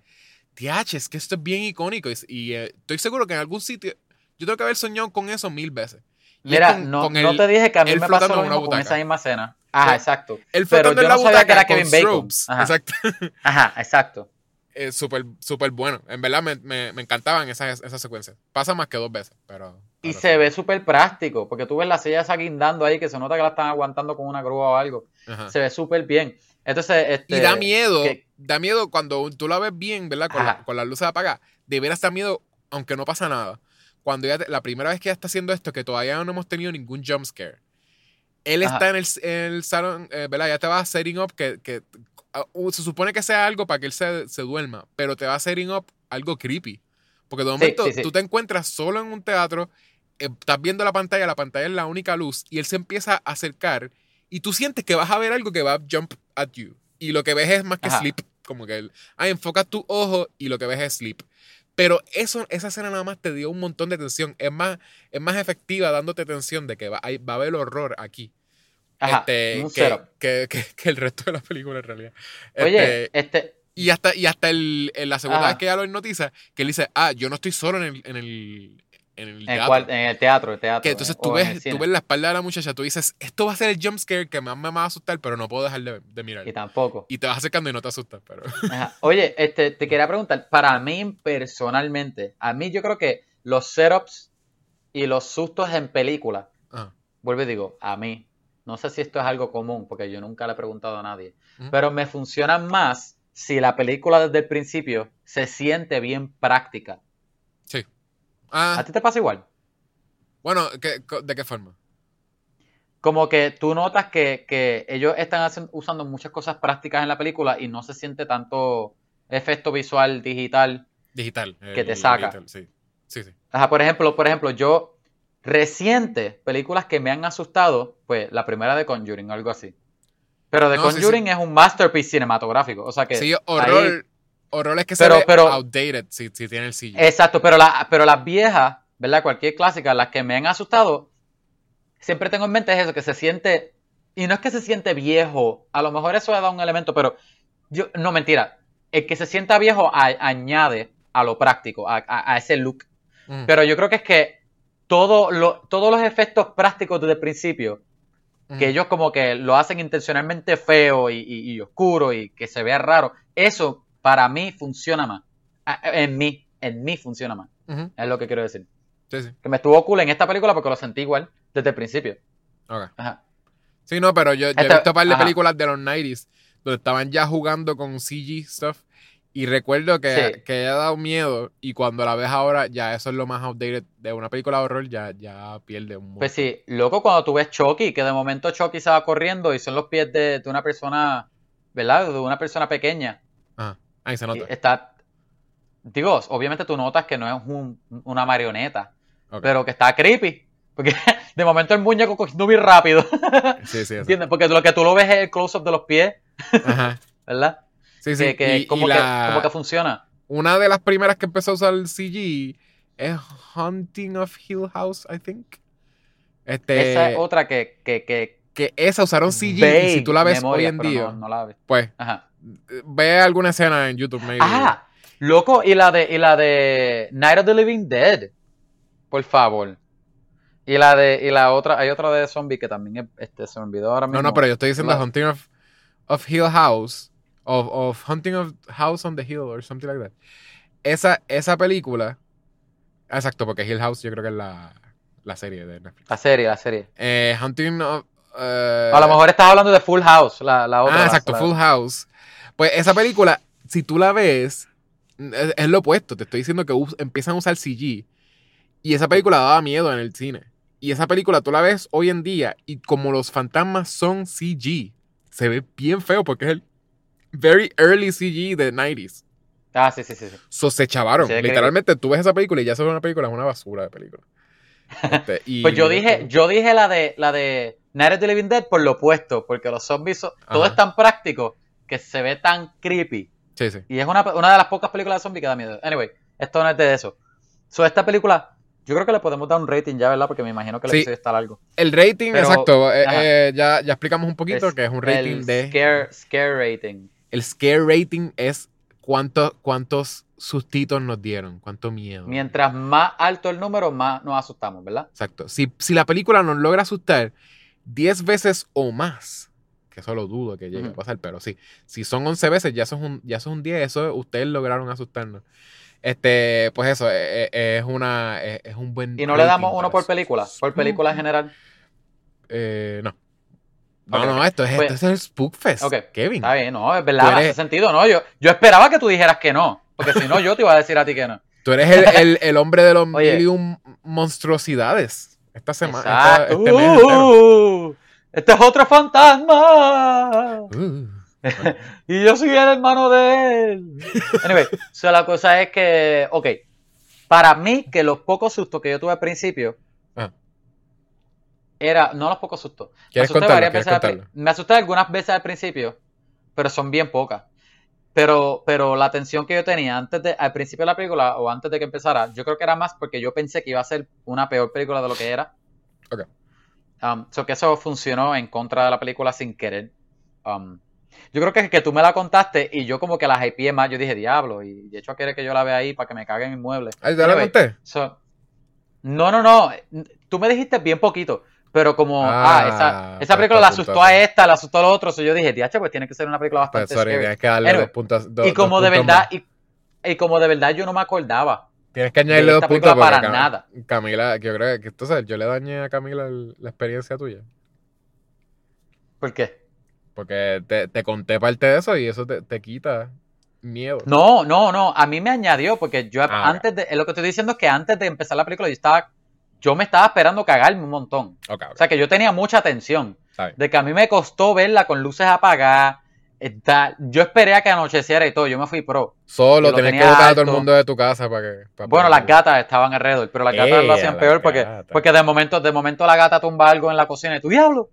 TH, es que esto es bien icónico. Y, y, eh, estoy seguro que en algún sitio, yo tengo que haber soñado con eso mil veces. Y Mira, con- no, con no el- te dije que a mí me pasó lo mismo con esa misma escena. Ajá, Sí. exacto. Él pero yo no sabía que era Kevin con Bacon. Ajá. Exacto. Ajá, exacto. Es súper, súper bueno. En verdad me, me, me encantaban esas, esas secuencias. Pasa más que dos veces, pero... Y se sí. ve súper práctico, porque tú ves las sillas guindando ahí, que se nota que la están aguantando con una grúa o algo. Ajá. Se ve súper bien. Entonces, este... Y da miedo, que- da miedo cuando tú la ves bien, ¿verdad? Con, la- con las luces apagadas. De veras da miedo, aunque no pasa nada. Cuando ella, la primera vez que ella está haciendo esto, que todavía no hemos tenido ningún jump scare. Él Ajá. está en el, en el salón, eh, ¿verdad? Ya te va setting up que, que uh, se supone que sea algo para que él se, se duerma, pero te va setting up algo creepy. Porque de momento sí, sí. tú te encuentras solo en un teatro, eh, estás viendo la pantalla, la pantalla es la única luz, y él se empieza a acercar y tú sientes que vas a ver algo que va a jump at you. Y lo que ves es más que Ajá. sleep. Como que, el, ah, enfocas tu ojo y lo que ves es sleep. Pero eso, esa escena nada más te dio un montón de tensión. Es más, es más efectiva dándote tensión de que va, hay- va a haber horror aquí. Ajá, este, un que, que, que- que el resto de la película en realidad. Oye, Este, este, y hasta, y hasta el, en la segunda Ajá. vez que ella lo hipnotiza, que él dice, ah, yo no estoy solo en el, en el, en el en, el teatro. cual- en el teatro, el teatro. Que entonces tú en ves, tú ves la espalda de la muchacha, tú dices, esto va a ser el jump scare que más me va a asustar, pero no puedo dejar de, de mirar. Y tampoco. Y te vas acercando y no te asustas, pero... Ajá. Oye, este, te quería preguntar, para mí personalmente, a mí yo creo que los setups y los sustos en película, Ajá. vuelvo y digo, a mí, no sé si esto es algo común, porque yo nunca le he preguntado a nadie, pero me funcionan más si la película desde el principio se siente bien práctica. Sí. ¿A Ah, ti te pasa igual? bueno, ¿qué- ¿de qué forma? Como que tú notas que, que ellos están usando muchas cosas prácticas en la película y no se siente tanto efecto visual digital. Digital. Que te saca. digital, sí. Sí, sí. Ajá, por ejemplo, por ejemplo, yo recientes películas que me han asustado, pues la primera de Conjuring o algo así. Pero The No, sí, Conjuring es un masterpiece cinematográfico, o sea que Sí, ahí- horror, horror es que Pero- se ve pero- outdated si, si tiene el CG. exacto, pero la, pero las viejas, ¿verdad? Cualquier clásica, las que me han asustado, siempre tengo en mente es eso, que se siente, y no es que se siente viejo, a lo mejor eso da un elemento, pero yo, no mentira, el que se sienta viejo a- añade a lo práctico, a, a- a ese look. Mm. Pero yo creo que es que todo lo- todos los efectos prácticos desde el principio, Mm. que ellos como que lo hacen intencionalmente feo y, y- y oscuro y que se vea raro, eso para mí funciona más. A- En mí, en mí funciona más. Es lo que quiero decir. Sí, sí. Que me estuvo cool en esta película porque lo sentí igual desde el principio. Ajá. Sí, no, pero yo, yo he visto un par de ajá. películas de los 90s donde estaban ya jugando con CG stuff. Y recuerdo que, Sí. que haya dado miedo. Y cuando la ves ahora, ya eso es lo más outdated de una película de horror, ya, ya pierde un Pues montón. sí, loco cuando tú ves Chucky, que de momento Chucky se va corriendo y son los pies de, de una persona, ¿verdad? De una persona pequeña. Ajá. Ahí se nota. está, digo, obviamente tú notas que no es un- una marioneta, pero que está creepy. Porque de momento el muñeco cogiendo muy rápido. Sí, sí. ¿Entiendes? Porque lo que tú lo ves es el close-up de los pies, Ajá. ¿verdad? Sí, sí. Que, que Y- y como, la- que, como que funciona. Una de las primeras que empezó a usar el CG es Hunting of Hill House, I think. Este, Esa es otra que, que, que que esa usaron CG y si tú la ves memoria, hoy en día, No, no la ves. pues Ajá. ve alguna escena en YouTube, maybe. Ah, loco, y la de, y la de Night of the Living Dead. Por favor. Y la de, y la otra, hay otra de zombie que también es- este, se me olvidó ahora mismo. no, no, pero yo estoy diciendo La- Hunting of, of Hill House, of, of Hunting of House on the Hill or something like that. Esa, esa película, exacto, porque Hill House yo creo que es la, la serie de Netflix. La serie, la serie. Eh, Hunting of... eh, A lo mejor estás hablando de Full House, la, la otra. Ah, exacto, la- Full House. Pues esa película, si tú la ves, es, es lo opuesto. Te estoy diciendo que us- empiezan a usar CG. Y esa película daba miedo en el cine. Y esa película tú la ves hoy en día y como los fantasmas son CG, se ve bien feo porque es el very early CG de 90s. Ah, sí, sí, sí. sí. So, se chavaron. Sí, que- Literalmente tú ves esa película y ya sabes una película, es una basura de película. Este, y- Pues yo dije, yo dije la de la de Night of the Living Dead por lo opuesto, porque los zombies son- todo es tan práctico que se ve tan creepy. Sí, sí. Y es una, una de las pocas películas de zombies que da miedo. Anyway, esto no es de eso. So, esta película, yo creo que le podemos dar un rating ya, ¿verdad? Porque me imagino que el Sí. episodio está largo. El rating, Pero- exacto. eh, eh, ya, ya explicamos un poquito que es un rating el de... Scare, scare rating. El scare rating es cuánto, cuántos sustitos nos dieron, cuánto miedo. Mientras más alto el número, más nos asustamos, ¿verdad? Exacto. Si, si la película nos logra asustar 10 veces o más, que eso lo dudo que llegue a pasar, pero sí, si son 11 veces, ya es un, ya es un 10, eso ustedes lograron asustarnos. Este, pues eso, eh, eh, es una, es, es un buen Y no le damos uno por película, por película en general. Eh, no. No, Ok. no, esto es, Pues- esto es el Spookfest, Ok. Kevin. Está bien, no, es verdad, eres- hace sentido, ¿no? Yo, yo esperaba que tú dijeras que no, porque si no, yo te iba a decir a ti que no. Tú eres el, el- el hombre de los mil monstruosidades. Esta semana. Esta- este mes. Uh, este es otro fantasma. Uh. Y yo soy el hermano de él. Anyway, so la cosa es que, ok, para mí, que los pocos sustos que yo tuve al principio. Era, no los pocos sustos. Me ¿Quieres asusté varias ¿Quieres veces al me asusté algunas veces al principio, pero son bien pocas. Pero, pero la tensión que yo tenía antes de, al principio de la película o antes de que empezara, yo creo que era más porque yo pensé que iba a ser una peor película de lo que era. Ok. Um, so que eso funcionó en contra de la película sin querer. Um, yo creo que, que tú me la contaste y yo como que la hypeé más. Yo dije, diablo, y de hecho quiere que yo la vea ahí para que me cague en mi mueble. Ay, ¿te la Anyway, conté? so- no, no, no. Tú me dijiste bien poquito. Pero como, ah, Ah, esa, pues esa película la asustó a esta, la asustó a lo otro. So yo dije, diache, pues tiene que ser una película Pues, bastante sorry, scary". tienes que darle Anyway, dos puntos. dos- Y como dos de puntos verdad, y, y como de verdad yo no me acordaba. Tienes que añadirle dos puntos para Cam- nada. Camila, yo creo que entonces yo le dañé a Camila el- la experiencia tuya. ¿Por qué? Porque te, te conté parte de eso y eso te, te quita miedo. No, no, no. A mí me añadió porque yo Ah, antes de, lo que estoy diciendo es que antes de empezar la película yo estaba, yo me estaba esperando cagarme un montón. O sea que yo tenía mucha tensión. De que a mí me costó verla con luces apagadas. está- Yo esperé a que anocheciera y todo. Yo me fui pro. Solo tenés que botar a todo el alto. mundo de tu casa para que. para Bueno, las gatas estaban alrededor, pero las gatas lo hacían peor porque, porque de momento, de momento la gata tumba algo en la cocina y tú, diablo,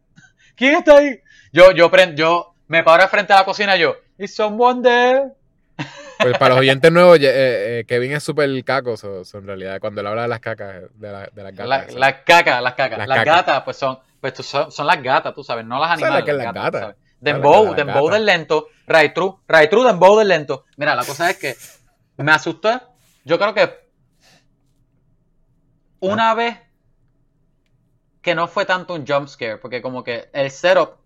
¿quién está ahí? Yo, yo, prend- yo me paro frente de la cocina y yo, ¿Is someone there? Pues para los oyentes nuevos, eh, eh, Kevin es súper caco, so- so en realidad, cuando él habla de las cacas, de, la- de las gatas. La- las cacas, las cacas. Las Las, cacas. gatas, pues son, pues tú son, son las gatas, tú sabes, no las Sabes animales. que las gatas, gatas. ¿sabes? Sabes Dembow, dembow del lento, right true, right true, dembow del lento. Mira, la cosa es que me asusté. Yo creo que una vez que no fue tanto un jump scare, porque como que el setup,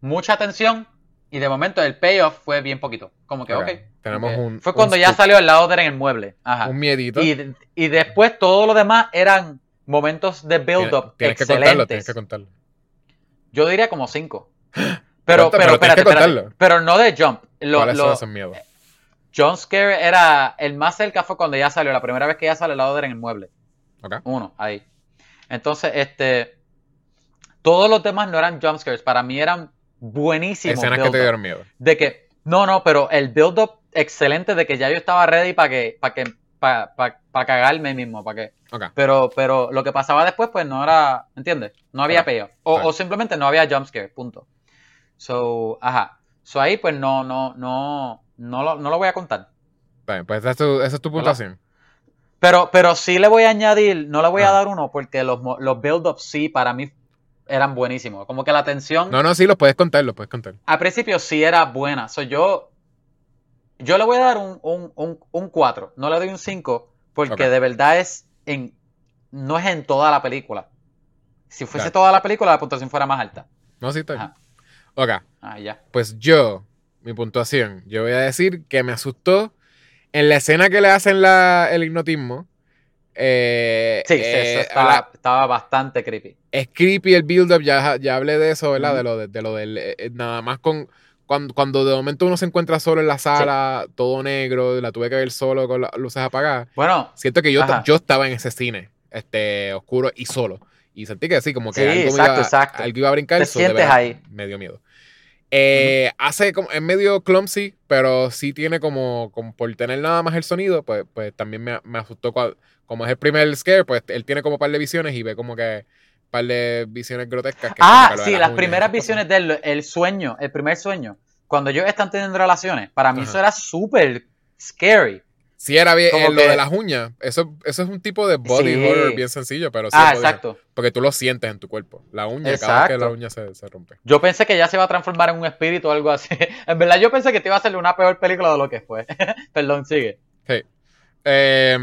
mucha tensión, y de momento el payoff fue bien poquito. Como que, Ok, tenemos un- Fue un cuando ya salió al lado en el mueble. Ajá. Un miedito. Y, y después todo lo demás eran momentos de Tienes- build-up tienes que excelentes. contarlo, tienes que contarlo. Yo diría como cinco. Pero, Pero- pero, pero tienes espérate, que espérate. Pero no de jump. Lo, ¿Cuáles son lo- esos miedos? John Scare era el más cerca fue cuando ya salió, la primera vez que ya sale al lado en el mueble. Ok. Uno, ahí. Entonces, este. Todos los demás no eran jump scares. Para mí eran buenísimos. Escenas que te dieron miedo. De que. No, no, pero el build-up excelente de que ya yo estaba ready para que. Para que. Para cagarme mismo. Para que. Pero, pero lo que pasaba después, pues no era, ¿entiendes? No había payoff. O, o simplemente no había jumpscare, punto. So, ajá. So ahí, pues no, no, no, no lo, no lo voy a contar. Bien, pues esa es tu, esa es tu puntuación. Pero, pero sí le voy a añadir, no le voy a Ah. dar uno porque los, los build-ups sí para mí eran buenísimos. Como que la tensión No, no, sí, los puedes contar, los puedes contar. al principio sí era buena. So yo, yo le voy a dar un, un, un, un 4, no le doy un 5 porque de verdad es en, no es en toda la película. Si fuese Claro. toda la película, la puntuación fuera más alta. No, sí, está bien. Ok, Ah, ya. pues yo, mi puntuación, yo voy a decir que me asustó en la escena que le hacen la, el hipnotismo. Eh, Sí, sí, eh, eso estaba, estaba bastante creepy. es creepy el build-up, ya, ya hablé de eso, ¿verdad? Ujú. De lo, de, de lo del. eh, eh, nada más con. Cuando, cuando de momento uno se encuentra solo en la sala, todo negro, la tuve que ver solo con las luces apagadas. Bueno, Siento que yo, yo estaba en ese cine, este, oscuro y solo. Y sentí que así, como que Sí, algo, exacto, iba, exacto. algo iba a brincar. Te sientes ahí. Me dio miedo. Eh, Hace como, es medio clumsy, pero sí tiene como, como por tener nada más el sonido, pues, pues también me, me asustó. cua- como es el primer scare, pues él tiene como un par de visiones y ve como que un par de visiones grotescas. Que ah, sí, las las primeras visiones de él, el sueño, el primer sueño, cuando ellos están teniendo relaciones, para mí Ajá. eso era súper scary. Sí, era bien, eh, lo de las uñas. Eso, eso es un tipo de body Sí. horror bien sencillo, pero sí ah, exacto. Porque tú lo sientes en tu cuerpo. La uña, cada vez que la uña se, se rompe. Yo pensé que ya se iba a transformar en un espíritu o algo así. en verdad, yo pensé que te iba a hacer una peor película de lo que fue. Perdón, sigue. Sí. Eh,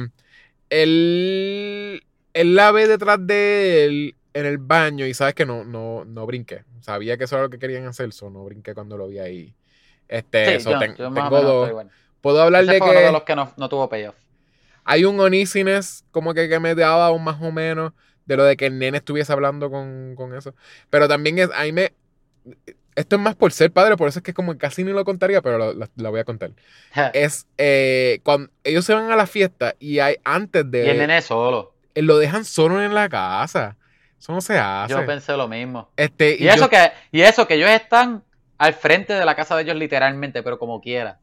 él, él la ve detrás de él en el baño y sabes que no, no, no brinqué. Sabía que eso era lo que querían hacer, so no brinqué cuando lo vi ahí. Este, Sí, so yo, ten- yo tengo dos. Puedo hablar Ese de fue uno que de los que no, no tuvo payoff. hay un uneasiness como que, que me daba un más o menos de lo de que el nene estuviese hablando con, con eso. Pero también es, ahí me... Esto es más por ser padre, por eso es que como casi ni lo contaría, pero lo, lo- lo voy a contar. Es eh, cuando ellos se van a la fiesta y hay antes de... y el nene solo. eh, lo dejan solo en la casa. Eso no se hace. Yo pensé lo mismo. Este, Y, eso yo- que, y eso que ellos están al frente de la casa de ellos literalmente, pero como quiera.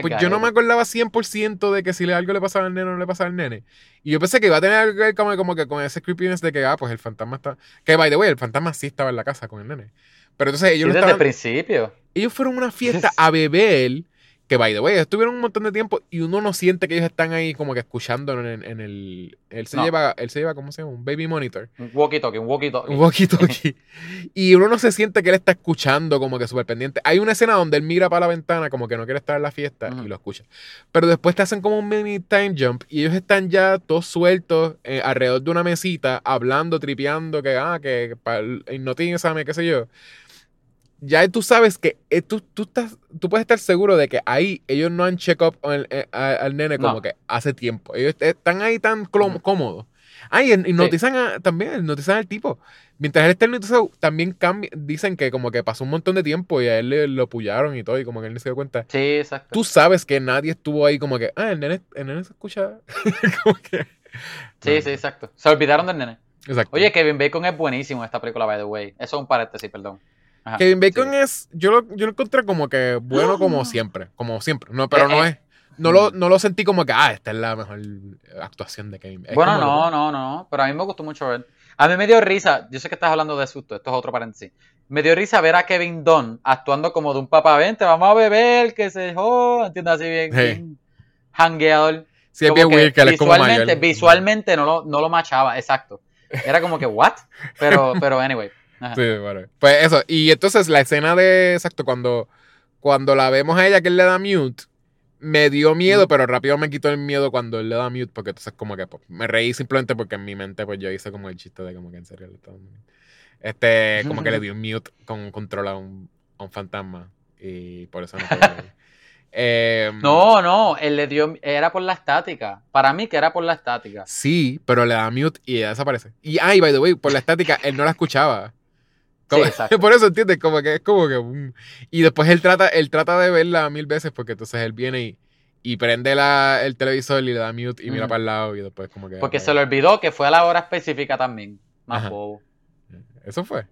Pues yo no me acordaba 100% de que si algo le pasaba al nene o no le pasaba al nene. Y yo pensé que iba a tener algo que ver como, como que con ese creepiness de que, ah, pues el fantasma está... Que, by the way, el fantasma sí estaba en la casa con el nene. Pero entonces ellos Sí, desde el principio. Ellos fueron a una fiesta a beber que, by the way, estuvieron un montón de tiempo y uno no siente que ellos están ahí como que escuchando en, en el... Él se, No. lleva, él se lleva, ¿cómo se llama? Un baby monitor. Un walkie-talkie, un walkie-talkie. Un walkie-talkie. y uno no se siente que él está escuchando como que súper pendiente. Hay una escena donde él mira para la ventana como que no quiere estar en la fiesta y lo escucha. Pero después te hacen como un mini time jump y ellos están ya todos sueltos eh, alrededor de una mesita, hablando, tripeando, que, ah, que, para hipnotízame, qué sé yo. Ya tú sabes que eh, tú, tú, estás, tú puedes estar seguro de que ahí ellos no han check up al, eh, a- al nene como No. que hace tiempo. Ellos están ahí tan cómodos. Ah, y hipnotizan a- también, hipnotizan al tipo. Mientras él está hipnotizado, también cambia, dicen que como que pasó un montón de tiempo y a él le, lo pullaron y todo, y como que él ni se dio cuenta. Sí, exacto. Tú sabes que nadie estuvo ahí como que, ah, el nene, el nene se escucha. como que. Sí, No. sí, exacto. Se olvidaron del nene. Exacto. Oye, Kevin Bacon es buenísimo en esta película, by the way. Eso es un paréntesis, perdón. Ajá, Kevin Bacon sigue. es, yo lo, yo lo encontré como que bueno como siempre, como siempre. No, pero Eh, no eh. es, no lo, no lo sentí como que, ah, esta es la mejor actuación de Kevin Bacon. Bueno, no, lo- no, no. Pero a mí me gustó mucho ver. A mí me dio risa. Yo sé que estás hablando de susto. Esto es otro paréntesis. Me dio risa ver a Kevin Dunn actuando como de un papá. Vente, vamos a beber, que se joda. ¿Entiendes? Así bien. Sí. bien Hangueador. Sí, es bien que weird que él es como visualmente, mayor. visualmente no lo, no lo machaba, exacto. Era como que, ¿what? Pero, pero anyway. Ajá. Sí, bueno. Pues eso, y entonces la escena de, exacto, cuando, cuando la vemos a ella que él le da mute, me dio miedo, Ujú. pero rápido me quitó el miedo cuando él le da mute, porque entonces como que pues, me reí simplemente porque en mi mente pues yo hice como el chiste de como que en serio le. Este, como que le dio mute con control a un, a un fantasma y por eso no puedo reír. Em, No, no, él le dio, era por la estática. Para mí que era por la estática. Sí, pero le da mute y ella desaparece. Y, ay, by the way, por la estática, él no la escuchaba. Como- Sí, exacto. por eso, ¿entiendes? Como que es como que... mm. Y después él trata, él trata de verla mil veces porque entonces él viene y, y prende la, el televisor y le da mute y mira para el lado y después como que... Porque se le olvidó que fue a la hora específica también. Más Ajá. bobo. Eso fue.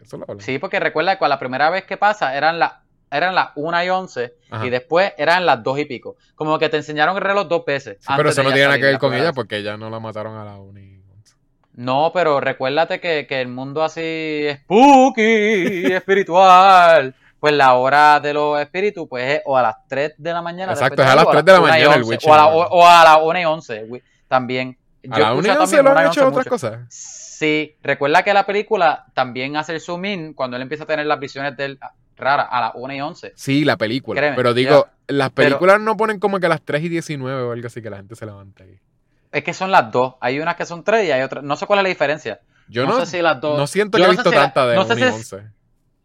Eso lo hablamos. Sí, porque recuerda que la primera vez que pasa eran las eran las 1 y 11 Ajá. y después eran las 2 y pico. Como que te enseñaron el reloj dos veces. Sí, pero eso no ella tiene nada que ver con ella porque ya no la mataron a la uni. No, pero recuérdate que, que el mundo así spooky, espiritual. Pues la hora de los espíritus, pues es o a las 3 de la mañana. Exacto, es a las o 3 de la 1 y mañana el 11, witching O a, la, o, o a las 1 y 11 wi- también. A la uni escucho no se también lo han 1 y hecho 11 otras mucho. cosas. Sí, recuerda que la película también hace el zoom in cuando él empieza a tener las visiones de él raras a las 1 y 11. Sí, la película. Créeme, pero digo, ya. las Pero- películas no ponen como que a las 3 y 19 o algo así que la gente se levanta ahí. Es que son las dos. Hay unas que son tres y hay otras. No sé cuál es la diferencia. Yo no, no, sé si las dos. no siento que he visto tanta de no sé 1 y si es- 11.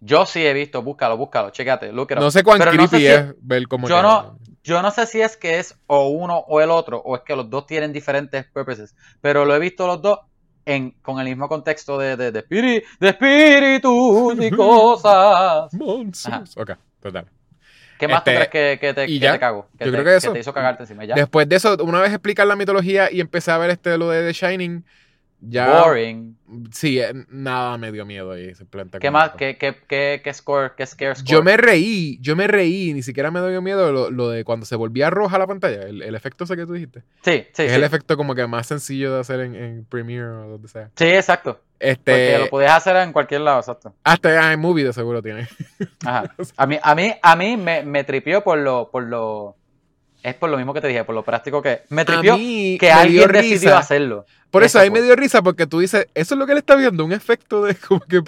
Yo sí he visto. Búscalo, búscalo. Chécate. No sé cuán creepy es ver como yo no- Yo no sé si es que es o uno o el otro, o es que los dos tienen diferentes purposes. Pero lo he visto los dos en, con el mismo contexto de, de, de, espíri- de espíritus y cosas. Monsters. Ok, total. ¿Qué más Este, tú crees que, que te, que te cago? Que Yo te, creo que eso. te hizo cagarte encima. Ya. Después de eso, una vez explicar la mitología y empecé a ver este lo de The Shining, ya... Boring. Sí, eh, nada me dio miedo ahí. simplemente ¿Qué como- más? ¿Qué, qué, qué, qué score? ¿Qué scare score? Yo me reí, yo me reí, ni siquiera me dio miedo lo, lo de cuando se volvía roja la pantalla, el, el efecto ese que tú dijiste. Sí, sí, es sí. el efecto como que más sencillo de hacer en, en Premiere o donde sea. Sí, exacto. Porque Este, lo podías hacer en cualquier lado, exacto. hasta en movie de seguro tiene. Ajá. A mí, a mí, a mí me, me tripió por lo, por lo. Es por lo mismo que te dije, por lo práctico que. Me tripió que me alguien decidió risa. hacerlo. Por eso, Eso ahí fue. me dio risa porque tú dices, eso es lo que él está viendo, un efecto de como que.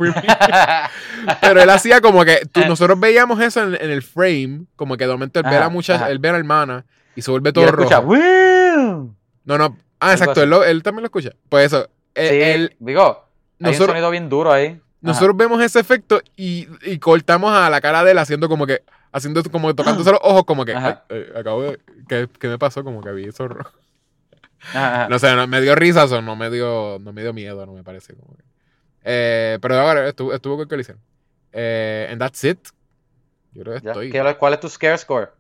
Pero él hacía como que tú- nosotros veíamos eso en, en el frame, como que de momento él ve a la muchacha, él ve a la hermana y se vuelve y todo escucha, rojo. "Will". No, no. Ah, exacto, él, lo- él también lo escucha. Pues eso, él- Sí, él- digo, hay un sonido bien duro ahí. Ajá. nosotros vemos ese efecto y, y cortamos a la cara de él haciendo como que, haciendo como tocándose los ojos, como que, Ajá. "Ay, eh, acabo de, ¿qué, qué me pasó? Como que vi. Ajá, ajá. No sé, no, me dio risa o no me dio, no me dio miedo, no me parece. Como que. Eh, pero ahora estuvo, estuvo con que lo hicieron. Eh, and that's it. Yo creo que estoy. ¿Qué- ¿Cuál es tu scare score?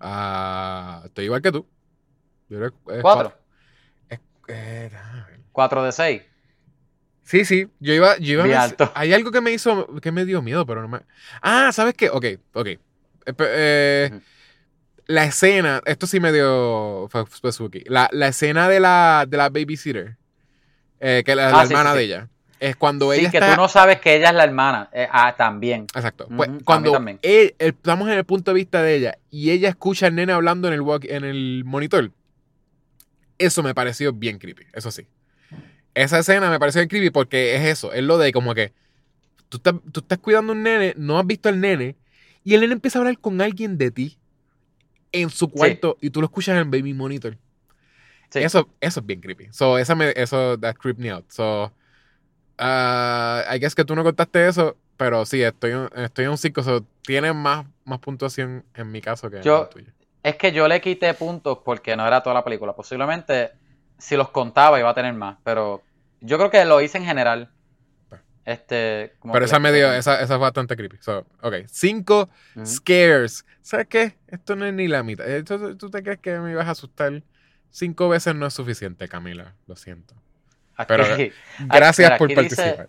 ah, estoy igual que tú. Yo creo que es ¿Cuatro? Es- eh. ¿Cuatro de seis? Sí, sí. Yo iba, yo iba a alto. Hay algo que me hizo, que me dio miedo, pero no me. Ah, ¿sabes qué? Ok, ok. Eh, eh, la escena, esto sí me dio spooky. La, la escena de la, de la babysitter, eh, que la, la Ah, sí, hermana sí, de sí. ella, es cuando Sí, ella que está... tú no sabes que ella es la hermana. Eh, ah, también. Exacto. Pues, cuando también. él- él- estamos en el punto de vista de ella y ella escucha al nene hablando en el, walk- en el monitor, eso me pareció bien creepy, eso sí. Esa escena me pareció bien creepy porque es eso, es lo de como que tú estás, tú estás cuidando a un nene, no has visto al nene y nene empieza a hablar con alguien de ti en su cuarto y tú lo escuchas en el baby monitor. Sí. Eso, eso es bien creepy. So, esa me, eso, that creep me out. So, uh, I guess que tú no contaste eso, pero sí, estoy, en- estoy en un 5. So, tiene más, más puntuación en mi caso que Yo- en el tuyo. Es que yo le quité puntos porque no era toda la película. Posiblemente si los contaba iba a tener más, pero yo creo que lo hice en general. Este, como Pero esa le- me dio, esa, esa fue bastante creepy. So, ok, 5 Ujú. scares. ¿Sabes qué? Esto no es ni la mitad. Esto- ¿Tú te crees que me ibas a asustar? Cinco veces no es suficiente, Camila. Lo siento. Aquí- pero- Gracias por aquí dice- participar.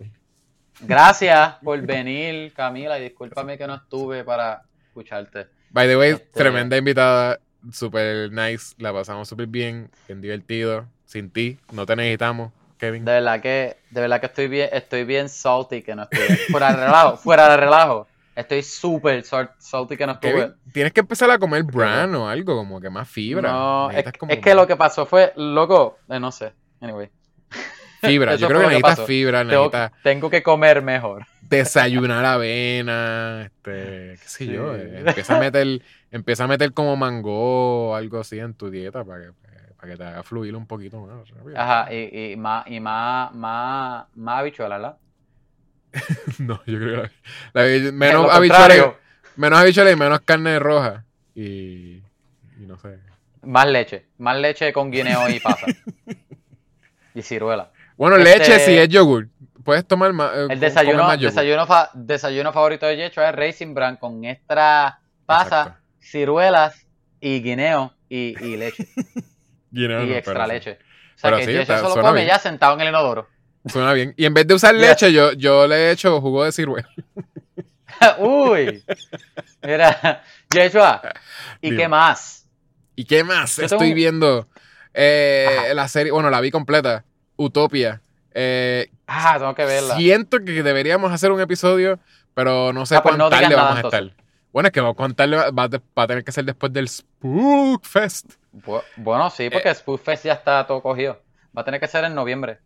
Gracias por venir, Camila, y discúlpame que no estuve para escucharte. By the way, Este- tremenda invitada, super nice, la pasamos súper bien, bien divertido. Sin ti, no te necesitamos, Kevin. De verdad que, de verdad que estoy bien, estoy bien salty que no estuve. Fuera de relajo, fuera de relajo. Estoy súper sal- salty que no estuve. Kevin, tienes que empezar a comer bran o algo, como que más fibra. No, es, Necesitas como es que lo que pasó fue, loco, eh, no sé. Anyway, Fibra, yo creo que que necesitas pasó. fibra, tengo, necesitas tengo que comer mejor. desayunar avena, este, qué sé yo. Eh, Empieza a meter, empieza a meter como mango o algo así en tu dieta para que, para que te haga fluir un poquito más. rápido. Ajá, y, y más, y más, más, más habichuela, ¿verdad? No, yo creo que la, la- menos contrario, menos habichuelas y menos carne roja. Y, y no sé. Más leche, más leche con guineo y pasa. y ciruela. Bueno, Este- leche si es yogur. Puedes tomar más. eh, El desayuno, más desayuno, fa- desayuno favorito de Yecho es Racing Bran con extra pasa, Exacto. ciruelas y guineo y, y leche. Y no, extra leche. O sea Pero que sí, está- solo come bien. ya sentado en el inodoro. Suena bien. Y en vez de usar leche, yo, yo le he hecho jugo de ciruela. Uy. Mira, Yeshua. ¿Y Dime. qué más? ¿Y qué más? Yo Estoy tengo- viendo eh, la serie, bueno, la vi completa, Utopia. Eh, Ah, tengo que verla. siento que deberíamos hacer un episodio, pero no sé Ah, pues cuán no tarde vamos a entonces. estar. Bueno, es que tarde va, va a tener que ser después del Spook Fest. Bu- Bueno, sí, porque Eh. Spoofest ya está todo cogido. Va a tener que ser en noviembre.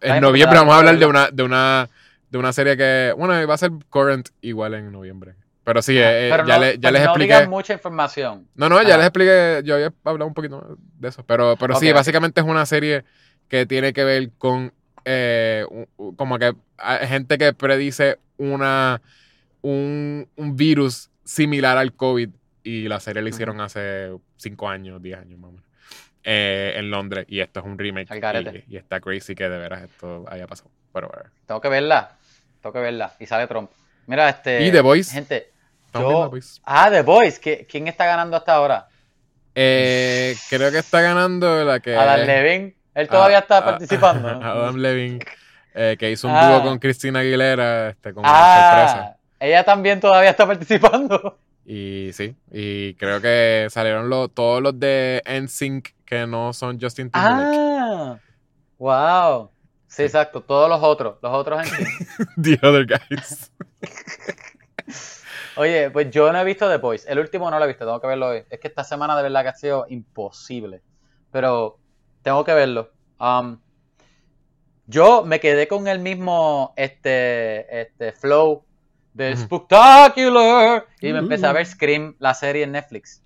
En noviembre vamos a hablar de una, de una, de una serie que, bueno, va a ser current igual en noviembre. Pero sí, eh, eh, Pero ya, no, le- ya pues les no expliqué. mucha información. No, no, ya les expliqué, yo había hablado un poquito de eso, pero, pero sí, básicamente es una serie que tiene que ver con eh, como que hay gente que predice una un, un virus similar al COVID y la serie la hicieron hace 5 años, 10 años más o menos, eh, en Londres y esto es un remake y, y está crazy que de veras esto haya pasado. Pero, bueno. Tengo que verla. Tengo que verla. Y sale Trump. Mira, este. ¿Y The Voice? Gente. Yo- pues. Ah, The Voice. ¿Qui- ¿Quién está ganando hasta ahora? Eh, creo que está ganando la que Adam Levine. Él todavía Ah, está ah, participando. ¿no? Adam Levine, eh, que hizo un Ah. dúo con Cristina Aguilera, este, como una sorpresa. Ah, ella también todavía está participando. Y sí, y creo que salieron los, todos los de NSYNC que no son Justin Timberlake. Ah, wow. Sí, Sí. exacto. Todos los otros. Los otros sí. The Other Guys. Oye, pues yo no he visto The Boys. El último no lo he visto, tengo que verlo hoy. Es que esta semana de verdad que ha sido imposible. Pero tengo que verlo. Um, yo me quedé con el mismo este, este flow Ujú. Spectacular. Y me empecé a ver Uh. Scream, la serie en Netflix.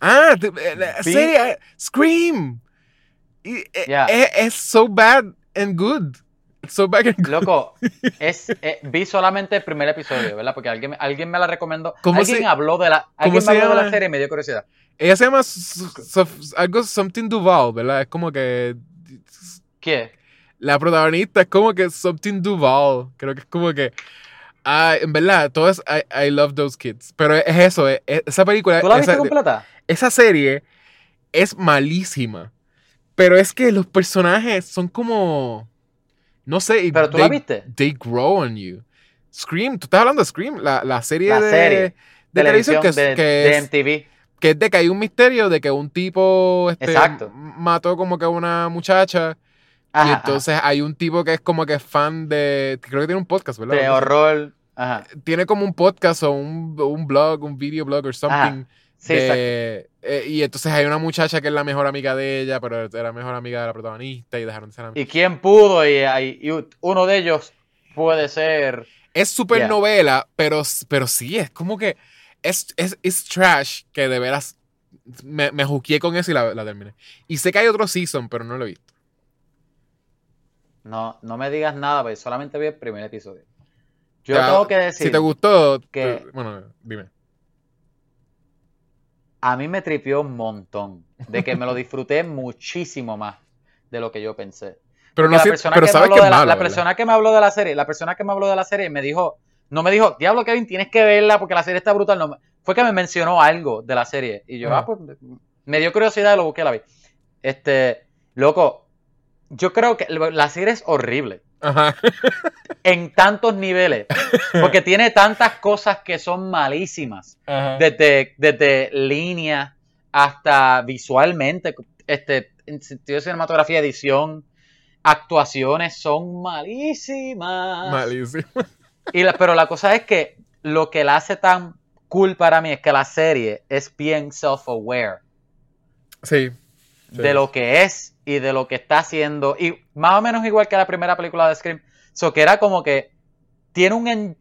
Ah, the- eh, la serie, eh, Scream. Y, eh, Yeah. es, es so bad and good. It's so bad and good. Loco, es, eh, vi solamente el primer episodio, ¿verdad? Porque alguien, alguien me la recomendó. ¿Cómo alguien se- habló de la, alguien me habló de la serie y me dio curiosidad. Ella se llama algo Something Duval, ¿verdad? Es como que ¿Qué? la protagonista es como que Something Duval. Creo que es como que. Ah, en verdad, todo es I, I love those kids. Pero es eso, es- es- esa película. ¿Tú la viste esa, completa? esa serie es malísima. Pero es que los personajes son como. No sé. ¿Pero tú they, la viste? They grow on you. Scream, tú estás hablando de Scream, la, la serie La de, serie. de televisión que, es- de, que de es- MTV. que es de que hay un misterio de que un tipo este, Exacto. mató como que a una muchacha. Ajá, y ajá. entonces hay un tipo que es como que fan de. Creo que tiene un podcast, ¿verdad? de horror. Ajá. Tiene como un podcast o un, un blog, un video blog o something. Sí, de- eh, y entonces hay una muchacha que es la mejor amiga de ella, pero era mejor amiga de la protagonista y dejaron de ser amigas. ¿Y quién pudo? Y, y uno de ellos puede ser. Es Yeah. novela, pero, pero sí, es como que es, es, es trash que de veras me, me juqueé con eso y la, la terminé. Y sé que hay otro season, pero no lo he visto. No, no me digas nada, porque solamente vi el primer episodio. Yo Ya, tengo que decir. Si te gustó, que- te- bueno, dime. a mí me tripió un montón. De que me lo disfruté muchísimo más de lo que yo pensé. Pero, Porque no la persona pero que me sabes habló que es de la, persona que me habló de la serie, la persona que me habló de la serie me dijo, no me dijo, diablo Kevin, tienes que verla porque la serie está brutal. No, fue que me mencionó algo de la serie. Y yo, Ajá. ah, pues me dio curiosidad y lo busqué, la vi. Este, loco, yo creo que la serie es horrible. Ajá. En tantos niveles. Porque tiene tantas cosas que son malísimas. Ajá. Desde, desde línea hasta visualmente, este, en sentido de cinematografía, edición, actuaciones son malísimas. Malísimo. Y la- pero la cosa es que lo que la hace tan cool para mí es que la serie es bien self-aware Sí. Sí. de lo que es y de lo que está haciendo. Y más o menos igual que la primera película de Scream. So que era como que tiene un... en-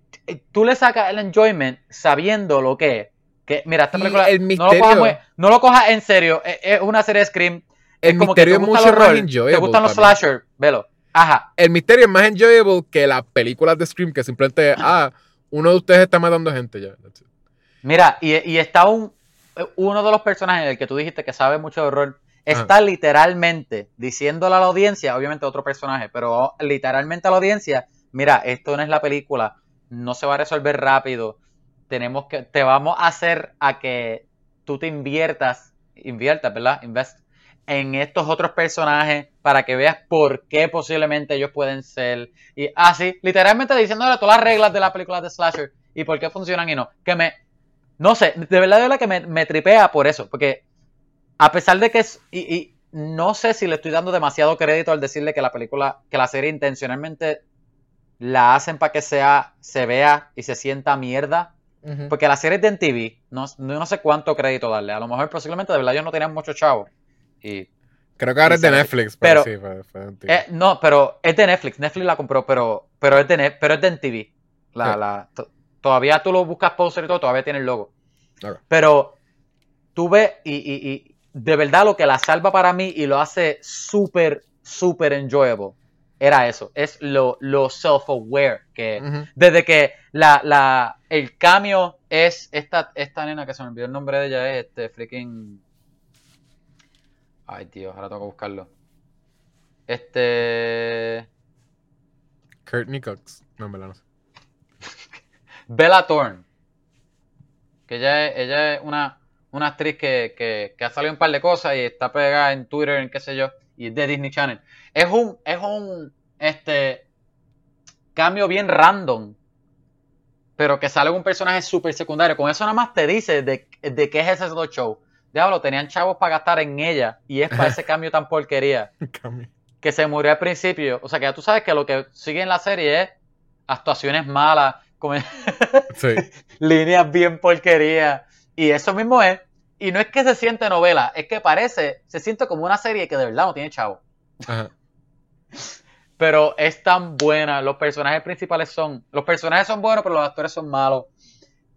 tú le sacas el enjoyment sabiendo lo que es. Que, mira, esta película el no, lo cojas muy- no lo cojas en serio. Es, es una serie de Scream. El es como que misterio te es mucho horror, enjoyable. Te gustan los también. slasher, velo. Ajá. El misterio es más enjoyable que las películas de Scream que simplemente, ah, uno de ustedes está matando gente ya. Mira, y, y está un, uno de los personajes, el que tú dijiste que sabe mucho de horror, Está literalmente diciéndole a la audiencia, obviamente otro personaje, pero literalmente a la audiencia, mira, esto no es la película, no se va a resolver rápido, tenemos que, te vamos a hacer a que tú te inviertas, inviertas, ¿verdad? Invest en estos otros personajes para que veas por qué posiblemente ellos pueden ser. Y así, literalmente diciéndole todas las reglas de las películas de Slasher y por qué funcionan y no. Que me, no sé, de verdad, de verdad que me, me tripea por eso, porque a pesar de que es, y, y no sé si le estoy dando demasiado crédito al decirle que la película, que la serie intencionalmente la hacen para que sea, se vea y se sienta mierda. Porque la serie es de MTV, no, no, no sé cuánto crédito darle. A lo mejor posiblemente de verdad ellos no tenían mucho chavo. Y, Creo que ahora Y es de Netflix, pero, pero- sí, fue, fue un tío. eh, no, pero es de Netflix. Netflix la compró, pero, pero es de Net- pero es de MTV. La, Sí. la, to- todavía tú lo buscas poster y todo, todavía tiene el logo. Pero tú ves y, y- y de verdad lo que la salva para mí y lo hace súper, súper enjoyable era eso. Es lo, lo self-aware que desde que la, la, el cambio es esta, esta nena que se me olvidó el nombre de ella, es este freaking. Ay, Dios, ahora tengo que buscarlo. Este. Courtney Cox. No, en verdad no sé. Bella Thorne. Que ella es, ella es una, una actriz que, que, que ha salido un par de cosas y está pegada en Twitter, en qué sé yo, y es de Disney Channel. Es un, es un este cambio bien random. Pero que sale un personaje súper secundario. Con eso nada más te dice de, de qué es ese show. Diablo, tenían chavos para gastar en ella. Y es para ese cambio tan porquería. Que se murió al principio. O sea que ya tú sabes que lo que sigue en la serie es actuaciones malas, como Sí. líneas bien porquerías. Y eso mismo es. Y no es que se siente novela, es que parece, se siente como una serie que de verdad no tiene chavo. Ajá. Pero es tan buena. Los personajes principales son. Los personajes son buenos, pero los actores son malos.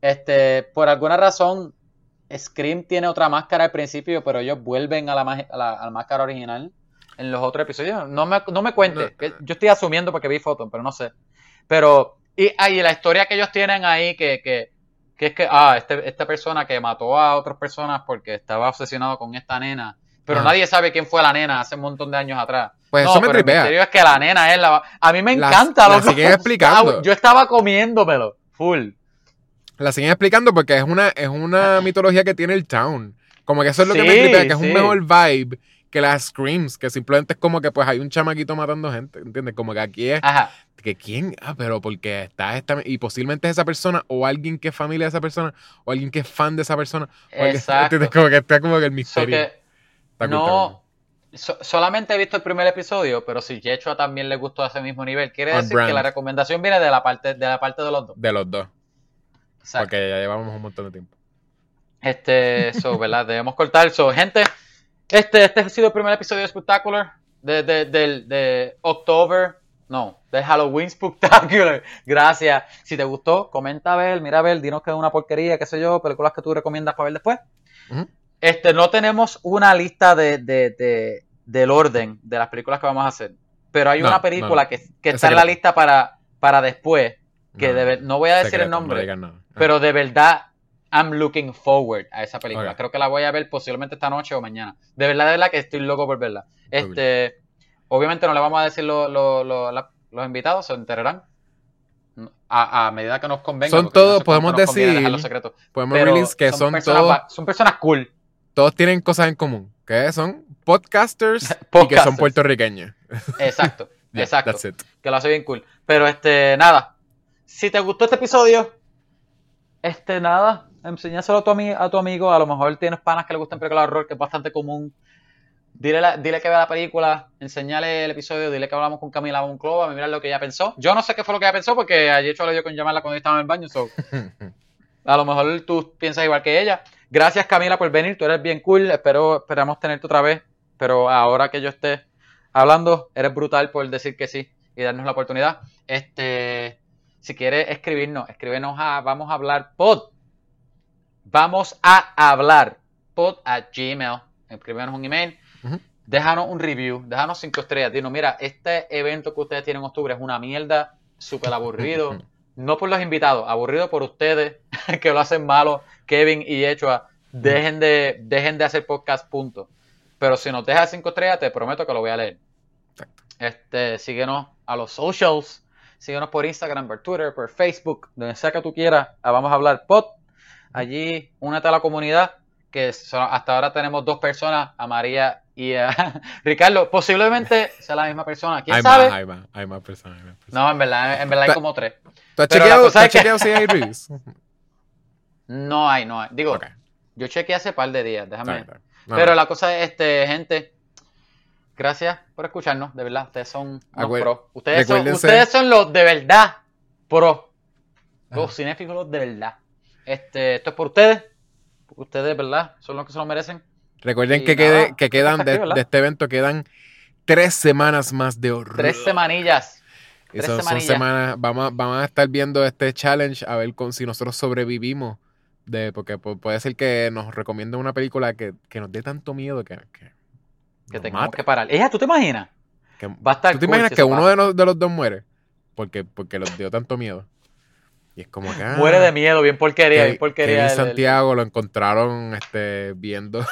Este, por alguna razón, Scream tiene otra máscara al principio, pero ellos vuelven a la, a la, a la máscara original en los otros episodios. No me, no me cuente. No. Yo estoy asumiendo porque vi fotos, pero no sé. Pero, y, ah, y la historia que ellos tienen ahí, que, que, que es que, ah, este, esta persona que mató a otras personas porque estaba obsesionado con esta nena. Pero Ajá. nadie sabe quién fue la nena hace un montón de años atrás. Pues No, eso me pero el tripea. misterio es que la nena es la... A mí me La- encanta. la loco. siguen explicando. Ah, Yo estaba comiéndomelo. Full. La siguen explicando porque es una, es una mitología que tiene el town. Como que eso es lo que me tripea, que es un mejor vibe que las screams, que simplemente es como que pues hay un chamaquito matando gente, ¿entiendes? Como que aquí es Ajá. Que quién, ah, pero porque está esta y posiblemente es esa persona o alguien que es familia de esa persona o alguien que es fan de esa persona, o Exacto. ¿entiendes? Como que está como que el So misterio. que Está cool, está no. so- solamente he visto el primer episodio, pero si Yechua también le gustó a ese mismo nivel, quiere On decir brand. que la recomendación viene de la parte de la parte de los dos. de los dos, Exacto. porque ya llevamos un montón de tiempo. Este, so, ¿verdad? Debemos cortar. So, gente, este, este ha sido el primer episodio de Spectacular de, de, del- de October, no, de Halloween Spectacular. Gracias. Si te gustó, comenta a ver, mira a ver, dinos que es una porquería, qué sé yo, películas que tú recomiendas para ver después. Este, no tenemos una lista de, de, de- del orden de las películas que vamos a hacer, pero hay No, una película no. que, que Es está en la lista para, para después, que No, de no voy a decir secreto, el no nombre. Ah, pero de verdad, I'm looking forward a esa película. Creo que la voy a ver posiblemente esta noche o mañana. De verdad, de verdad que estoy loco por verla. Este, obviamente no le vamos a decir lo- lo- lo- la- los invitados, se enterarán. A, a medida que nos convenga. Son todos, podemos decir- dejar los secretos. Podemos release que son, todos, son personas cool. todos tienen cosas en común, que son podcasters, y que son puertorriqueños. Exacto, Yeah, exacto. Que lo hace bien cool. Pero este, nada. Si te gustó este episodio, este, nada, enséñaselo a tu, a tu amigo. A lo mejor tienes panas que le gustan películas de horror, que es bastante común. Dile, la- dile que vea la película, enseñale el episodio, dile que hablamos con Camila Monclova, mira lo que ella pensó. Yo no sé qué fue lo que ella pensó, porque ayer yo le dio con llamarla cuando estaba en el baño, so, a lo mejor tú piensas igual que ella. Gracias Camila por venir, tú eres bien cool, espero, esperamos tenerte otra vez, pero ahora que yo esté hablando, eres brutal por decir que sí y darnos la oportunidad. Este, si quieres escribirnos, escríbenos a vamos a hablar pod. Vamos a hablar pod a Gmail. Escríbenos un email. Déjanos un review, déjanos cinco estrellas. Dinos, mira, este evento que ustedes tienen en octubre es una mierda, súper aburrido. No por los invitados, aburrido por ustedes que lo hacen malo, Kevin y Echua. Dejen de, dejen de hacer podcast, punto. Pero si nos dejas cinco estrellas, te prometo que lo voy a leer. Exacto. Este, síguenos a los socials. Síguenos por Instagram, por Twitter, por Facebook, donde sea que tú quieras. Vamos a hablar pod. Allí, únete a la comunidad. Que son- hasta ahora tenemos dos personas, a María y a Ricardo. Posiblemente sea la misma persona. ¿Quién Hay sabe? más, hay más, hay más personas. hay más personas. No, en verdad, en verdad hay como tres. ¿Tú has chequeado, tú has que- si hay reviews? No hay, no hay. Digo, yo chequeé hace par de días, déjame. No, Pero no. la cosa es, este, gente, gracias por escucharnos, de verdad, ustedes son Acuer- pros. Ustedes son, ustedes son los de verdad pro. Los cinéfilos de verdad. Este, esto es por ustedes. Ustedes, ¿verdad? Son los que se lo merecen. Recuerden que, quede- que quedan de, este evento, quedan tres semanas más de horror. Tres semanillas. Y tres son, son semanillas. semanas, vamos, a- vamos a estar viendo este challenge a ver con, si nosotros sobrevivimos. De, porque pu- puede ser que nos recomienden una película que, que nos dé tanto miedo que, que, Que tengamos mate. que parar. Ella, ¿tú te imaginas? Que- Va a estar ¿Tú te imaginas que uno de, los- de los dos muere? Porque, porque los dio tanto miedo. Y es como que. ah, Muere de miedo, bien porquería, que- bien porquería. El- Santiago lo encontraron este, viendo,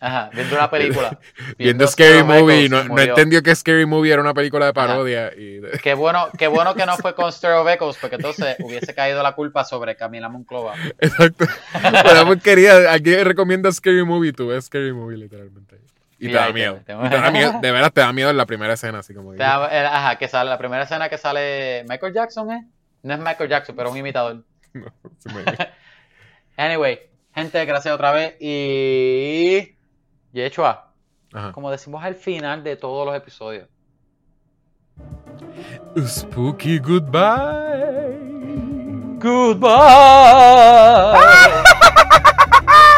Ajá, viendo una película. viendo Scary Movie. No, entendió que Scary Movie era una película de parodia. Y Qué bueno, qué bueno que no fue con Stereo Echoes, porque entonces hubiese caído la culpa sobre Camila Monclova. Exacto. Pero porquería. Alguien recomienda Scary Movie. Tú ves Scary Movie literalmente. Y, Y te da te- miedo. te- da miedo. De veras te da miedo en la primera escena. Así como da- eh, Ajá, que sale la primera escena que sale Michael Jackson, ¿eh? No es Michael Jackson, pero un imitador. No, se me- Anyway, gente, gracias otra vez. Y. Yechua, Ajá. como decimos al final de todos los episodios. Spooky goodbye. Goodbye.